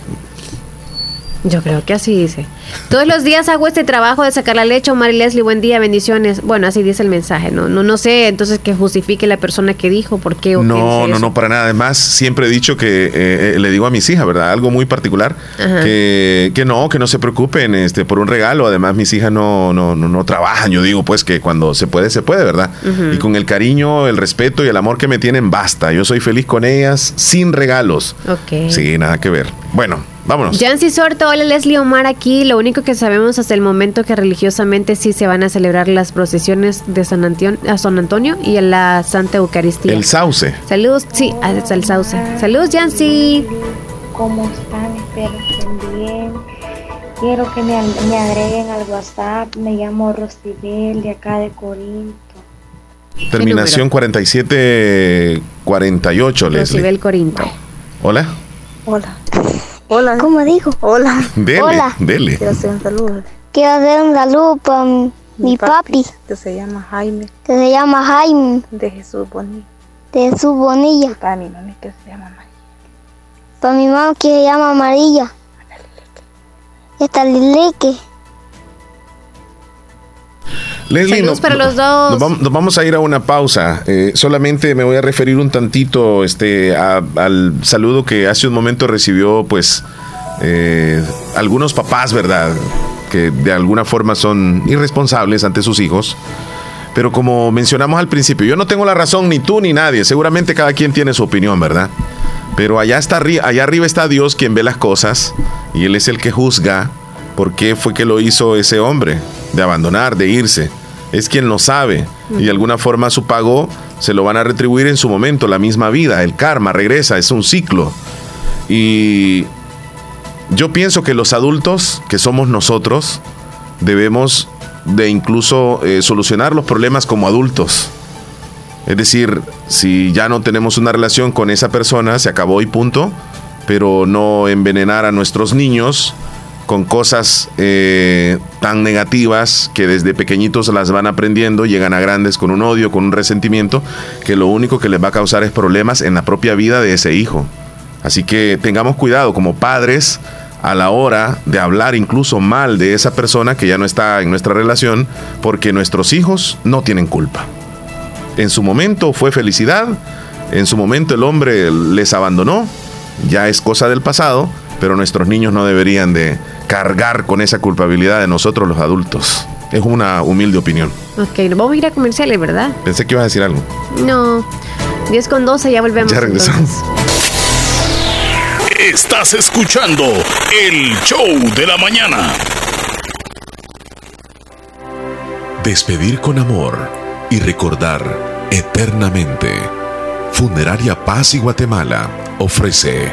Speaker 3: Yo creo que así dice. Todos los días hago este trabajo de sacar la leche, Mari Leslie, buen día, bendiciones. Bueno, así dice el mensaje, ¿no? No, no sé, entonces que justifique la persona que dijo, por qué o
Speaker 2: No, no, no, para nada. Además, siempre he dicho que eh, eh, le digo a mis hijas, ¿verdad? Algo muy particular, que, que, no, que no se preocupen este, por un regalo. Además, mis hijas no, no, no, trabajan. Yo digo, pues, que cuando se puede, se puede, ¿verdad? Y con el cariño, el respeto y el amor que me tienen, basta. Yo soy feliz con ellas, sin regalos.
Speaker 3: Ok.
Speaker 2: Sí, nada que ver. Bueno, Vámonos.
Speaker 3: Jancy Sorto, hola Leslie Omar aquí. Lo único que sabemos hasta el momento que religiosamente sí se van a celebrar las procesiones de San Antonio, a San Antonio y a la Santa Eucaristía.
Speaker 2: El sauce.
Speaker 3: Saludos, sí, hasta el sauce. Saludos, Jancy.
Speaker 22: ¿Cómo están? Espero que estén bien.
Speaker 23: Quiero que me, me agreguen al WhatsApp. Me llamo Rostibel de acá de Corinto.
Speaker 24: Terminación 4748, Leslie.
Speaker 3: Rostibel Corinto.
Speaker 24: Hola.
Speaker 23: Hola. Hola.
Speaker 25: ¿Cómo dijo?
Speaker 23: Hola.
Speaker 24: Dele,
Speaker 25: Hola.
Speaker 24: dele.
Speaker 23: Quiero hacer un saludo.
Speaker 25: Quiero hacer un saludo para mi, mi papi,
Speaker 23: Que se llama Jaime
Speaker 25: que se llama Jaime
Speaker 23: de Jesús Bonilla.
Speaker 25: de Jesús Bonilla.
Speaker 23: Y para mi mami que se llama María.
Speaker 25: Para mi mamá que se llama María. Esta Lilique.
Speaker 24: Leslie,
Speaker 3: Saludos
Speaker 24: no-
Speaker 3: para los dos.
Speaker 24: Nos vamos, nos vamos a ir a una pausa. Eh, solamente me voy a referir un tantito este, a- al saludo que hace un momento recibió, pues, eh, algunos papás, ¿verdad? Que de alguna forma son irresponsables ante sus hijos. Pero como mencionamos al principio, yo no tengo la razón, ni tú ni nadie. Seguramente cada quien tiene su opinión, ¿verdad? Pero allá, está, allá arriba está Dios quien ve las cosas y Él es el que juzga por qué fue que lo hizo ese hombre, de abandonar, de irse. Es quien lo sabe y de alguna forma su pago se lo van a retribuir en su momento, la misma vida, el karma regresa, es un ciclo. Y yo pienso que los adultos, que somos nosotros, debemos de incluso eh, solucionar los problemas como adultos. Es decir, si ya no tenemos una relación con esa persona, se acabó y punto, pero no envenenar a nuestros niños con cosas eh, tan negativas que desde pequeñitos las van aprendiendo, llegan a grandes con un odio, con un resentimiento, que lo único que les va a causar es problemas en la propia vida de ese hijo. Así que tengamos cuidado como padres a la hora de hablar incluso mal de esa persona que ya no está en nuestra relación, porque nuestros hijos no tienen culpa. En su momento fue felicidad, en su momento el hombre les abandonó, ya es cosa del pasado, pero nuestros niños no deberían de cargar con esa culpabilidad de nosotros los adultos. Es una humilde opinión.
Speaker 3: Ok, nos vamos a ir a comerciales, ¿verdad?
Speaker 24: Pensé que ibas a decir algo.
Speaker 3: No. 10 con 12, ya volvemos.
Speaker 24: Ya regresamos.
Speaker 3: entonces.
Speaker 10: Estás escuchando el show de la mañana.
Speaker 2: Despedir con amor y recordar eternamente. Funeraria Paz y Guatemala ofrece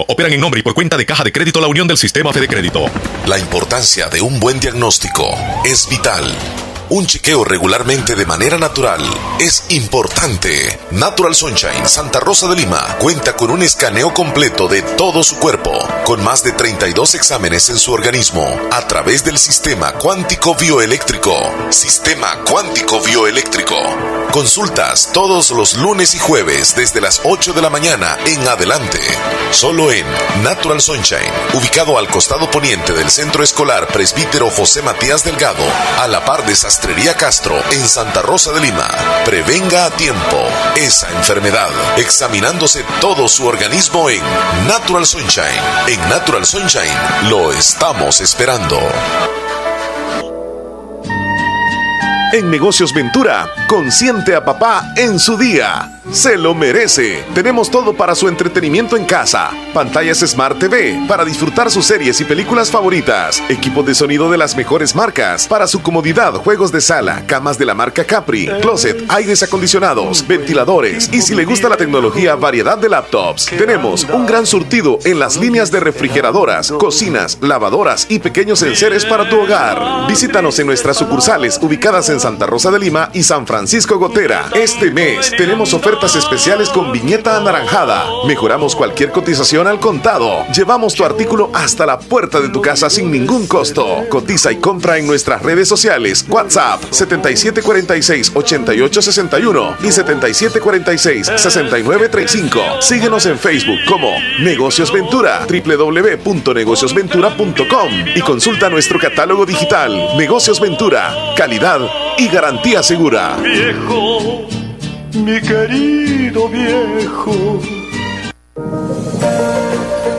Speaker 26: operan en nombre y por cuenta de Caja de Crédito La Unión del Sistema Fede Crédito.
Speaker 2: La importancia de un buen diagnóstico es vital. Un chequeo regularmente de manera natural es importante. Natural Sunshine Santa Rosa de Lima cuenta con un escaneo completo de todo su cuerpo, con más de 32 exámenes en su organismo, a través del sistema cuántico bioeléctrico. Sistema cuántico bioeléctrico. Consultas todos los lunes y jueves desde las 8 de la mañana en adelante. Solo en Natural Sunshine, ubicado al costado poniente del Centro Escolar Presbítero José Matías Delgado, a la par de Sastrería Castro en Santa Rosa de Lima. Prevenga a tiempo esa enfermedad, examinándose todo su organismo en Natural Sunshine. En Natural Sunshine lo estamos esperando.
Speaker 27: En Negocios Ventura, consiente a papá en su día se lo merece. Tenemos todo para su entretenimiento en casa. Pantallas Smart TV para disfrutar sus series y películas favoritas. Equipo de sonido de las mejores marcas. Para su comodidad, juegos de sala, camas de la marca Capri, closet, aires acondicionados, ventiladores y si le gusta la tecnología, variedad de laptops. Tenemos un gran surtido en las líneas de refrigeradoras, cocinas, lavadoras y pequeños enseres para tu hogar. Visítanos en nuestras sucursales ubicadas en Santa Rosa de Lima y San Francisco Gotera. Este mes tenemos ofertas especiales con viñeta anaranjada. Mejoramos cualquier cotización al contado. Llevamos tu artículo hasta la puerta de tu casa sin ningún costo. Cotiza y compra en nuestras redes sociales. WhatsApp 7746-8861 y 7746-6935. Síguenos en Facebook como Negocios Ventura, www.negociosventura.com y consulta nuestro catálogo digital. Negocios Ventura, calidad y garantía segura.
Speaker 28: Mi querido viejo.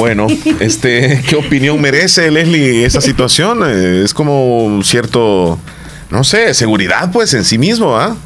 Speaker 29: Bueno, este, ¿qué opinión merece Leslie esa situación? Eh, es como un cierto, no sé, seguridad pues en sí mismo, ¿ah?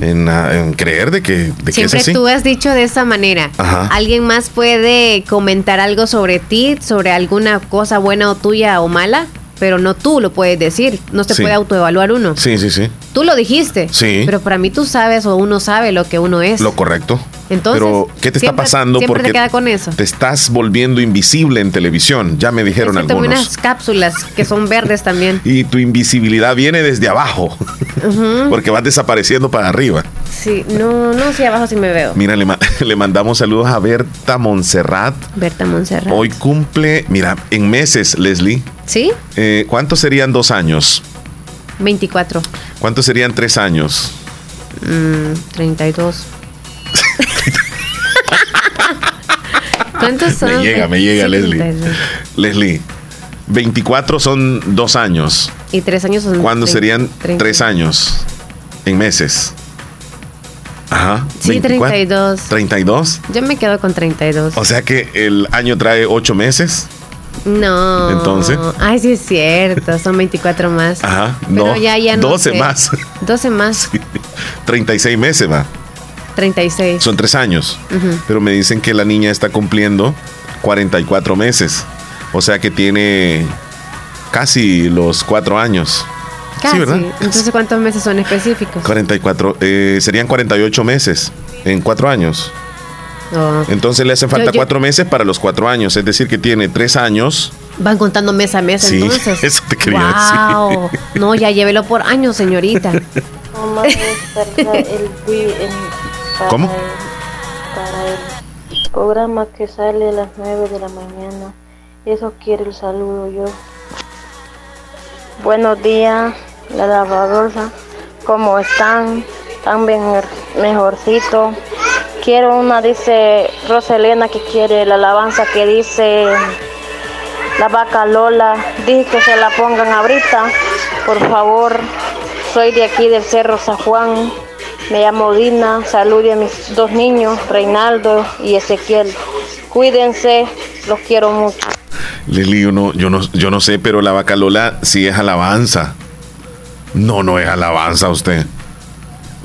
Speaker 29: En, creer de que, de
Speaker 3: Siempre
Speaker 29: que
Speaker 3: tú has dicho de esa manera. ¿Alguien más puede comentar algo sobre ti, sobre alguna cosa buena o tuya o mala? pero no tú lo puedes decir. No se puede autoevaluar uno.
Speaker 29: Sí, sí, sí.
Speaker 3: Tú lo dijiste.
Speaker 29: Sí.
Speaker 3: Pero para mí tú sabes o uno sabe lo que uno es.
Speaker 29: Lo correcto.
Speaker 3: Entonces,
Speaker 29: pero ¿qué te está pasando?
Speaker 3: Siempre te queda con eso.
Speaker 29: Te estás volviendo invisible en televisión. Ya me dijeron Eso algunos.
Speaker 3: unas cápsulas que son verdes también.
Speaker 29: y tu invisibilidad viene desde abajo. Porque vas desapareciendo para arriba.
Speaker 3: Sí, no, no, sí, abajo sí me veo.
Speaker 29: Mira, le, le mandamos saludos a Berta Montserrat.
Speaker 3: Berta Montserrat.
Speaker 29: Hoy cumple, mira, en meses, Leslie.
Speaker 3: ¿Sí?
Speaker 29: Eh, ¿Cuántos serían dos años?
Speaker 3: 24.
Speaker 29: ¿Cuántos serían tres años?
Speaker 3: 32. ¿Cuántos son?
Speaker 29: Me llega, me llega, Leslie. Leslie, 24 son dos años.
Speaker 3: Y tres años son.
Speaker 29: ¿Cuándo serían tres años? En meses. Ajá.
Speaker 3: Sí, 32.
Speaker 29: ¿32?
Speaker 3: Yo me quedo con 32.
Speaker 29: O sea que el año trae ocho meses.
Speaker 3: No.
Speaker 29: Entonces.
Speaker 3: Ay, sí es cierto, son 24 más.
Speaker 29: Ajá, no. ya, ya no 12 más.
Speaker 3: 12 más.
Speaker 29: 36 meses va.
Speaker 3: 36.
Speaker 29: Son tres años. Pero me dicen que la niña está cumpliendo 44 meses. O sea que tiene casi los cuatro años.
Speaker 3: Casi. ¿verdad? Entonces, ¿cuántos meses son específicos?
Speaker 2: 44, eh, serían 48 meses en cuatro años. Oh. Entonces le hacen falta cuatro meses para los cuatro años, es decir, que tiene tres años.
Speaker 3: Van contando mes a mes, sí, entonces.
Speaker 2: Eso te quería wow.
Speaker 3: No, ya llévelo por años, señorita.
Speaker 2: ¿Cómo?
Speaker 30: para el programa que sale a las 9 de la mañana. Eso quiere el saludo yo. Buenos días, la lavadora. ¿Cómo están? ¿Están bien mejorcito? Quiero una, dice Roselena, que quiere la alabanza que dice la vaca Lola. Dije que se la pongan ahorita, por favor. Soy de aquí del Cerro San Juan. Me llamo Dina. Salude a mis dos niños, Reinaldo y Ezequiel. Cuídense, los quiero mucho.
Speaker 2: Lili, yo no, yo no, yo no sé, pero la vaca Lola sí es alabanza. No, no es alabanza usted.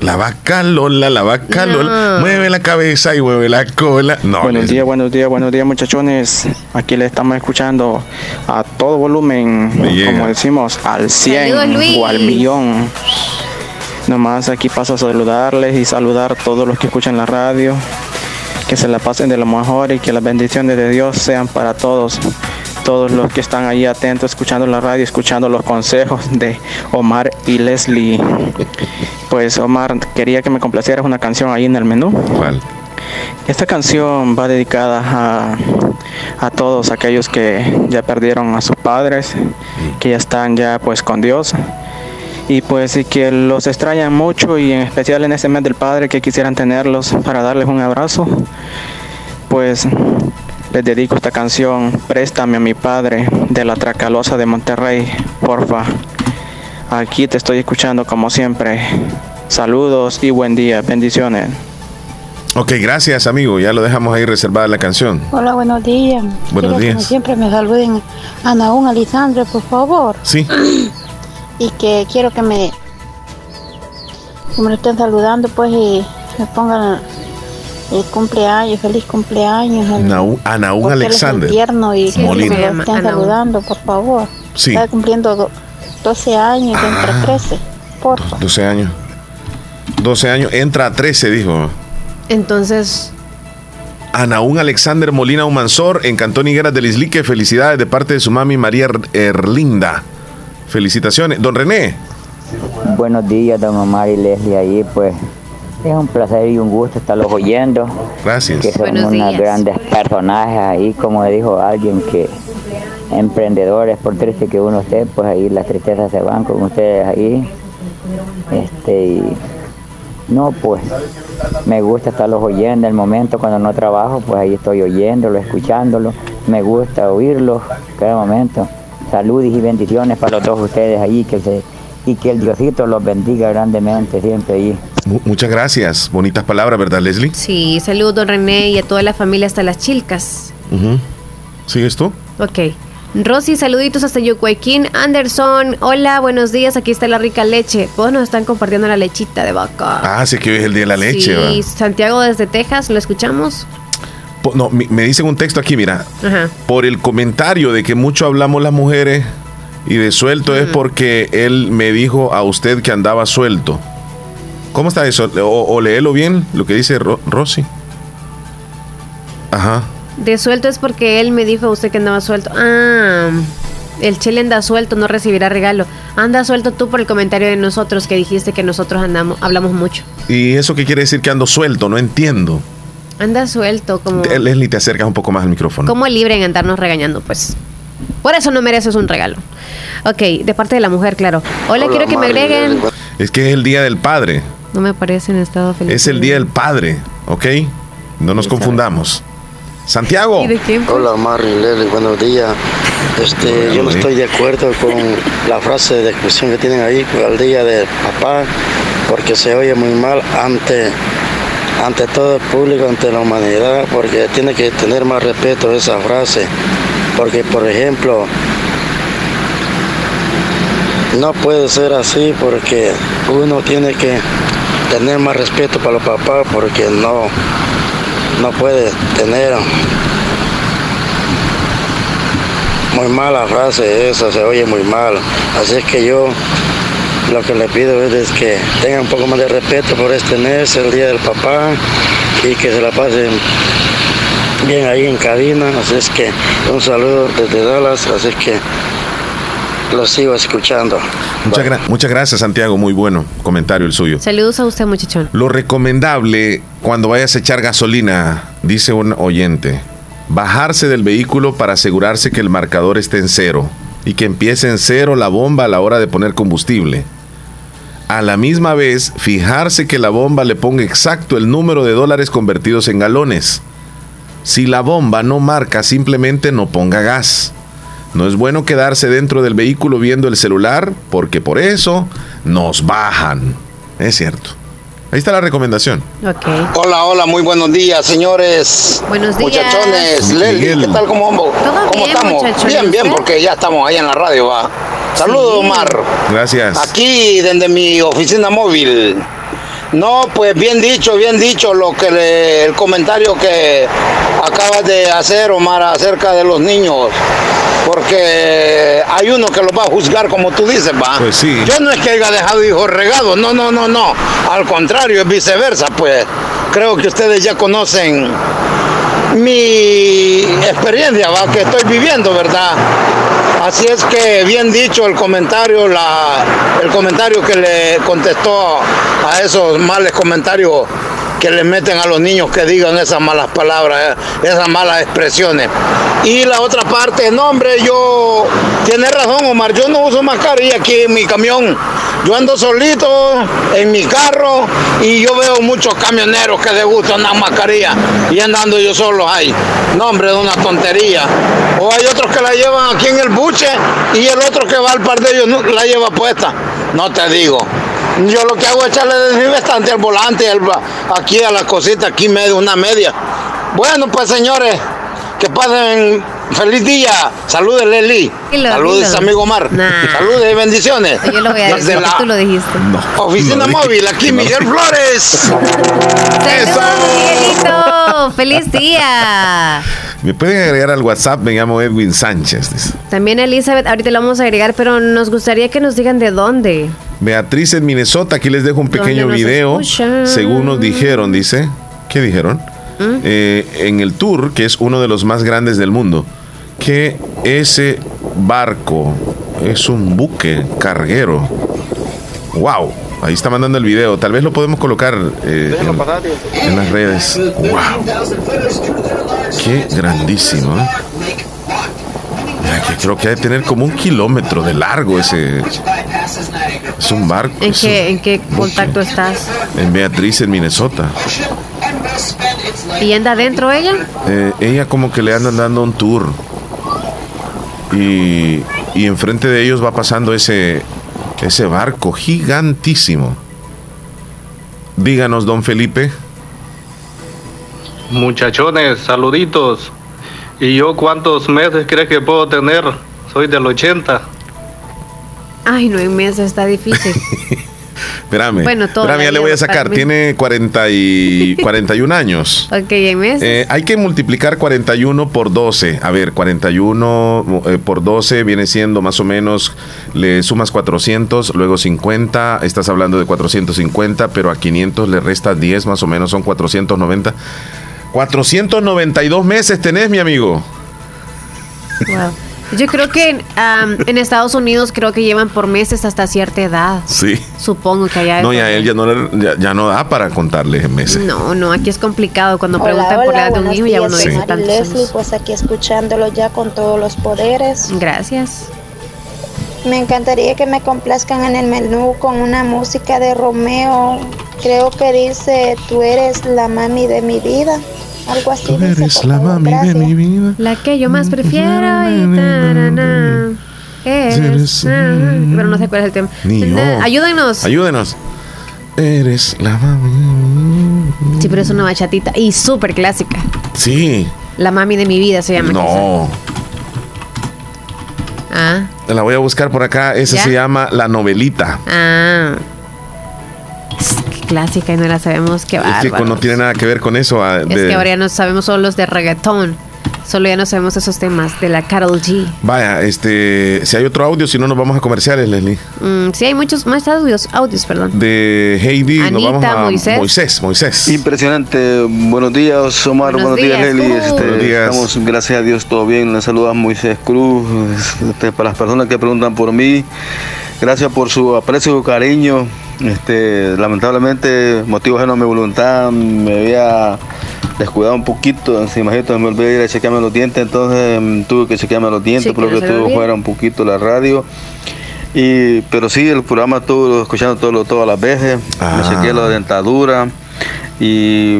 Speaker 2: La vaca Lola, la vaca Lola, mueve la cabeza y mueve la cola. No,
Speaker 31: buenos días, buenos días, buenos días muchachones. Aquí le estamos escuchando a todo volumen, como decimos, al 100 o al millón. Nomás aquí paso a saludarles y saludar a todos los que escuchan la radio. Que se la pasen de lo mejor y que las bendiciones de Dios sean para todos todos los que están ahí atentos, escuchando la radio, escuchando los consejos de Omar y Leslie. Pues Omar, quería que me complacieras una canción ahí en el menú.
Speaker 2: ¿Cuál?
Speaker 31: Esta canción va dedicada a, a todos aquellos que ya perdieron a sus padres, que ya están ya pues con Dios y pues y que los extrañan mucho y en especial en este mes del Padre que quisieran tenerlos para darles un abrazo. Pues les dedico esta canción, Préstame a mi padre, de la Tracalosa de Monterrey, porfa. Aquí te estoy escuchando como siempre. Saludos y buen día, bendiciones.
Speaker 2: Ok, gracias amigo, ya lo dejamos ahí reservada la canción.
Speaker 30: Hola, buenos días.
Speaker 2: Buenos días.
Speaker 30: como siempre me saluden a Naún Alisandre, por favor.
Speaker 2: Sí.
Speaker 30: y que quiero que me, que me estén saludando pues y me pongan el cumpleaños, feliz cumpleaños.
Speaker 2: a Naún Alexander.
Speaker 30: y que me estén saludando, por favor.
Speaker 2: Sí.
Speaker 30: Está cumpliendo 12 años, entra a 13, por
Speaker 2: 12 años. 12 años, entra a 13, dijo.
Speaker 3: Entonces...
Speaker 2: Anaún Alexander Molina Humansor en Cantón Higueras del Islique. Felicidades de parte de su mami María Erlinda. Felicitaciones. Don René.
Speaker 32: Buenos días, don Omar y Leslie ahí, pues es un placer y un gusto estarlos oyendo.
Speaker 2: Gracias.
Speaker 32: Que son unos grandes personajes ahí, como dijo alguien que emprendedores, por triste que uno esté, pues ahí las tristezas se van con ustedes ahí. Este y no, pues me gusta estarlos oyendo el momento cuando no trabajo, pues ahí estoy oyéndolo, escuchándolo. Me gusta oírlos cada momento. Saludos y bendiciones para todos ustedes ahí que se, y que el Diosito los bendiga grandemente siempre ahí.
Speaker 2: Muchas gracias. Bonitas palabras, ¿verdad, Leslie?
Speaker 3: Sí, saludos, don René, y a toda la familia hasta las chilcas.
Speaker 2: ¿Sigues tú?
Speaker 3: Ok. Rosy, saluditos hasta Yucuayquín. Anderson, hola, buenos días. Aquí está la rica leche. Pues nos están compartiendo la lechita de vaca.
Speaker 2: Ah, sí que hoy es el día de la leche.
Speaker 3: Sí, Santiago desde Texas, ¿lo escuchamos?
Speaker 2: No, me dicen un texto aquí, mira. Por el comentario de que mucho hablamos las mujeres y de suelto es porque él me dijo a usted que andaba suelto. ¿Cómo está eso? O, o léelo bien, lo que dice Rosy. Ajá.
Speaker 3: De suelto es porque él me dijo a usted que andaba suelto. Ah, el chile anda suelto, no recibirá regalo. Anda suelto tú por el comentario de nosotros que dijiste que nosotros andamos, hablamos mucho.
Speaker 2: ¿Y eso qué quiere decir que ando suelto? No entiendo.
Speaker 3: Anda suelto, como.
Speaker 2: Leslie, te acercas un poco más al micrófono.
Speaker 3: Como libre en andarnos regañando, pues. Por eso no mereces un regalo. Ok, de parte de la mujer, claro. Hola, quiero que me agreguen.
Speaker 2: Es que es el día del padre.
Speaker 3: No me parece en estado feliz.
Speaker 2: Es el día del padre, ¿ok? No nos confundamos. Santiago.
Speaker 26: Hola, Mari, Leslie, buenos días. Este, yo no estoy de acuerdo con la frase de expresión que tienen ahí al día del papá, porque se oye muy mal ante ante todo el público, ante la humanidad, porque tiene que tener más respeto esa frase. Porque, por ejemplo, no puede ser así porque uno tiene que tener más respeto para los papás porque no, no puede tener muy mala frase esa, se oye muy mal. Así es que yo lo que le pido es que tengan un poco más de respeto por este mes, el Día del Papá, y que se la pasen bien ahí en cabina. Así es que un saludo desde Dallas, así es que lo sigo escuchando.
Speaker 2: Muchas, muchas gracias, Santiago. Muy bueno comentario el suyo.
Speaker 3: Saludos a usted, muchachón.
Speaker 2: Lo recomendable cuando vayas a echar gasolina, dice un oyente, bajarse del vehículo para asegurarse que el marcador esté en cero y que empiece en cero la bomba a la hora de poner combustible. A la misma vez, fijarse que la bomba le ponga exacto el número de dólares convertidos en galones. Si la bomba no marca, simplemente no ponga gas. No es bueno quedarse dentro del vehículo viendo el celular porque por eso nos bajan. Es cierto. Ahí está la recomendación.
Speaker 33: Hola, hola, muy buenos días, señores.
Speaker 3: Buenos días.
Speaker 33: Muchachones, Leli, ¿qué tal? ¿Cómo, ¿Cómo estamos? Bien, bien, porque ya estamos ahí en la radio, va. Saludos, Omar.
Speaker 2: Gracias.
Speaker 33: Aquí, desde mi oficina móvil. No, pues bien dicho, bien dicho lo que el comentario que acabas de hacer, Omar, acerca de los niños. Porque hay uno que los va a juzgar como tú dices, va.
Speaker 2: Pues sí.
Speaker 33: Yo no es que haya dejado hijos regados, no, no, no, no. Al contrario, es viceversa, pues. Creo que ustedes ya conocen mi experiencia, va, que estoy viviendo, ¿verdad? Así es que bien dicho el comentario, la, el comentario que le contestó a esos males comentarios que le meten a los niños que digan esas malas palabras, eh, esas malas expresiones. Y la otra parte, no hombre, yo, tiene razón Omar, yo no uso mascarilla aquí en mi camión. Yo ando solito en mi carro y yo veo muchos camioneros que les gustan la mascarilla y andando yo solo ahí. No hombre, es una tontería. O hay otros que la llevan aquí en el buche y el otro que va al par de ellos la lleva puesta. No te digo. Yo lo que hago es echarle desinfectante al volante, aquí a la cosita, aquí medio, una media. Bueno, pues señores, que pasen feliz día. Saludes, Leli. Saludes, amigo Omar. Saludes y bendiciones.
Speaker 3: Yo lo voy a decir, la tú lo dijiste.
Speaker 33: Oficina móvil, aquí Miguel Flores.
Speaker 3: ¡Eso! Miguelito! ¡Feliz día!
Speaker 2: Me pueden agregar al WhatsApp, me llamo Edwin Sánchez.
Speaker 3: También Elizabeth, ahorita lo vamos a agregar, pero nos gustaría que nos digan de dónde.
Speaker 2: Beatriz en Minnesota, aquí les dejo un pequeño video. Según nos dijeron, dice. ¿Qué dijeron? ¿Mm? Eh, en el tour, que es uno de los más grandes del mundo, que ese barco es un buque carguero. ¡Wow! Ahí está mandando el video. Tal vez lo podemos colocar eh, en, las redes. ¡Wow! ¡Qué grandísimo! ¿eh? que creo que hay que tener como un kilómetro de largo ese. Es un barco.
Speaker 3: ¿En, qué, ¿en qué contacto estás?
Speaker 2: En Beatriz, en Minnesota.
Speaker 3: ¿Y anda adentro ella?
Speaker 2: Eh, ella como que le andan dando un tour. Y, y enfrente de ellos va pasando ese, ese barco gigantísimo. Díganos, don Felipe.
Speaker 34: Muchachones, saluditos. ¿Y yo cuántos meses crees que puedo tener? Soy del 80.
Speaker 3: Ay, nueve meses está difícil.
Speaker 2: Espérame. Bueno, Espérame, ya le voy a sacar. Tiene 40 y 41 años.
Speaker 3: ok, meses.
Speaker 2: Eh, hay que multiplicar 41 por 12. A ver, 41 eh, por 12 viene siendo más o menos, le sumas 400, luego 50, estás hablando de 450, pero a 500 le resta 10, más o menos son 490. 492 meses tenés, mi amigo.
Speaker 3: Wow. Yo creo que en Estados Unidos creo que llevan por meses hasta cierta edad.
Speaker 2: Sí.
Speaker 3: Supongo que allá.
Speaker 2: No, ya él ya no, ya, no da para contarles en meses.
Speaker 3: No, no, aquí es complicado. Cuando preguntan por la edad de un hijo ya uno dice
Speaker 35: tantos Leslie, pues aquí escuchándolo ya con todos los poderes.
Speaker 3: Gracias.
Speaker 35: Me encantaría que me complazcan en el menú con una música de Romeo. Creo que dice, tú eres la mami de mi vida. Algo así.
Speaker 2: Tú eres la mami de mi vida.
Speaker 3: La que yo más prefiero. Eres, pero no sé cuál es el tema. Ayúdenos.
Speaker 2: Ayúdenos. Eres la mami.
Speaker 3: Sí, pero es una bachatita y súper clásica.
Speaker 2: Sí.
Speaker 3: La mami de mi vida se llama.
Speaker 2: No.
Speaker 3: Ah.
Speaker 2: La voy a buscar por acá. Esa se llama La Novelita.
Speaker 3: Ah clásica y no la sabemos qué va.
Speaker 2: Es que no tiene nada que ver con eso.
Speaker 3: Ah, es que ahora ya no sabemos solo los de reggaetón. Solo ya no sabemos esos temas de la Carol G.
Speaker 2: Vaya, este, si hay otro audio, si no nos vamos a comerciales, Leslie.
Speaker 3: Mm, sí, hay muchos más audios, audios, perdón.
Speaker 2: De Heidi,
Speaker 3: nos vamos a Moisés.
Speaker 2: Moisés,
Speaker 36: Impresionante. Buenos días, Omar. Buenos, días, Leslie. Este, estamos, gracias a Dios, todo bien. Le saluda Moisés Cruz. Este, para las personas que preguntan por mí, gracias por su aprecio y cariño. Este, lamentablemente, motivo de mi voluntad, me había descuidado un poquito, si imagínate, me olvidé ir a chequearme los dientes, entonces mm, tuve que chequearme los dientes, pero que estuve fuera un poquito la radio. Y, pero sí, el programa estuve escuchando todo, todas las veces, me ah. chequeé la dentadura y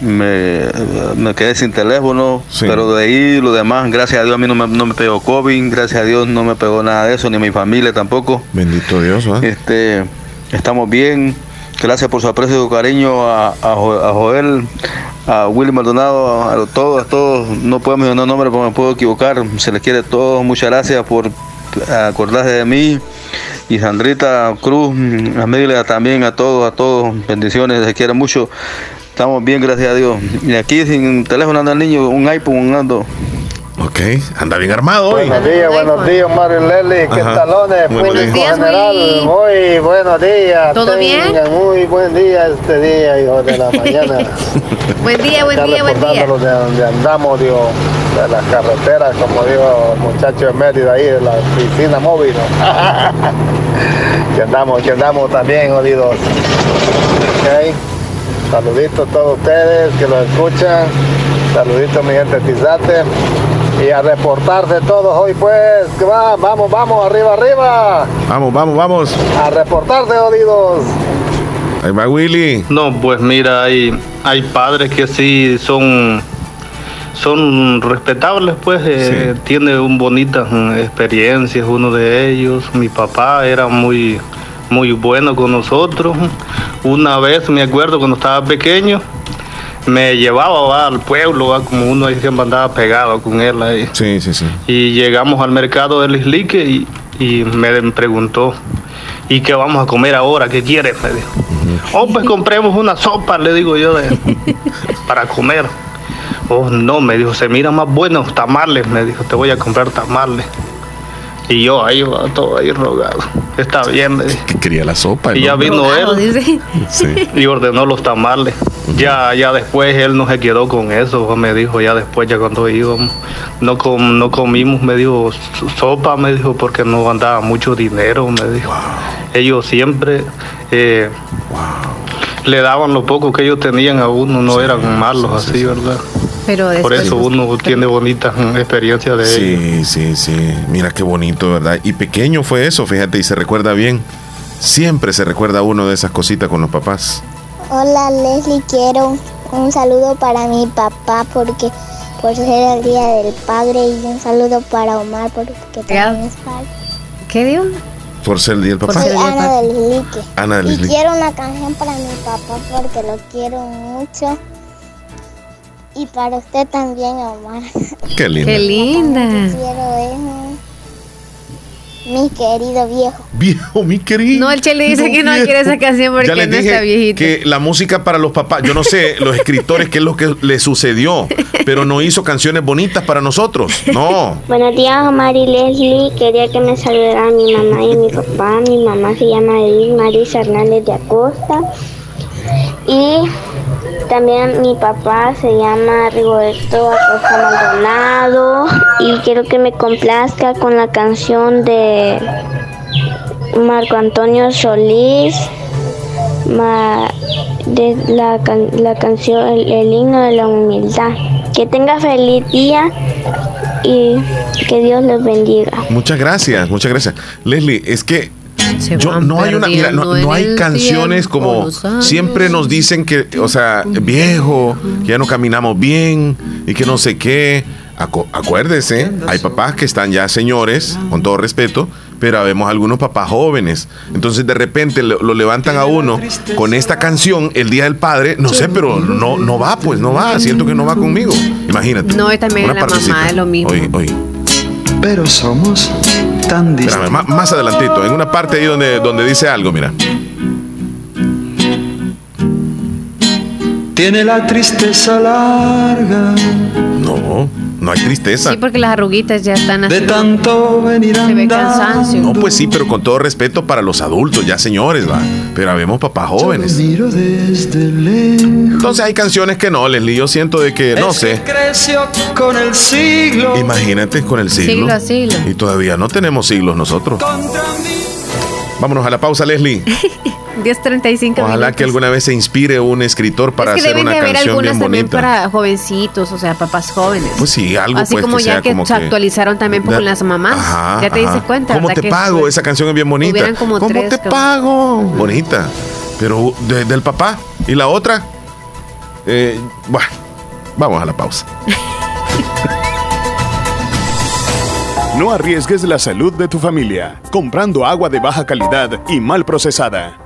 Speaker 36: me, me quedé sin teléfono, pero de ahí lo demás, gracias a Dios a mí no me, no me pegó COVID, gracias a Dios no me pegó nada de eso, ni mi familia tampoco.
Speaker 2: Bendito Dios, ¿eh?
Speaker 36: Este, estamos bien, gracias por su aprecio y su cariño a, a Joel, a Willy Maldonado, a todos, a todos, no puedo mencionar nombres porque me puedo equivocar, se les quiere a todos, muchas gracias por acordarse de mí. Y Sandrita Cruz, a Miguel también, a todos, a todos, bendiciones, se quiere mucho. Estamos bien, gracias a Dios. Y aquí sin teléfono anda el niño, un iPhone, un ando.
Speaker 2: Ok, anda bien armado
Speaker 37: hoy. Buenos días, buenos días, Mario Lely. ¿Qué talones?
Speaker 3: Muy buenos días,
Speaker 37: general. Muy buenos días.
Speaker 3: ¿Todo bien?
Speaker 37: Muy buen día este día, hijo de la mañana.
Speaker 3: buen día, buen día, buen día.
Speaker 37: de donde andamos, digo, de las carreteras, como dijo el muchacho de Mérida ahí, de la piscina móvil. que andamos, que andamos también, jodidos. Ok. Saluditos a todos ustedes que lo escuchan. Saluditos mi gente Tizate y a reportarse todos hoy pues, que va, vamos, vamos, arriba, arriba.
Speaker 2: Vamos, vamos, vamos.
Speaker 37: A reportarse, jodidos.
Speaker 2: Ahí va Willy.
Speaker 34: No, pues mira, hay, hay padres que sí son son respetables, pues, eh, tiene un bonitas mm, experiencias uno de ellos. Mi papá era muy, muy bueno con nosotros. Una vez me acuerdo cuando estaba pequeño, me llevaba al pueblo, como uno ahí siempre andaba pegado con él ahí.
Speaker 2: Sí, sí, sí.
Speaker 34: Y llegamos al mercado del Islique y, y me preguntó, ¿y qué vamos a comer ahora? ¿Qué quieres? Me dijo. Oh, pues compremos una sopa, le digo yo, de, para comer. Oh, no, me dijo, se mira más buenos tamales, me dijo, te voy a comprar tamales. Y yo ahí va todo ahí rogado. Está bien, me dijo.
Speaker 2: quería la sopa.
Speaker 34: Y ya vino él y ordenó los tamales. Ya, ya después él no se quedó con eso, me dijo, ya después, ya cuando íbamos, no, no comimos, me dijo, sopa, me dijo, porque no andaba mucho dinero, me dijo. Ellos siempre eh, le daban lo poco que ellos tenían a uno, no eran malos así, ¿verdad?
Speaker 3: Pero
Speaker 34: Por eso uno tiene bonitas experiencias de
Speaker 2: Sí, sí, sí. Mira qué bonito, ¿verdad? Y pequeño fue eso, fíjate, y se recuerda bien. Siempre se recuerda uno de esas cositas con los papás.
Speaker 25: Hola Leslie, quiero un saludo para mi papá porque por ser el día del padre y un saludo para Omar porque también es padre.
Speaker 3: ¿Qué dio?
Speaker 2: Por ser el día del papá.
Speaker 25: Soy Ana del Lique.
Speaker 2: Ana del
Speaker 25: Y quiero una canción para mi papá porque lo quiero mucho. Y para usted también, Omar.
Speaker 2: Qué linda.
Speaker 3: Qué linda.
Speaker 25: Quiero mi querido viejo.
Speaker 2: Viejo, mi querido.
Speaker 3: No, el Che le dice que no quiere esa canción porque no está viejito.
Speaker 2: Que la música para los papás, yo no sé, los escritores, qué es lo que le sucedió, pero no hizo canciones bonitas para nosotros. No.
Speaker 25: Buenos días, Omar y Leslie. Quería que me saludara mi mamá y mi papá. Mi mamá se llama Edith Marisa Hernández de Acosta. Y también mi papá se llama Rigoberto Acosta Maldonado y quiero que me complazca con la canción de Marco Antonio Solís, de la, la canción el, himno de la humildad. Que tenga feliz día y que Dios los bendiga.
Speaker 2: Muchas gracias, muchas gracias. Leslie, es que no hay una, no, hay canciones como siempre nos dicen que, o sea, viejo, que ya no caminamos bien y que no sé qué. acuérdese, hay papás que están ya señores, con todo respeto, pero vemos algunos papás jóvenes. Entonces de repente lo, levantan a uno con esta canción, el Día del Padre, no sé, pero no, no va, pues no va, siento que no va conmigo. Imagínate.
Speaker 3: No, y también la mamá es lo mismo.
Speaker 38: Pero somos tan
Speaker 2: más, adelantito, en una parte ahí donde, donde dice algo, mira.
Speaker 38: Tiene la tristeza larga.
Speaker 2: No, hay tristeza.
Speaker 3: Sí, porque las arruguitas ya están
Speaker 38: así. De tanto venir
Speaker 3: Se ve cansancio.
Speaker 2: No, pues sí, pero con todo respeto para los adultos, ya señores, va. Pero habemos papás jóvenes. Entonces hay canciones que no, Leslie. Yo siento de que, no sé.
Speaker 38: con el siglo.
Speaker 2: Imagínate con el siglo.
Speaker 3: Siglo a siglo.
Speaker 2: Y todavía no tenemos siglos nosotros. Vámonos a la pausa, Leslie.
Speaker 3: 10.35
Speaker 2: Ojalá que alguna vez se inspire un escritor para
Speaker 3: es que
Speaker 2: hacer una
Speaker 3: de haber
Speaker 2: canción
Speaker 3: algunas
Speaker 2: bien
Speaker 3: también
Speaker 2: bonita.
Speaker 3: para jovencitos, o sea, papás jóvenes.
Speaker 2: Pues sí, algo
Speaker 3: Así
Speaker 2: pues,
Speaker 3: como
Speaker 2: que
Speaker 3: ya
Speaker 2: sea
Speaker 3: que
Speaker 2: como
Speaker 3: se
Speaker 2: que-
Speaker 3: actualizaron también con las mamás.
Speaker 2: Ajá,
Speaker 3: ya te diste cuenta.
Speaker 2: ¿Cómo te
Speaker 3: que
Speaker 2: pago?
Speaker 3: fue-
Speaker 2: Esa canción es bien bonita.
Speaker 3: Como
Speaker 2: ¿Cómo
Speaker 3: tres,
Speaker 2: te
Speaker 3: como-
Speaker 2: pago? Bonita. Pero de- del papá. ¿Y la otra? Eh, bueno, vamos a la pausa.
Speaker 23: No arriesgues la salud de tu familia comprando agua de baja calidad y mal procesada.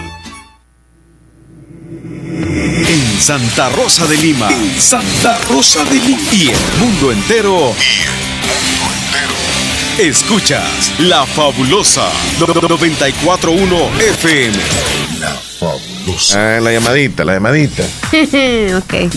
Speaker 39: Santa Rosa de Lima.
Speaker 40: Santa Rosa de Lima.
Speaker 39: Y el mundo entero. Escuchas La Fabulosa 941 FM.
Speaker 2: Ah, la llamadita, la llamadita.
Speaker 3: ok.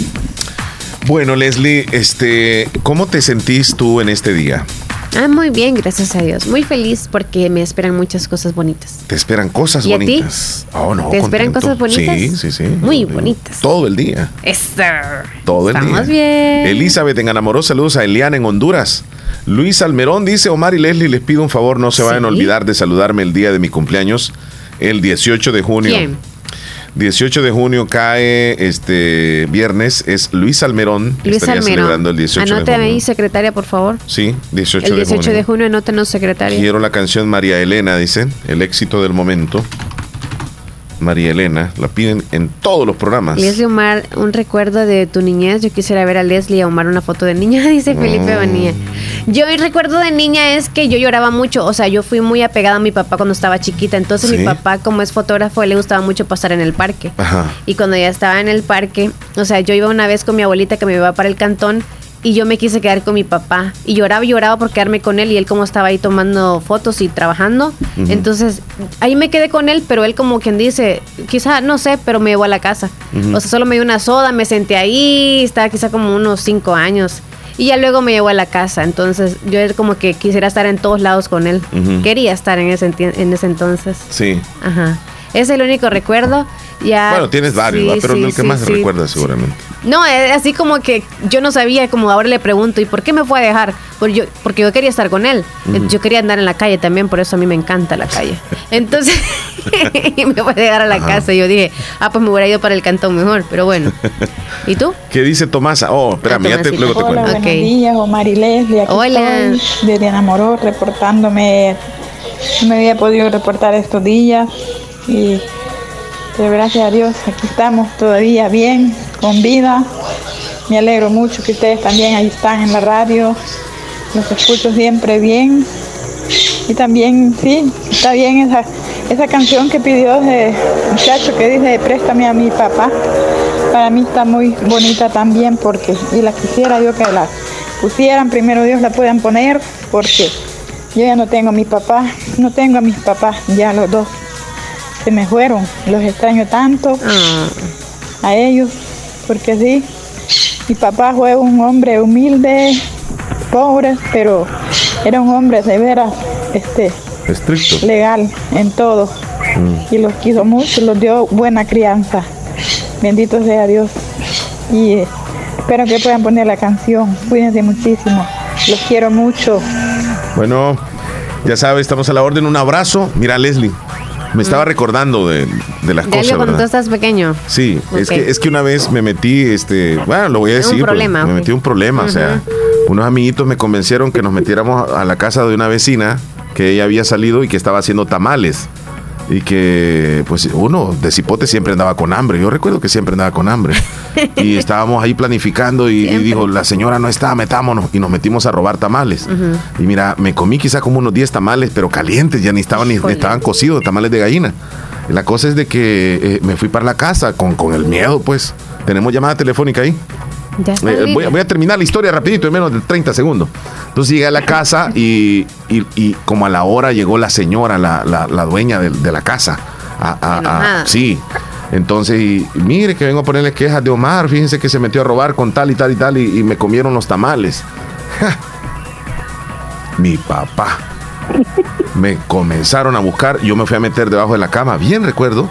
Speaker 2: Bueno, Leslie, este, ¿cómo te sentís tú en este día?
Speaker 3: Ah, muy bien, gracias a Dios. Muy feliz porque me esperan muchas cosas bonitas.
Speaker 2: ¿Te esperan cosas
Speaker 3: ¿Y a ti?
Speaker 2: bonitas? Oh, no,
Speaker 3: ¿Te esperan cosas bonitas?
Speaker 2: Sí, sí, sí.
Speaker 3: Muy bonitas.
Speaker 2: Todo el día.
Speaker 3: Eso.
Speaker 2: Todo el
Speaker 3: Estamos
Speaker 2: día.
Speaker 3: bien.
Speaker 2: Elizabeth en Anamoró, saludos a Eliana en Honduras. Luis Almerón dice, Omar y Leslie, les pido un favor, no se vayan a olvidar de saludarme el día de mi cumpleaños, el 18 de junio.
Speaker 3: ¿Quién?
Speaker 2: 18 de junio cae este viernes, es Luis Almerón,
Speaker 3: Luis
Speaker 2: estaría
Speaker 3: Almerón.
Speaker 2: celebrando el 18 de
Speaker 3: Anótame
Speaker 2: junio.
Speaker 3: ahí, secretaria, por favor.
Speaker 2: Sí, 18
Speaker 3: el
Speaker 2: de
Speaker 3: 18
Speaker 2: junio.
Speaker 3: de junio, anótenos, secretaria.
Speaker 2: Quiero la canción María Elena, dicen, el éxito del momento. María Elena, la piden en todos los programas.
Speaker 3: Leslie Omar, un recuerdo de tu niñez. Yo quisiera ver a Leslie y a Omar una foto de niña, dice Felipe
Speaker 2: Mm.
Speaker 3: Vanilla. Yo el recuerdo de niña es que yo lloraba mucho, o sea, yo fui muy apegada a mi papá cuando estaba chiquita, entonces
Speaker 2: Sí.
Speaker 3: mi papá como es fotógrafo le gustaba mucho pasar en el parque.
Speaker 2: Ajá.
Speaker 3: Y cuando ya estaba en el parque, o sea, yo iba una vez con mi abuelita que me iba para el cantón y yo me quise quedar con mi papá y lloraba y lloraba por quedarme con él y él como estaba ahí tomando fotos y trabajando. Entonces, ahí me quedé con él, pero él como quien dice, quizá, no sé, pero me llevó a la casa. O sea, solo me dio una soda, me senté ahí, estaba quizá como unos cinco años. Y ya luego me llevó a la casa. Entonces yo era como que quisiera estar en todos lados con él. Quería estar en ese, en ese entonces.
Speaker 2: Sí.
Speaker 3: Ajá. Es el único recuerdo. Ya,
Speaker 2: bueno, tienes varios, pero el que más se recuerda seguramente.
Speaker 3: No, es así como que yo no sabía, como ahora le pregunto, ¿y por qué me fue a dejar? Porque yo, porque yo quería estar con él. Yo quería andar en la calle también, por eso a mí me encanta la calle. Entonces, me fue a dejar a la casa y yo dije, ah, pues me hubiera ido para el cantón mejor, pero bueno. ¿Y tú?
Speaker 2: ¿Qué dice Tomasa? Oh, espérame, ya te, luego
Speaker 41: te Hola, buenos días, Omar y Leslie. Aquí Hola. Estoy de Diana Moró, reportándome. No me había podido reportar estos días y pero gracias a Dios aquí estamos todavía bien, con vida. Me alegro mucho que ustedes también ahí están en la radio. Los escucho siempre bien. Y también, sí, está bien esa, esa canción que pidió ese muchacho que dice préstame a mi papá. Para mí está muy bonita también porque, y la quisiera yo que la pusieran, primero Dios la puedan poner porque yo ya no tengo a mi papá, no tengo a mis papás, ya los dos se me fueron. Los extraño tanto ah. a ellos, porque sí, mi papá fue un hombre humilde, pobre, pero era un hombre de veras, este,
Speaker 2: estricto,
Speaker 41: legal en todo. Mm. Y los quiso mucho, los dio buena crianza. Bendito sea Dios. Y espero que puedan poner la canción. Cuídense muchísimo. Los quiero mucho.
Speaker 2: Bueno, ya sabes, estamos a la orden. Un abrazo. Mira, Leslie. Me estaba recordando de, las cosas.
Speaker 3: cuando tú estás pequeño.
Speaker 2: Sí, es, que, es que una vez me metí, este, bueno, lo voy a decir. Un problema. Me metí un problema, o sea, unos amiguitos me convencieron que nos metiéramos a la casa de una vecina que ella había salido y que estaba haciendo tamales y que pues uno de cipote siempre andaba con hambre. Yo recuerdo que siempre andaba con hambre. Y estábamos ahí planificando y, dijo, la señora no está, metámonos. Y nos metimos a robar tamales. Y mira, me comí quizá como unos 10 tamales, pero calientes, ya ni estaban, ni, estaban cocidos, tamales de gallina. La cosa es de que eh, me fui para la casa con, con el miedo, pues. Tenemos llamada telefónica ahí. Eh, voy, a terminar la historia rapidito, en menos de 30 segundos. Entonces llegué a la casa y, como a la hora llegó la señora, la, dueña de, la casa. sí. Entonces, mire que vengo a ponerle quejas de Omar, fíjense que se metió a robar con tal y tal y tal y, me comieron los tamales. Mi papá. Me comenzaron a buscar, yo me fui a meter debajo de la cama, bien recuerdo.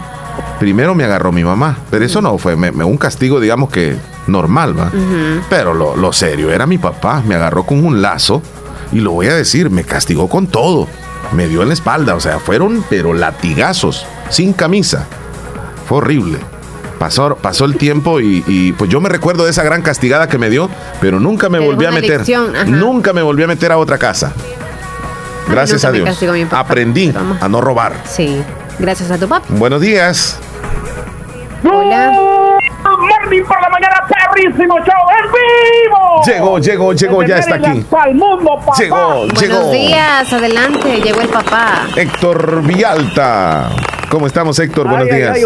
Speaker 2: Primero me agarró mi mamá, pero eso no fue un castigo, digamos que normal, ¿va? Pero lo, serio era mi papá, me agarró con un lazo y lo voy a decir, me castigó con todo. Me dio en la espalda, o sea, fueron pero latigazos, sin camisa. Fue horrible. Pasó, pasó el tiempo y, pues yo me recuerdo de esa gran castigada que me dio, pero nunca me volví a meter. Nunca me volví a meter a otra casa. Gracias a Dios. Aprendí a no robar.
Speaker 3: Sí, gracias a tu papá.
Speaker 2: Buenos días.
Speaker 14: Hola morning por la mañana, perrísimo show en vivo.
Speaker 2: Llegó, llegó, llegó, ya está aquí.
Speaker 14: Al mundo, papá.
Speaker 2: Llegó,
Speaker 3: Buenos
Speaker 2: llegó.
Speaker 3: días, adelante, llegó el papá.
Speaker 2: Héctor Vialta. ¿Cómo estamos, Héctor? Buenos días.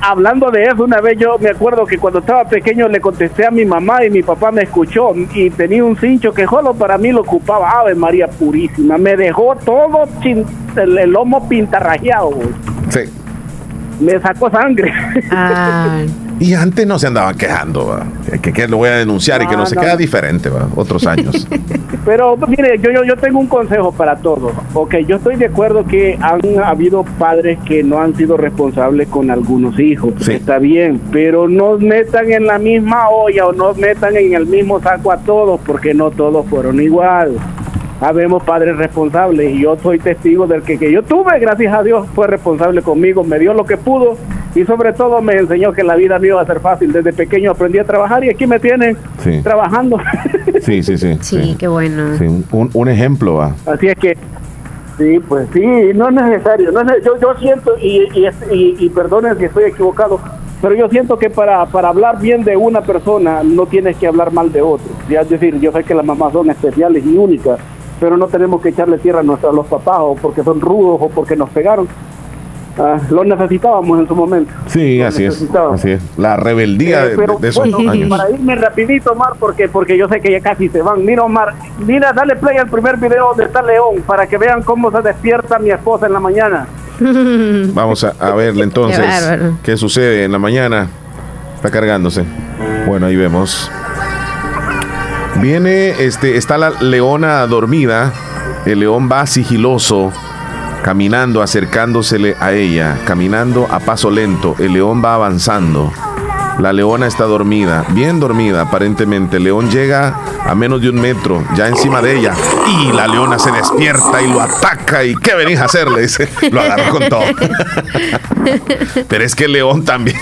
Speaker 14: Hablando de eso, una vez yo me acuerdo que cuando estaba pequeño le contesté a mi mamá y mi papá me escuchó y tenía un cincho que solo para mí lo ocupaba. Ave María Purísima. Me dejó todo el, lomo pintarrajeado.
Speaker 2: Sí.
Speaker 14: Me sacó sangre.
Speaker 2: Y antes no se andaban quejando, Que, lo voy a denunciar y que no, se queda diferente, otros años.
Speaker 14: Pero mire, yo, yo, yo tengo un consejo para todos. Ok, yo estoy de acuerdo que han habido padres que no han sido responsables con algunos hijos. Está bien, pero no metan en la misma olla o no metan en el mismo saco a todos porque no todos fueron iguales habemos padres responsables y yo soy testigo del que, que yo tuve, gracias a Dios, fue responsable conmigo, me dio lo que pudo y sobre todo me enseñó que la vida no iba a ser fácil. Desde pequeño aprendí a trabajar y aquí me tienen trabajando.
Speaker 2: Sí, sí, sí.
Speaker 3: Sí, qué bueno.
Speaker 2: un, ejemplo va.
Speaker 14: Así es que, sí, pues sí, no es necesario. No yo, yo siento, y, y, y, perdonen si estoy equivocado, pero yo siento que para, para hablar bien de una persona no tienes que hablar mal de otro. Es decir, yo sé que las mamás son especiales y únicas, pero no tenemos que echarle tierra a, nuestros, los papás o porque son rudos o porque nos pegaron. Ah, lo necesitábamos en su momento.
Speaker 2: Sí, así es, así es. La rebeldía eh, de, esos años.
Speaker 14: Para irme rapidito, Omar, porque, porque yo sé que ya casi se van. Mira, Omar, mira, dale play al primer video donde está León para que vean cómo se despierta mi esposa en la mañana.
Speaker 2: Vamos a, a verle entonces qué sucede en la mañana. Está cargándose. Bueno, ahí vemos. Viene, este, está la leona dormida. El león va sigiloso, caminando, acercándosele a ella, caminando a paso lento. El león va avanzando. La leona está dormida, bien dormida aparentemente. El león llega a menos de un metro, ya encima de ella. Y la leona se despierta y lo ataca. ¿Y qué venís a hacer? Le dice. Lo agarró con todo. Pero es que el león también.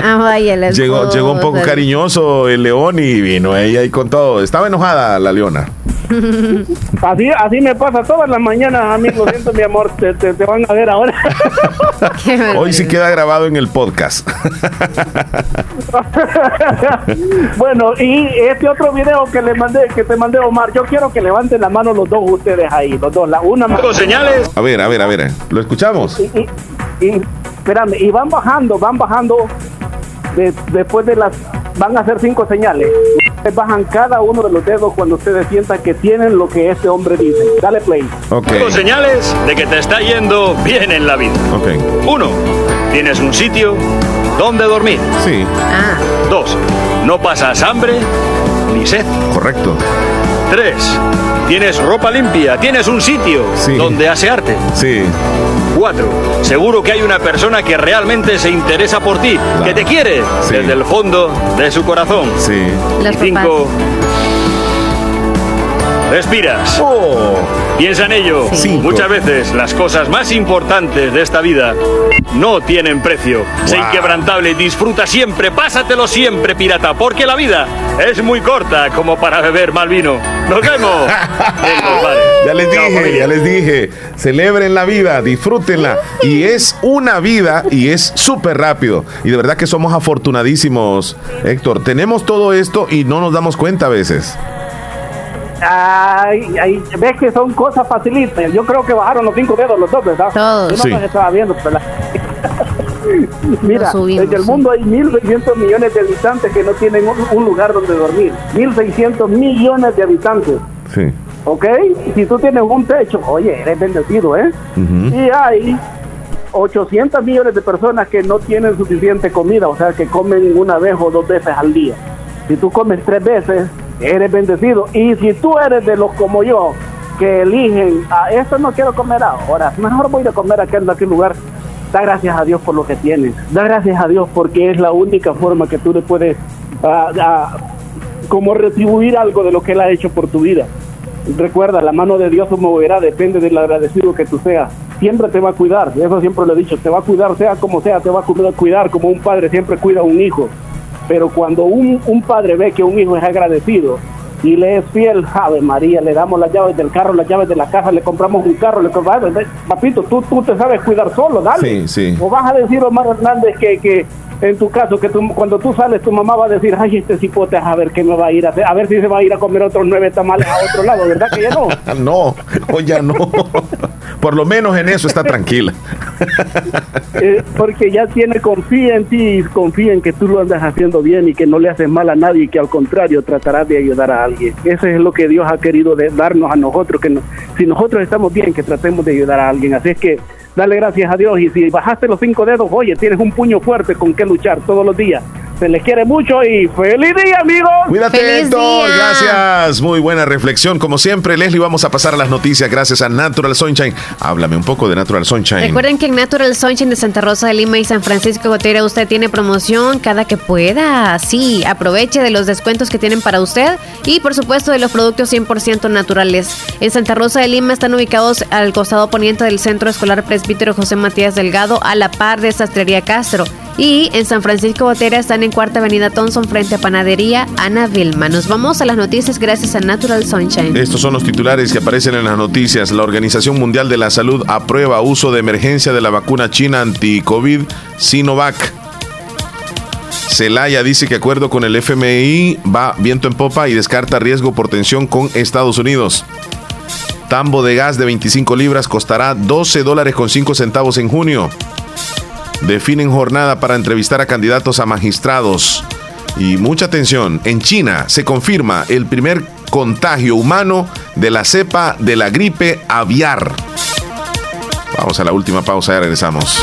Speaker 3: Ah, vaya,
Speaker 2: llegó, llegó un poco cariñoso el león y vino ella y con todo. Estaba enojada la leona.
Speaker 14: Así, así me pasa todas las mañanas, a mí, lo siento, mi amor, te, van a ver ahora.
Speaker 2: Hoy sí queda grabado en el podcast.
Speaker 14: bueno, y este otro video que le mandé, que te mandé Omar, yo quiero que levanten la mano los dos ustedes ahí, los dos, la una mano.
Speaker 2: señales? A ver, a ver, a ver, ¿lo escuchamos?
Speaker 14: Y, y, espérame, y van bajando, van bajando después de las van a hacer cinco señales. Ustedes bajan cada uno de los dedos cuando ustedes sientan que tienen lo que este hombre dice. Dale play.
Speaker 42: Cinco señales de que te está yendo bien en la vida.
Speaker 2: Okay.
Speaker 42: Uno, tienes un sitio donde dormir.
Speaker 2: Sí.
Speaker 3: Ah.
Speaker 42: Dos, no pasas hambre ni sed.
Speaker 2: Correcto.
Speaker 42: Tres, tienes ropa limpia, tienes un sitio donde asearte.
Speaker 2: Sí.
Speaker 42: Cuatro, seguro que hay una persona que realmente se interesa por ti, que te quiere desde el fondo de su corazón.
Speaker 2: Sí.
Speaker 42: y respiras.
Speaker 2: Oh.
Speaker 42: Piensa en ello. Muchas veces las cosas más importantes de esta vida no tienen precio. Sé inquebrantable, disfruta siempre, pásatelo siempre, pirata, porque la vida es muy corta como para beber mal vino. Nos vemos.
Speaker 2: ya les dije, ya les dije, celebren la vida, disfrútenla. Y es una vida y es súper rápido. Y de verdad que somos afortunadísimos, Héctor. Tenemos todo esto y no nos damos cuenta a veces.
Speaker 14: Ay, ay, ves que son cosas facilitas. Yo creo que bajaron los cinco dedos los dos, ¿verdad?
Speaker 3: Todos.
Speaker 14: Yo no estaba viendo, pero Mira, en el mundo hay 1.600 millones de habitantes que no tienen un, lugar donde dormir. 1.600 millones de habitantes.
Speaker 2: Sí.
Speaker 14: ¿Ok? Si tú tienes un techo, oye, eres bendecido, ¿eh? Y hay 800 millones de personas que no tienen suficiente comida, o sea, que comen una vez o dos veces al día. Si tú comes tres veces, eres bendecido. Y si tú eres de los como yo, que eligen, a ah, esto no quiero comer ahora, mejor voy a comer aquel, aquel lugar, da gracias a Dios por lo que tienes, da gracias a Dios porque es la única forma que tú le puedes uh, como retribuir algo de lo que Él ha hecho por tu vida. Recuerda, la mano de Dios se moverá, depende del agradecido que tú seas. Siempre te va a cuidar, eso siempre lo he dicho, te va a cuidar, sea como sea, te va a cuidar como un padre siempre cuida a un hijo. Pero cuando un, un padre ve que un hijo es agradecido y le es fiel, Ave María, le damos las llaves del carro, las llaves de la casa, le compramos un carro, le compramos, papito, tú, tú te sabes cuidar solo, dale.
Speaker 2: Sí, sí.
Speaker 14: O vas a decir, Omar Hernández, que, que en tu caso, que tú, cuando tú sales, tu mamá va a decir, ay, este cipote, a ver qué me va a ir a hacer, a ver si se va a ir a comer otros nueve tamales a otro lado, ¿verdad que ya no?
Speaker 2: no, o ya no. Por lo menos en eso está tranquila.
Speaker 14: Eh, porque ya tiene, confía en ti y confía en que tú lo andas haciendo bien y que no le haces mal a nadie y que al contrario tratarás de ayudar a alguien. Eso es lo que Dios ha querido darnos a nosotros, que si nosotros estamos bien, que tratemos de ayudar a alguien. Así es que dale gracias a Dios y si bajaste los cinco dedos, oye, tienes un puño fuerte con que luchar todos los días. Se les quiere mucho y feliz día, amigos.
Speaker 2: Cuídate, Héctor. Gracias. Muy buena reflexión. Como siempre, Leslie, vamos a pasar a las noticias gracias a Natural Sunshine. Háblame un poco de Natural Sunshine.
Speaker 3: Recuerden que en Natural Sunshine de Santa Rosa de Lima y San Francisco Gotera usted tiene promoción cada que pueda. Sí, aproveche de los descuentos que tienen para usted y, por supuesto, de los productos 100% naturales. En Santa Rosa de Lima están ubicados al costado poniente del Centro Escolar Presbítero José Matías Delgado, a la par de Sastrería Castro. Y en San Francisco Botera están en Cuarta Avenida Thompson frente a Panadería Ana Vilma. Nos vamos a las noticias gracias a Natural Sunshine.
Speaker 2: Estos son los titulares que aparecen en las noticias. La Organización Mundial de la Salud aprueba uso de emergencia de la vacuna china anti-COVID Sinovac. Celaya dice que acuerdo con el FMI va viento en popa y descarta riesgo por tensión con Estados Unidos. Tambo de gas de 25 libras costará 12 dólares con 5 centavos en junio definen jornada para entrevistar a candidatos a magistrados. Y mucha atención, en China se confirma el primer contagio humano de la cepa de la gripe aviar. Vamos a la última pausa y regresamos.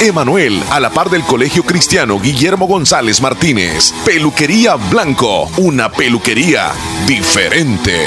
Speaker 2: Emanuel, a la par del Colegio Cristiano Guillermo González Martínez. Peluquería Blanco, una peluquería diferente.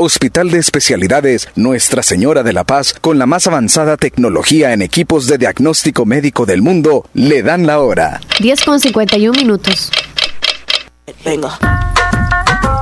Speaker 43: Hospital de Especialidades Nuestra Señora de la Paz, con la más avanzada tecnología en equipos de diagnóstico médico del mundo, le dan la hora.
Speaker 3: 10 con 51 minutos.
Speaker 10: Venga.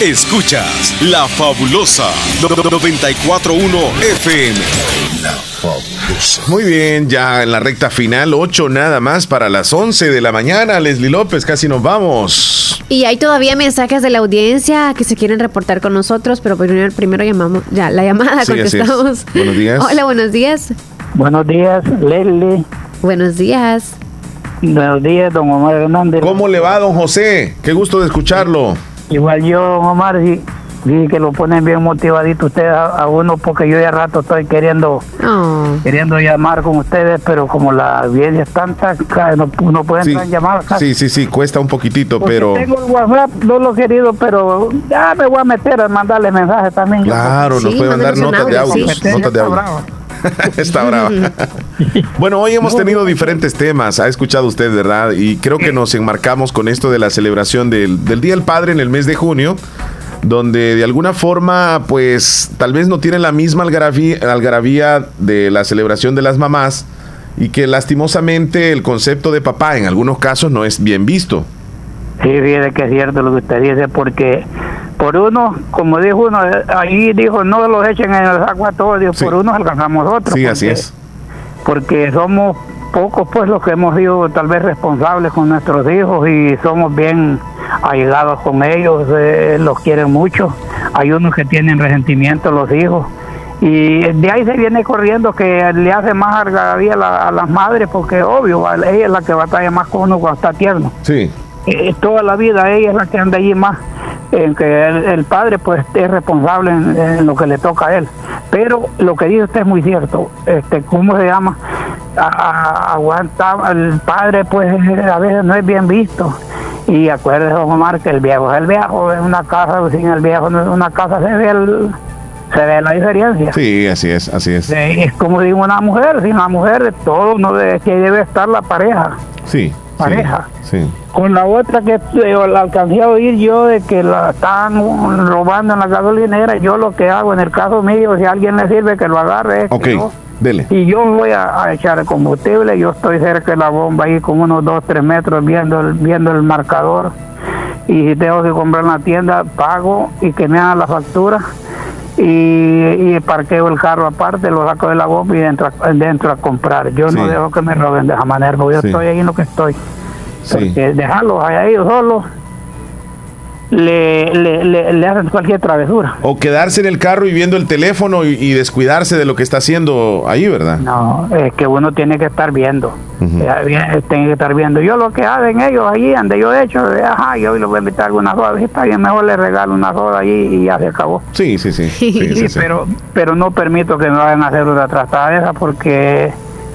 Speaker 10: Escuchas La Fabulosa 941 FM. La
Speaker 44: Fabulosa. Muy bien, ya en la recta final, 8 nada más para las 11 de la mañana. Leslie López, casi nos vamos.
Speaker 3: Y hay todavía mensajes de la audiencia que se quieren reportar con nosotros, pero primero, primero llamamos ya la llamada, contestamos.
Speaker 44: Buenos días.
Speaker 3: Hola, buenos días.
Speaker 45: Buenos días, Leslie.
Speaker 3: Buenos días.
Speaker 45: Buenos días, don Omar Hernández.
Speaker 44: ¿Cómo le va, don José? Qué gusto de escucharlo.
Speaker 45: Igual yo, don Omar, sí, que lo ponen bien motivadito ustedes a, uno porque yo ya rato estoy queriendo
Speaker 3: oh.
Speaker 45: queriendo llamar con ustedes, pero como la audiencia es tanta, no, no pueden sí, llamar.
Speaker 44: Sí, sí, sí, cuesta un poquitito, pero...
Speaker 45: Tengo el WhatsApp, no lo he querido, pero ya me voy a meter a mandarle mensajes también.
Speaker 44: Claro, nos pueden mandar notas de audio. Notas de audio. Está brava. bueno, hoy hemos tenido diferentes temas, ha escuchado usted, ¿verdad? Y creo que nos enmarcamos con esto de la celebración del, Día del Padre en el mes de junio donde de alguna forma, pues tal vez no tiene la misma algarabía, algarabía, de la celebración de las mamás y que lastimosamente el concepto de papá en algunos casos no es bien visto.
Speaker 45: Sí, fíjate que es cierto lo que usted dice, porque por uno, como dijo uno, ahí dijo, no los echen en el saco a todos, por uno alcanzamos otros.
Speaker 44: Sí, así es.
Speaker 45: Porque somos pocos pues los que hemos sido tal vez responsables con nuestros hijos y somos bien allegados con ellos, eh, los quieren mucho. Hay unos que tienen resentimiento los hijos. Y de ahí se viene corriendo que le hace más algarabía a, a las madres porque obvio, ella es la que batalla más con uno cuando está tierno.
Speaker 44: Sí.
Speaker 45: Eh, toda la vida ella es la que anda allí más en que el, padre pues es responsable en, lo que le toca a él. Pero lo que dice usted es muy cierto. Este, ¿Cómo se llama? aguanta, el padre pues a veces no es bien visto. Y acuérdese, don Omar, que el viejo es el viejo, en una casa, sin el viejo, en una casa se ve el, se ve la diferencia.
Speaker 44: Sí, así es, así es.
Speaker 45: Es como digo una mujer, sin la mujer todo no debe, que debe estar la pareja.
Speaker 44: Sí
Speaker 45: pareja. Con la otra que eh, la alcancé a oír yo de que la están robando en la gasolinera, yo lo que hago en el caso mío, si a alguien le sirve que lo agarre.
Speaker 2: ok, dele.
Speaker 45: Y yo voy a, echar el combustible, yo estoy cerca de la bomba ahí con unos 2, 3 metros viendo el, viendo el marcador. Y si tengo que comprar en la tienda, pago y que me hagan la factura y, parqueo el carro aparte, lo saco de la bomba y dentro, dentro a comprar. Yo no dejo que me roben de esa manera, porque yo estoy ahí en lo que estoy. Porque dejarlos ahí solos le, le, le, hacen cualquier travesura.
Speaker 2: O quedarse en el carro y viendo el teléfono y, descuidarse de lo que está haciendo ahí, ¿verdad?
Speaker 45: No, es que uno tiene que estar viendo. Eh, tiene que estar viendo. Yo lo que hacen ellos allí, donde yo he hecho, ajá, yo hoy les voy a invitar alguna soda. Si está bien, mejor le regalo una soda allí y ya se acabó.
Speaker 2: Sí, sí, sí.
Speaker 45: sí, pero, pero no permito que me vayan a hacer una trastada esa porque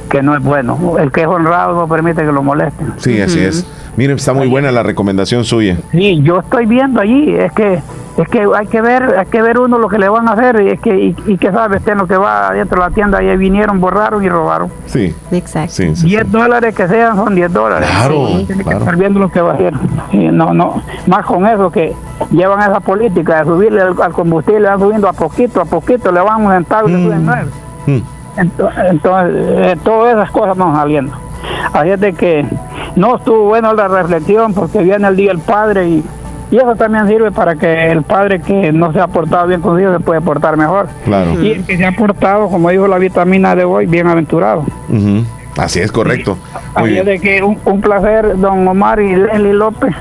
Speaker 45: que no es bueno. El que es honrado no permite que lo molesten.
Speaker 2: Sí, así es. Miren, está muy buena la recomendación suya.
Speaker 45: Sí, yo estoy viendo allí, es que es que hay que ver, hay que ver uno lo que le van a hacer y es que y, que sabe usted lo que va dentro de la tienda y vinieron, borraron y robaron.
Speaker 2: Sí.
Speaker 3: Exacto.
Speaker 45: 10 dólares que sean son 10 dólares.
Speaker 2: Claro,
Speaker 45: Tiene que estar viendo lo que va a hacer. no, no, más con eso que llevan esa política de subirle al, combustible, le van subiendo a poquito, a poquito, le van un centavo y le suben mm. nueve. Mm. Entonces, eh, todas esas cosas van saliendo. Así es de que no estuvo bueno la reflexión porque viene el día del padre y, y eso también sirve para que el padre que no se ha portado bien con Dios se puede portar mejor.
Speaker 2: Claro.
Speaker 45: Y el que se ha portado, como dijo la vitamina de hoy, bienaventurado.
Speaker 2: Así es correcto.
Speaker 45: Así es de que un, placer, don Omar y Leslie López.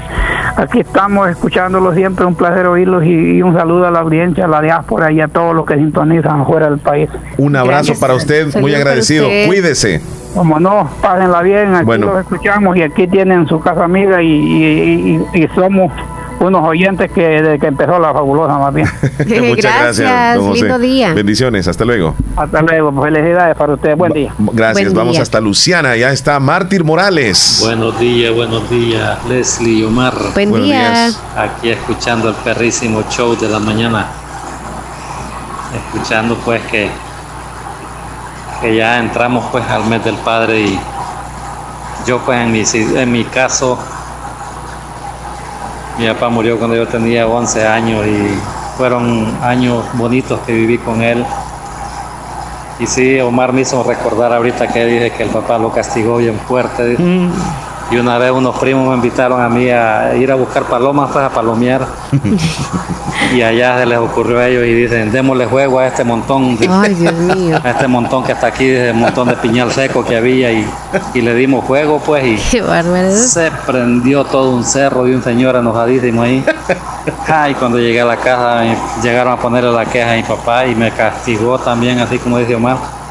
Speaker 45: Aquí estamos escuchándolo siempre, un placer oírlos y, un saludo a la audiencia, a la diáspora y a todos los que sintonizan fuera del país.
Speaker 2: Un abrazo para usted, muy agradecido. Cuídese.
Speaker 45: Como no, pásenla bien, aquí los escuchamos y aquí tienen su casa amiga y, y somos unos oyentes que desde que empezó la fabulosa más bien.
Speaker 2: Muchas gracias.
Speaker 3: lindo día.
Speaker 2: Bendiciones, hasta luego.
Speaker 45: Hasta luego, felicidades para ustedes, buen día.
Speaker 2: Gracias, vamos hasta Luciana, ya está Mártir Morales.
Speaker 46: Buenos días, buenos días, Leslie y Omar.
Speaker 3: Buen buenos Días.
Speaker 46: Aquí escuchando el perrísimo show de la mañana. Escuchando pues que, que ya entramos pues al mes del padre y yo pues en mi, en mi caso mi papá murió cuando yo tenía 11 años y fueron años bonitos que viví con él. Y sí, Omar me hizo recordar ahorita que dije que el papá lo castigó bien fuerte. Y una vez unos primos me invitaron a mí a ir a buscar palomas, pues a palomear. y allá se les ocurrió a ellos y dicen, démosle juego a este montón. A este montón que está aquí, el montón de piñal seco que había. Y, le dimos juego, pues. Y se prendió todo un cerro y un señor enojadísimo ahí. Ay, cuando llegué a la casa, llegaron a ponerle la queja a mi papá y me castigó también, así como dice Omar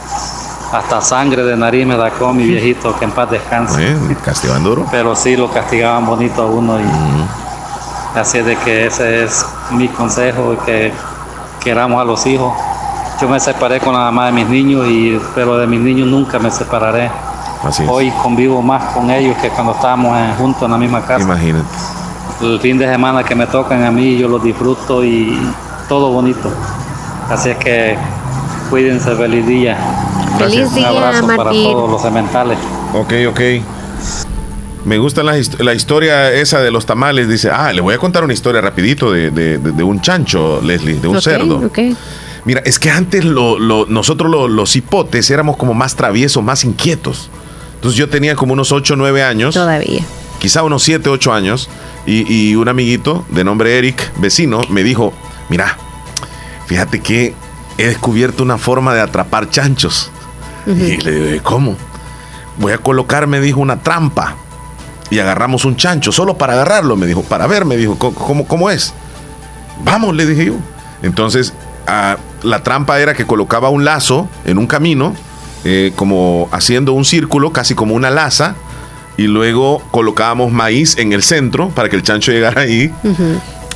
Speaker 46: hasta sangre de nariz me sacó mi viejito, que en paz descanse.
Speaker 2: castigaban duro.
Speaker 46: Pero sí lo castigaban bonito a uno y así es de que ese es mi consejo, que queramos a los hijos. Yo me separé con la mamá de mis niños, y, pero de mis niños nunca me separaré. Hoy convivo más con ellos que cuando estábamos juntos en la misma casa.
Speaker 2: Imagínate.
Speaker 46: El fin de semana que me tocan a mí, yo los disfruto y todo bonito. Así es que cuídense, feliz día.
Speaker 3: Feliz día,
Speaker 46: Un para todos los sementales.
Speaker 2: Ok, ok. Me gusta la, historia esa de los tamales. Dice, ah, le voy a contar una historia rapidito de, un chancho, Leslie, de un cerdo. Mira, es que antes nosotros los hipotes éramos como más traviesos, más inquietos. Entonces yo tenía como unos 8 o 9 años.
Speaker 3: Todavía.
Speaker 2: Quizá unos 7, 8 años. Y, y un amiguito de nombre Eric, vecino, me dijo, mira, fíjate que he descubierto una forma de atrapar chanchos. Y le digo, ¿cómo? Voy a colocar, me dijo, una trampa. Y agarramos un chancho, solo para agarrarlo, me dijo, para ver, me dijo, ¿cómo, cómo es? Vamos, le dije yo. Entonces, ah, la trampa era que colocaba un lazo en un camino, eh, como haciendo un círculo, casi como una laza, y luego colocábamos maíz en el centro para que el chancho llegara ahí.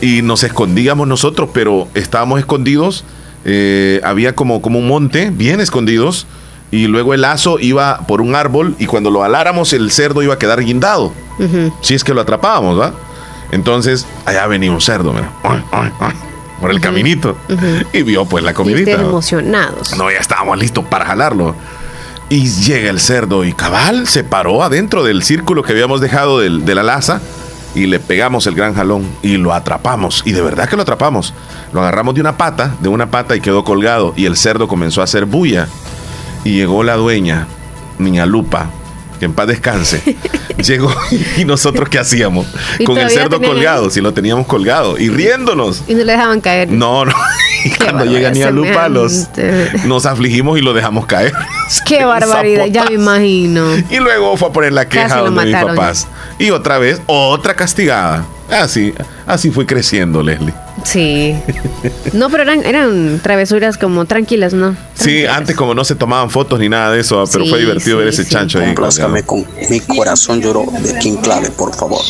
Speaker 2: Y nos escondíamos nosotros, pero estábamos escondidos. Eh, había como, como un monte, bien escondidos y luego el lazo iba por un árbol y cuando lo aláramos el cerdo iba a quedar guindado. Si es que lo atrapábamos, ¿va? Entonces, allá venía un cerdo, mira, por el caminito y vio pues la comidita.
Speaker 3: emocionados.
Speaker 2: No, ya estábamos listos para jalarlo. Y llega el cerdo y cabal se paró adentro del círculo que habíamos dejado de la laza y le pegamos el gran jalón y lo atrapamos. Y de verdad que lo atrapamos. Lo agarramos de una pata, de una pata y quedó colgado. Y el cerdo comenzó a hacer bulla. Y llegó la dueña, niña Lupa, que en paz descanse, llegó y nosotros qué hacíamos con el cerdo colgado, si lo teníamos colgado y riéndonos.
Speaker 3: Y no le dejaban caer.
Speaker 2: No, no. Y cuando llega ni a Lupa nos afligimos y lo dejamos caer.
Speaker 3: Qué barbaridad, ya me imagino.
Speaker 2: Y luego fue a poner la queja donde mis papás. Y otra vez, otra castigada. Así, así fue creciendo, Leslie.
Speaker 3: Sí. No, pero eran, eran travesuras como tranquilas, ¿no?
Speaker 2: Sí, antes como no se tomaban fotos ni nada de eso, pero fue divertido ver ese chancho ahí.
Speaker 47: con Mi corazón lloró de King Clave, por favor.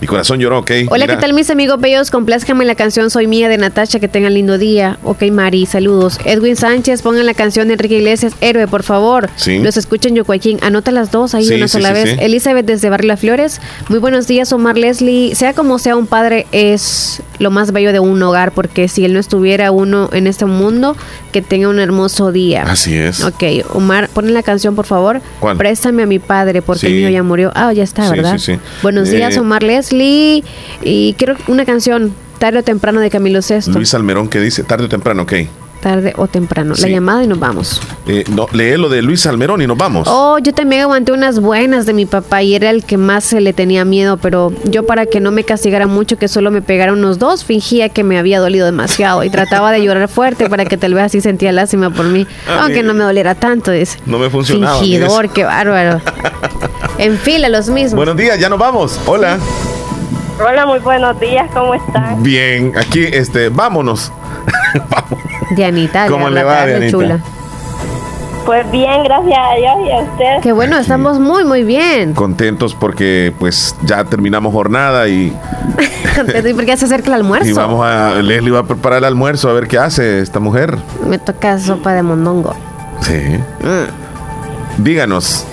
Speaker 2: Mi corazón lloró, ok.
Speaker 3: Hola, ¿qué tal mis amigos bellos? Complázcame la canción Soy Mía de Natasha, que tengan lindo día. Ok, Mari, saludos. Edwin Sánchez, pongan la canción de Enrique Iglesias, Héroe, por favor. Sí. Los escuchen Yocuayquín. Anota las dos ahí una sola vez. Elizabeth desde Barrio Las Flores. Muy buenos días, Omar Leslie. Sea como sea, un padre es lo más bello de un hogar, porque si él no estuviera uno en este mundo, que tenga un hermoso día.
Speaker 2: Así es.
Speaker 3: Ok, Omar, ponen la canción, por favor. ¿Cuál? Préstame a mi padre, porque el mío ya murió. Ah, ya está, ¿verdad? Buenos días, eh, Omar Leslie. Y quiero una canción, tarde o temprano, de Camilo Sesto.
Speaker 2: Luis Almerón, que dice? Tarde o temprano, ok.
Speaker 3: Tarde o temprano. La llamada y nos vamos.
Speaker 2: Eh, no, lee lo de Luis Almerón y nos vamos.
Speaker 3: Oh, yo también aguanté unas buenas de mi papá y era el que más se le tenía miedo, pero yo para que no me castigara mucho, que solo me pegara unos dos, fingía que me había dolido demasiado y trataba de llorar fuerte para que tal vez así sentía lástima por mí, aunque no me doliera tanto, dice.
Speaker 2: No me funcionaba.
Speaker 3: Fingidor, qué bárbaro. en fila los mismos.
Speaker 2: Buenos días, ya nos vamos. Hola.
Speaker 48: Hola, muy buenos días, ¿cómo están?
Speaker 2: Bien, aquí, este, vámonos.
Speaker 3: Vamos. Dianita, ¿cómo le va, Dianita? Chula.
Speaker 48: Pues bien, gracias a Dios y a usted.
Speaker 3: Qué bueno, estamos muy, muy bien.
Speaker 2: Contentos porque pues ya terminamos jornada y...
Speaker 3: Contentos porque ya se acerca el almuerzo.
Speaker 2: Y vamos a... Leslie va a preparar el almuerzo a ver qué hace esta mujer.
Speaker 3: Me toca sopa de mondongo.
Speaker 2: Sí. Mm. Díganos,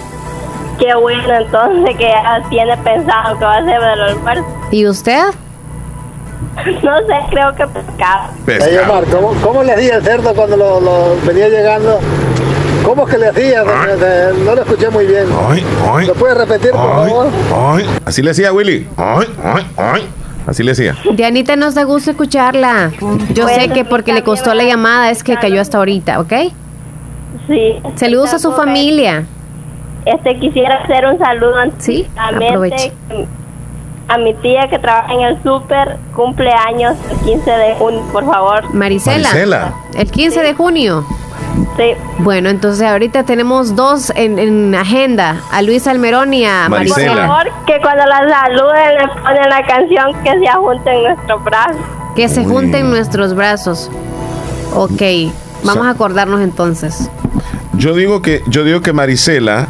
Speaker 48: Qué bueno, entonces que ya tiene pensado que va a hacer el almuerzo.
Speaker 3: ¿Y usted?
Speaker 48: No sé, creo que pescado.
Speaker 37: Hey, Omar, ¿cómo, ¿cómo, le hacía el cerdo cuando lo, venía llegando? ¿Cómo es que le hacía? No lo escuché muy bien. Ay, ay, ¿Lo puedes repetir, por favor?
Speaker 2: Así le decía Willy. Ay, ay, ay. Así le decía.
Speaker 3: Dianita, nos da gusto escucharla. Yo sé que porque le costó la llamada es que cayó hasta ahorita, ¿ok?
Speaker 48: Sí.
Speaker 3: Saludos a su familia.
Speaker 48: Este quisiera hacer un saludo
Speaker 3: sí,
Speaker 48: a mi tía que trabaja en el súper, cumpleaños el 15 de junio, por favor.
Speaker 3: Marisela. Marisela. El 15 de junio.
Speaker 48: Sí.
Speaker 3: Bueno, entonces ahorita tenemos dos en, agenda, a Luis Almerón y a Marisela. Por
Speaker 48: favor, que cuando la saluden le ponen la canción que se junten nuestros brazos.
Speaker 3: Que se junten nuestros brazos. Ok, vamos a acordarnos entonces.
Speaker 2: Yo digo que yo digo que Marisela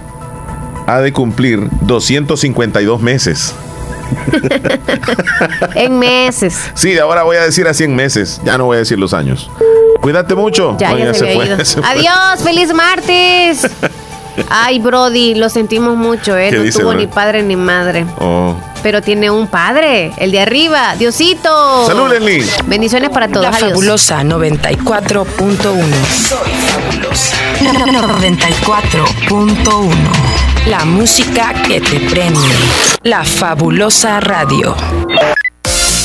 Speaker 2: ha de cumplir 252 meses.
Speaker 3: en meses.
Speaker 2: Sí, ahora voy a decir así en meses. Ya no voy a decir los años. Cuídate mucho.
Speaker 3: Ya, se, fue, Adiós, feliz martes. Ay, Brody, lo sentimos mucho, ¿eh? No tuvo ni padre ni madre. Oh. Pero tiene un padre, el de arriba, Diosito.
Speaker 2: Salud, Leslie.
Speaker 3: Bendiciones para todos.
Speaker 49: La fabulosa 94.1. Soy fabulosa. 94.1. La música que te premie. La fabulosa radio.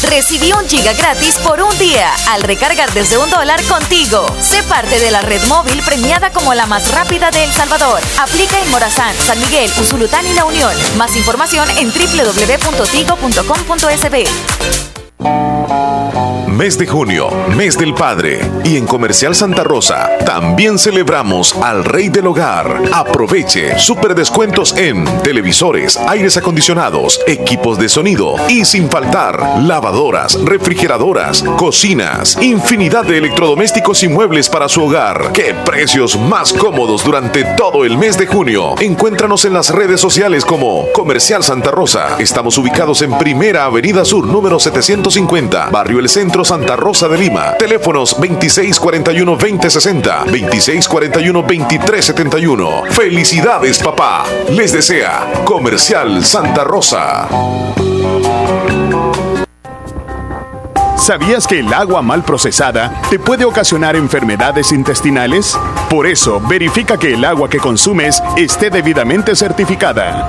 Speaker 19: Recibí un giga gratis por un día al recargar desde un dólar contigo. Sé parte de la red móvil premiada como la más rápida de El Salvador. Aplica en Morazán, San Miguel, Usulután y La Unión. Más información en www.tigo.com.sb.
Speaker 1: Mes de junio, mes del padre. Y en Comercial Santa Rosa también celebramos al rey del hogar. Aproveche super descuentos en televisores, aires acondicionados, equipos de sonido y sin faltar lavadoras, refrigeradoras, cocinas, infinidad de electrodomésticos y muebles para su hogar. ¡Qué precios más cómodos durante todo el mes de junio! Encuéntranos en las redes sociales como Comercial Santa Rosa. Estamos ubicados en Primera Avenida Sur, número 700 Barrio El Centro, Santa Rosa de Lima. Teléfonos 2641-2060, 2641-2371. Felicidades, papá. Les desea Comercial Santa Rosa.
Speaker 8: ¿Sabías que el agua mal procesada te puede ocasionar enfermedades intestinales? Por eso, verifica que el agua que consumes esté debidamente certificada.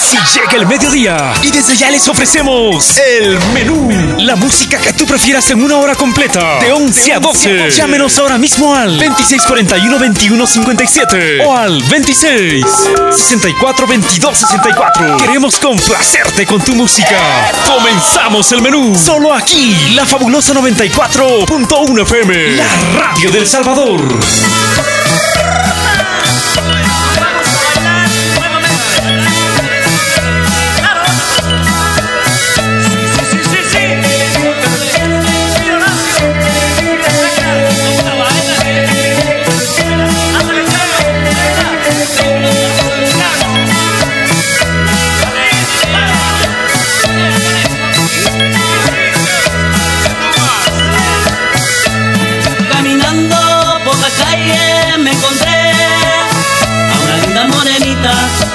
Speaker 50: Si llega el mediodía y desde ya les ofrecemos el menú. La música que tú prefieras en una hora completa, de 11 a 12. Llámenos ahora mismo al 2641-2157 o al 26 64 22 64. Queremos complacerte con tu música. Comenzamos el menú. Solo aquí, la fabulosa 94.1 FM, la radio del Salvador.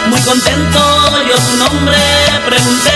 Speaker 51: Muy contento yo su nombre pregunté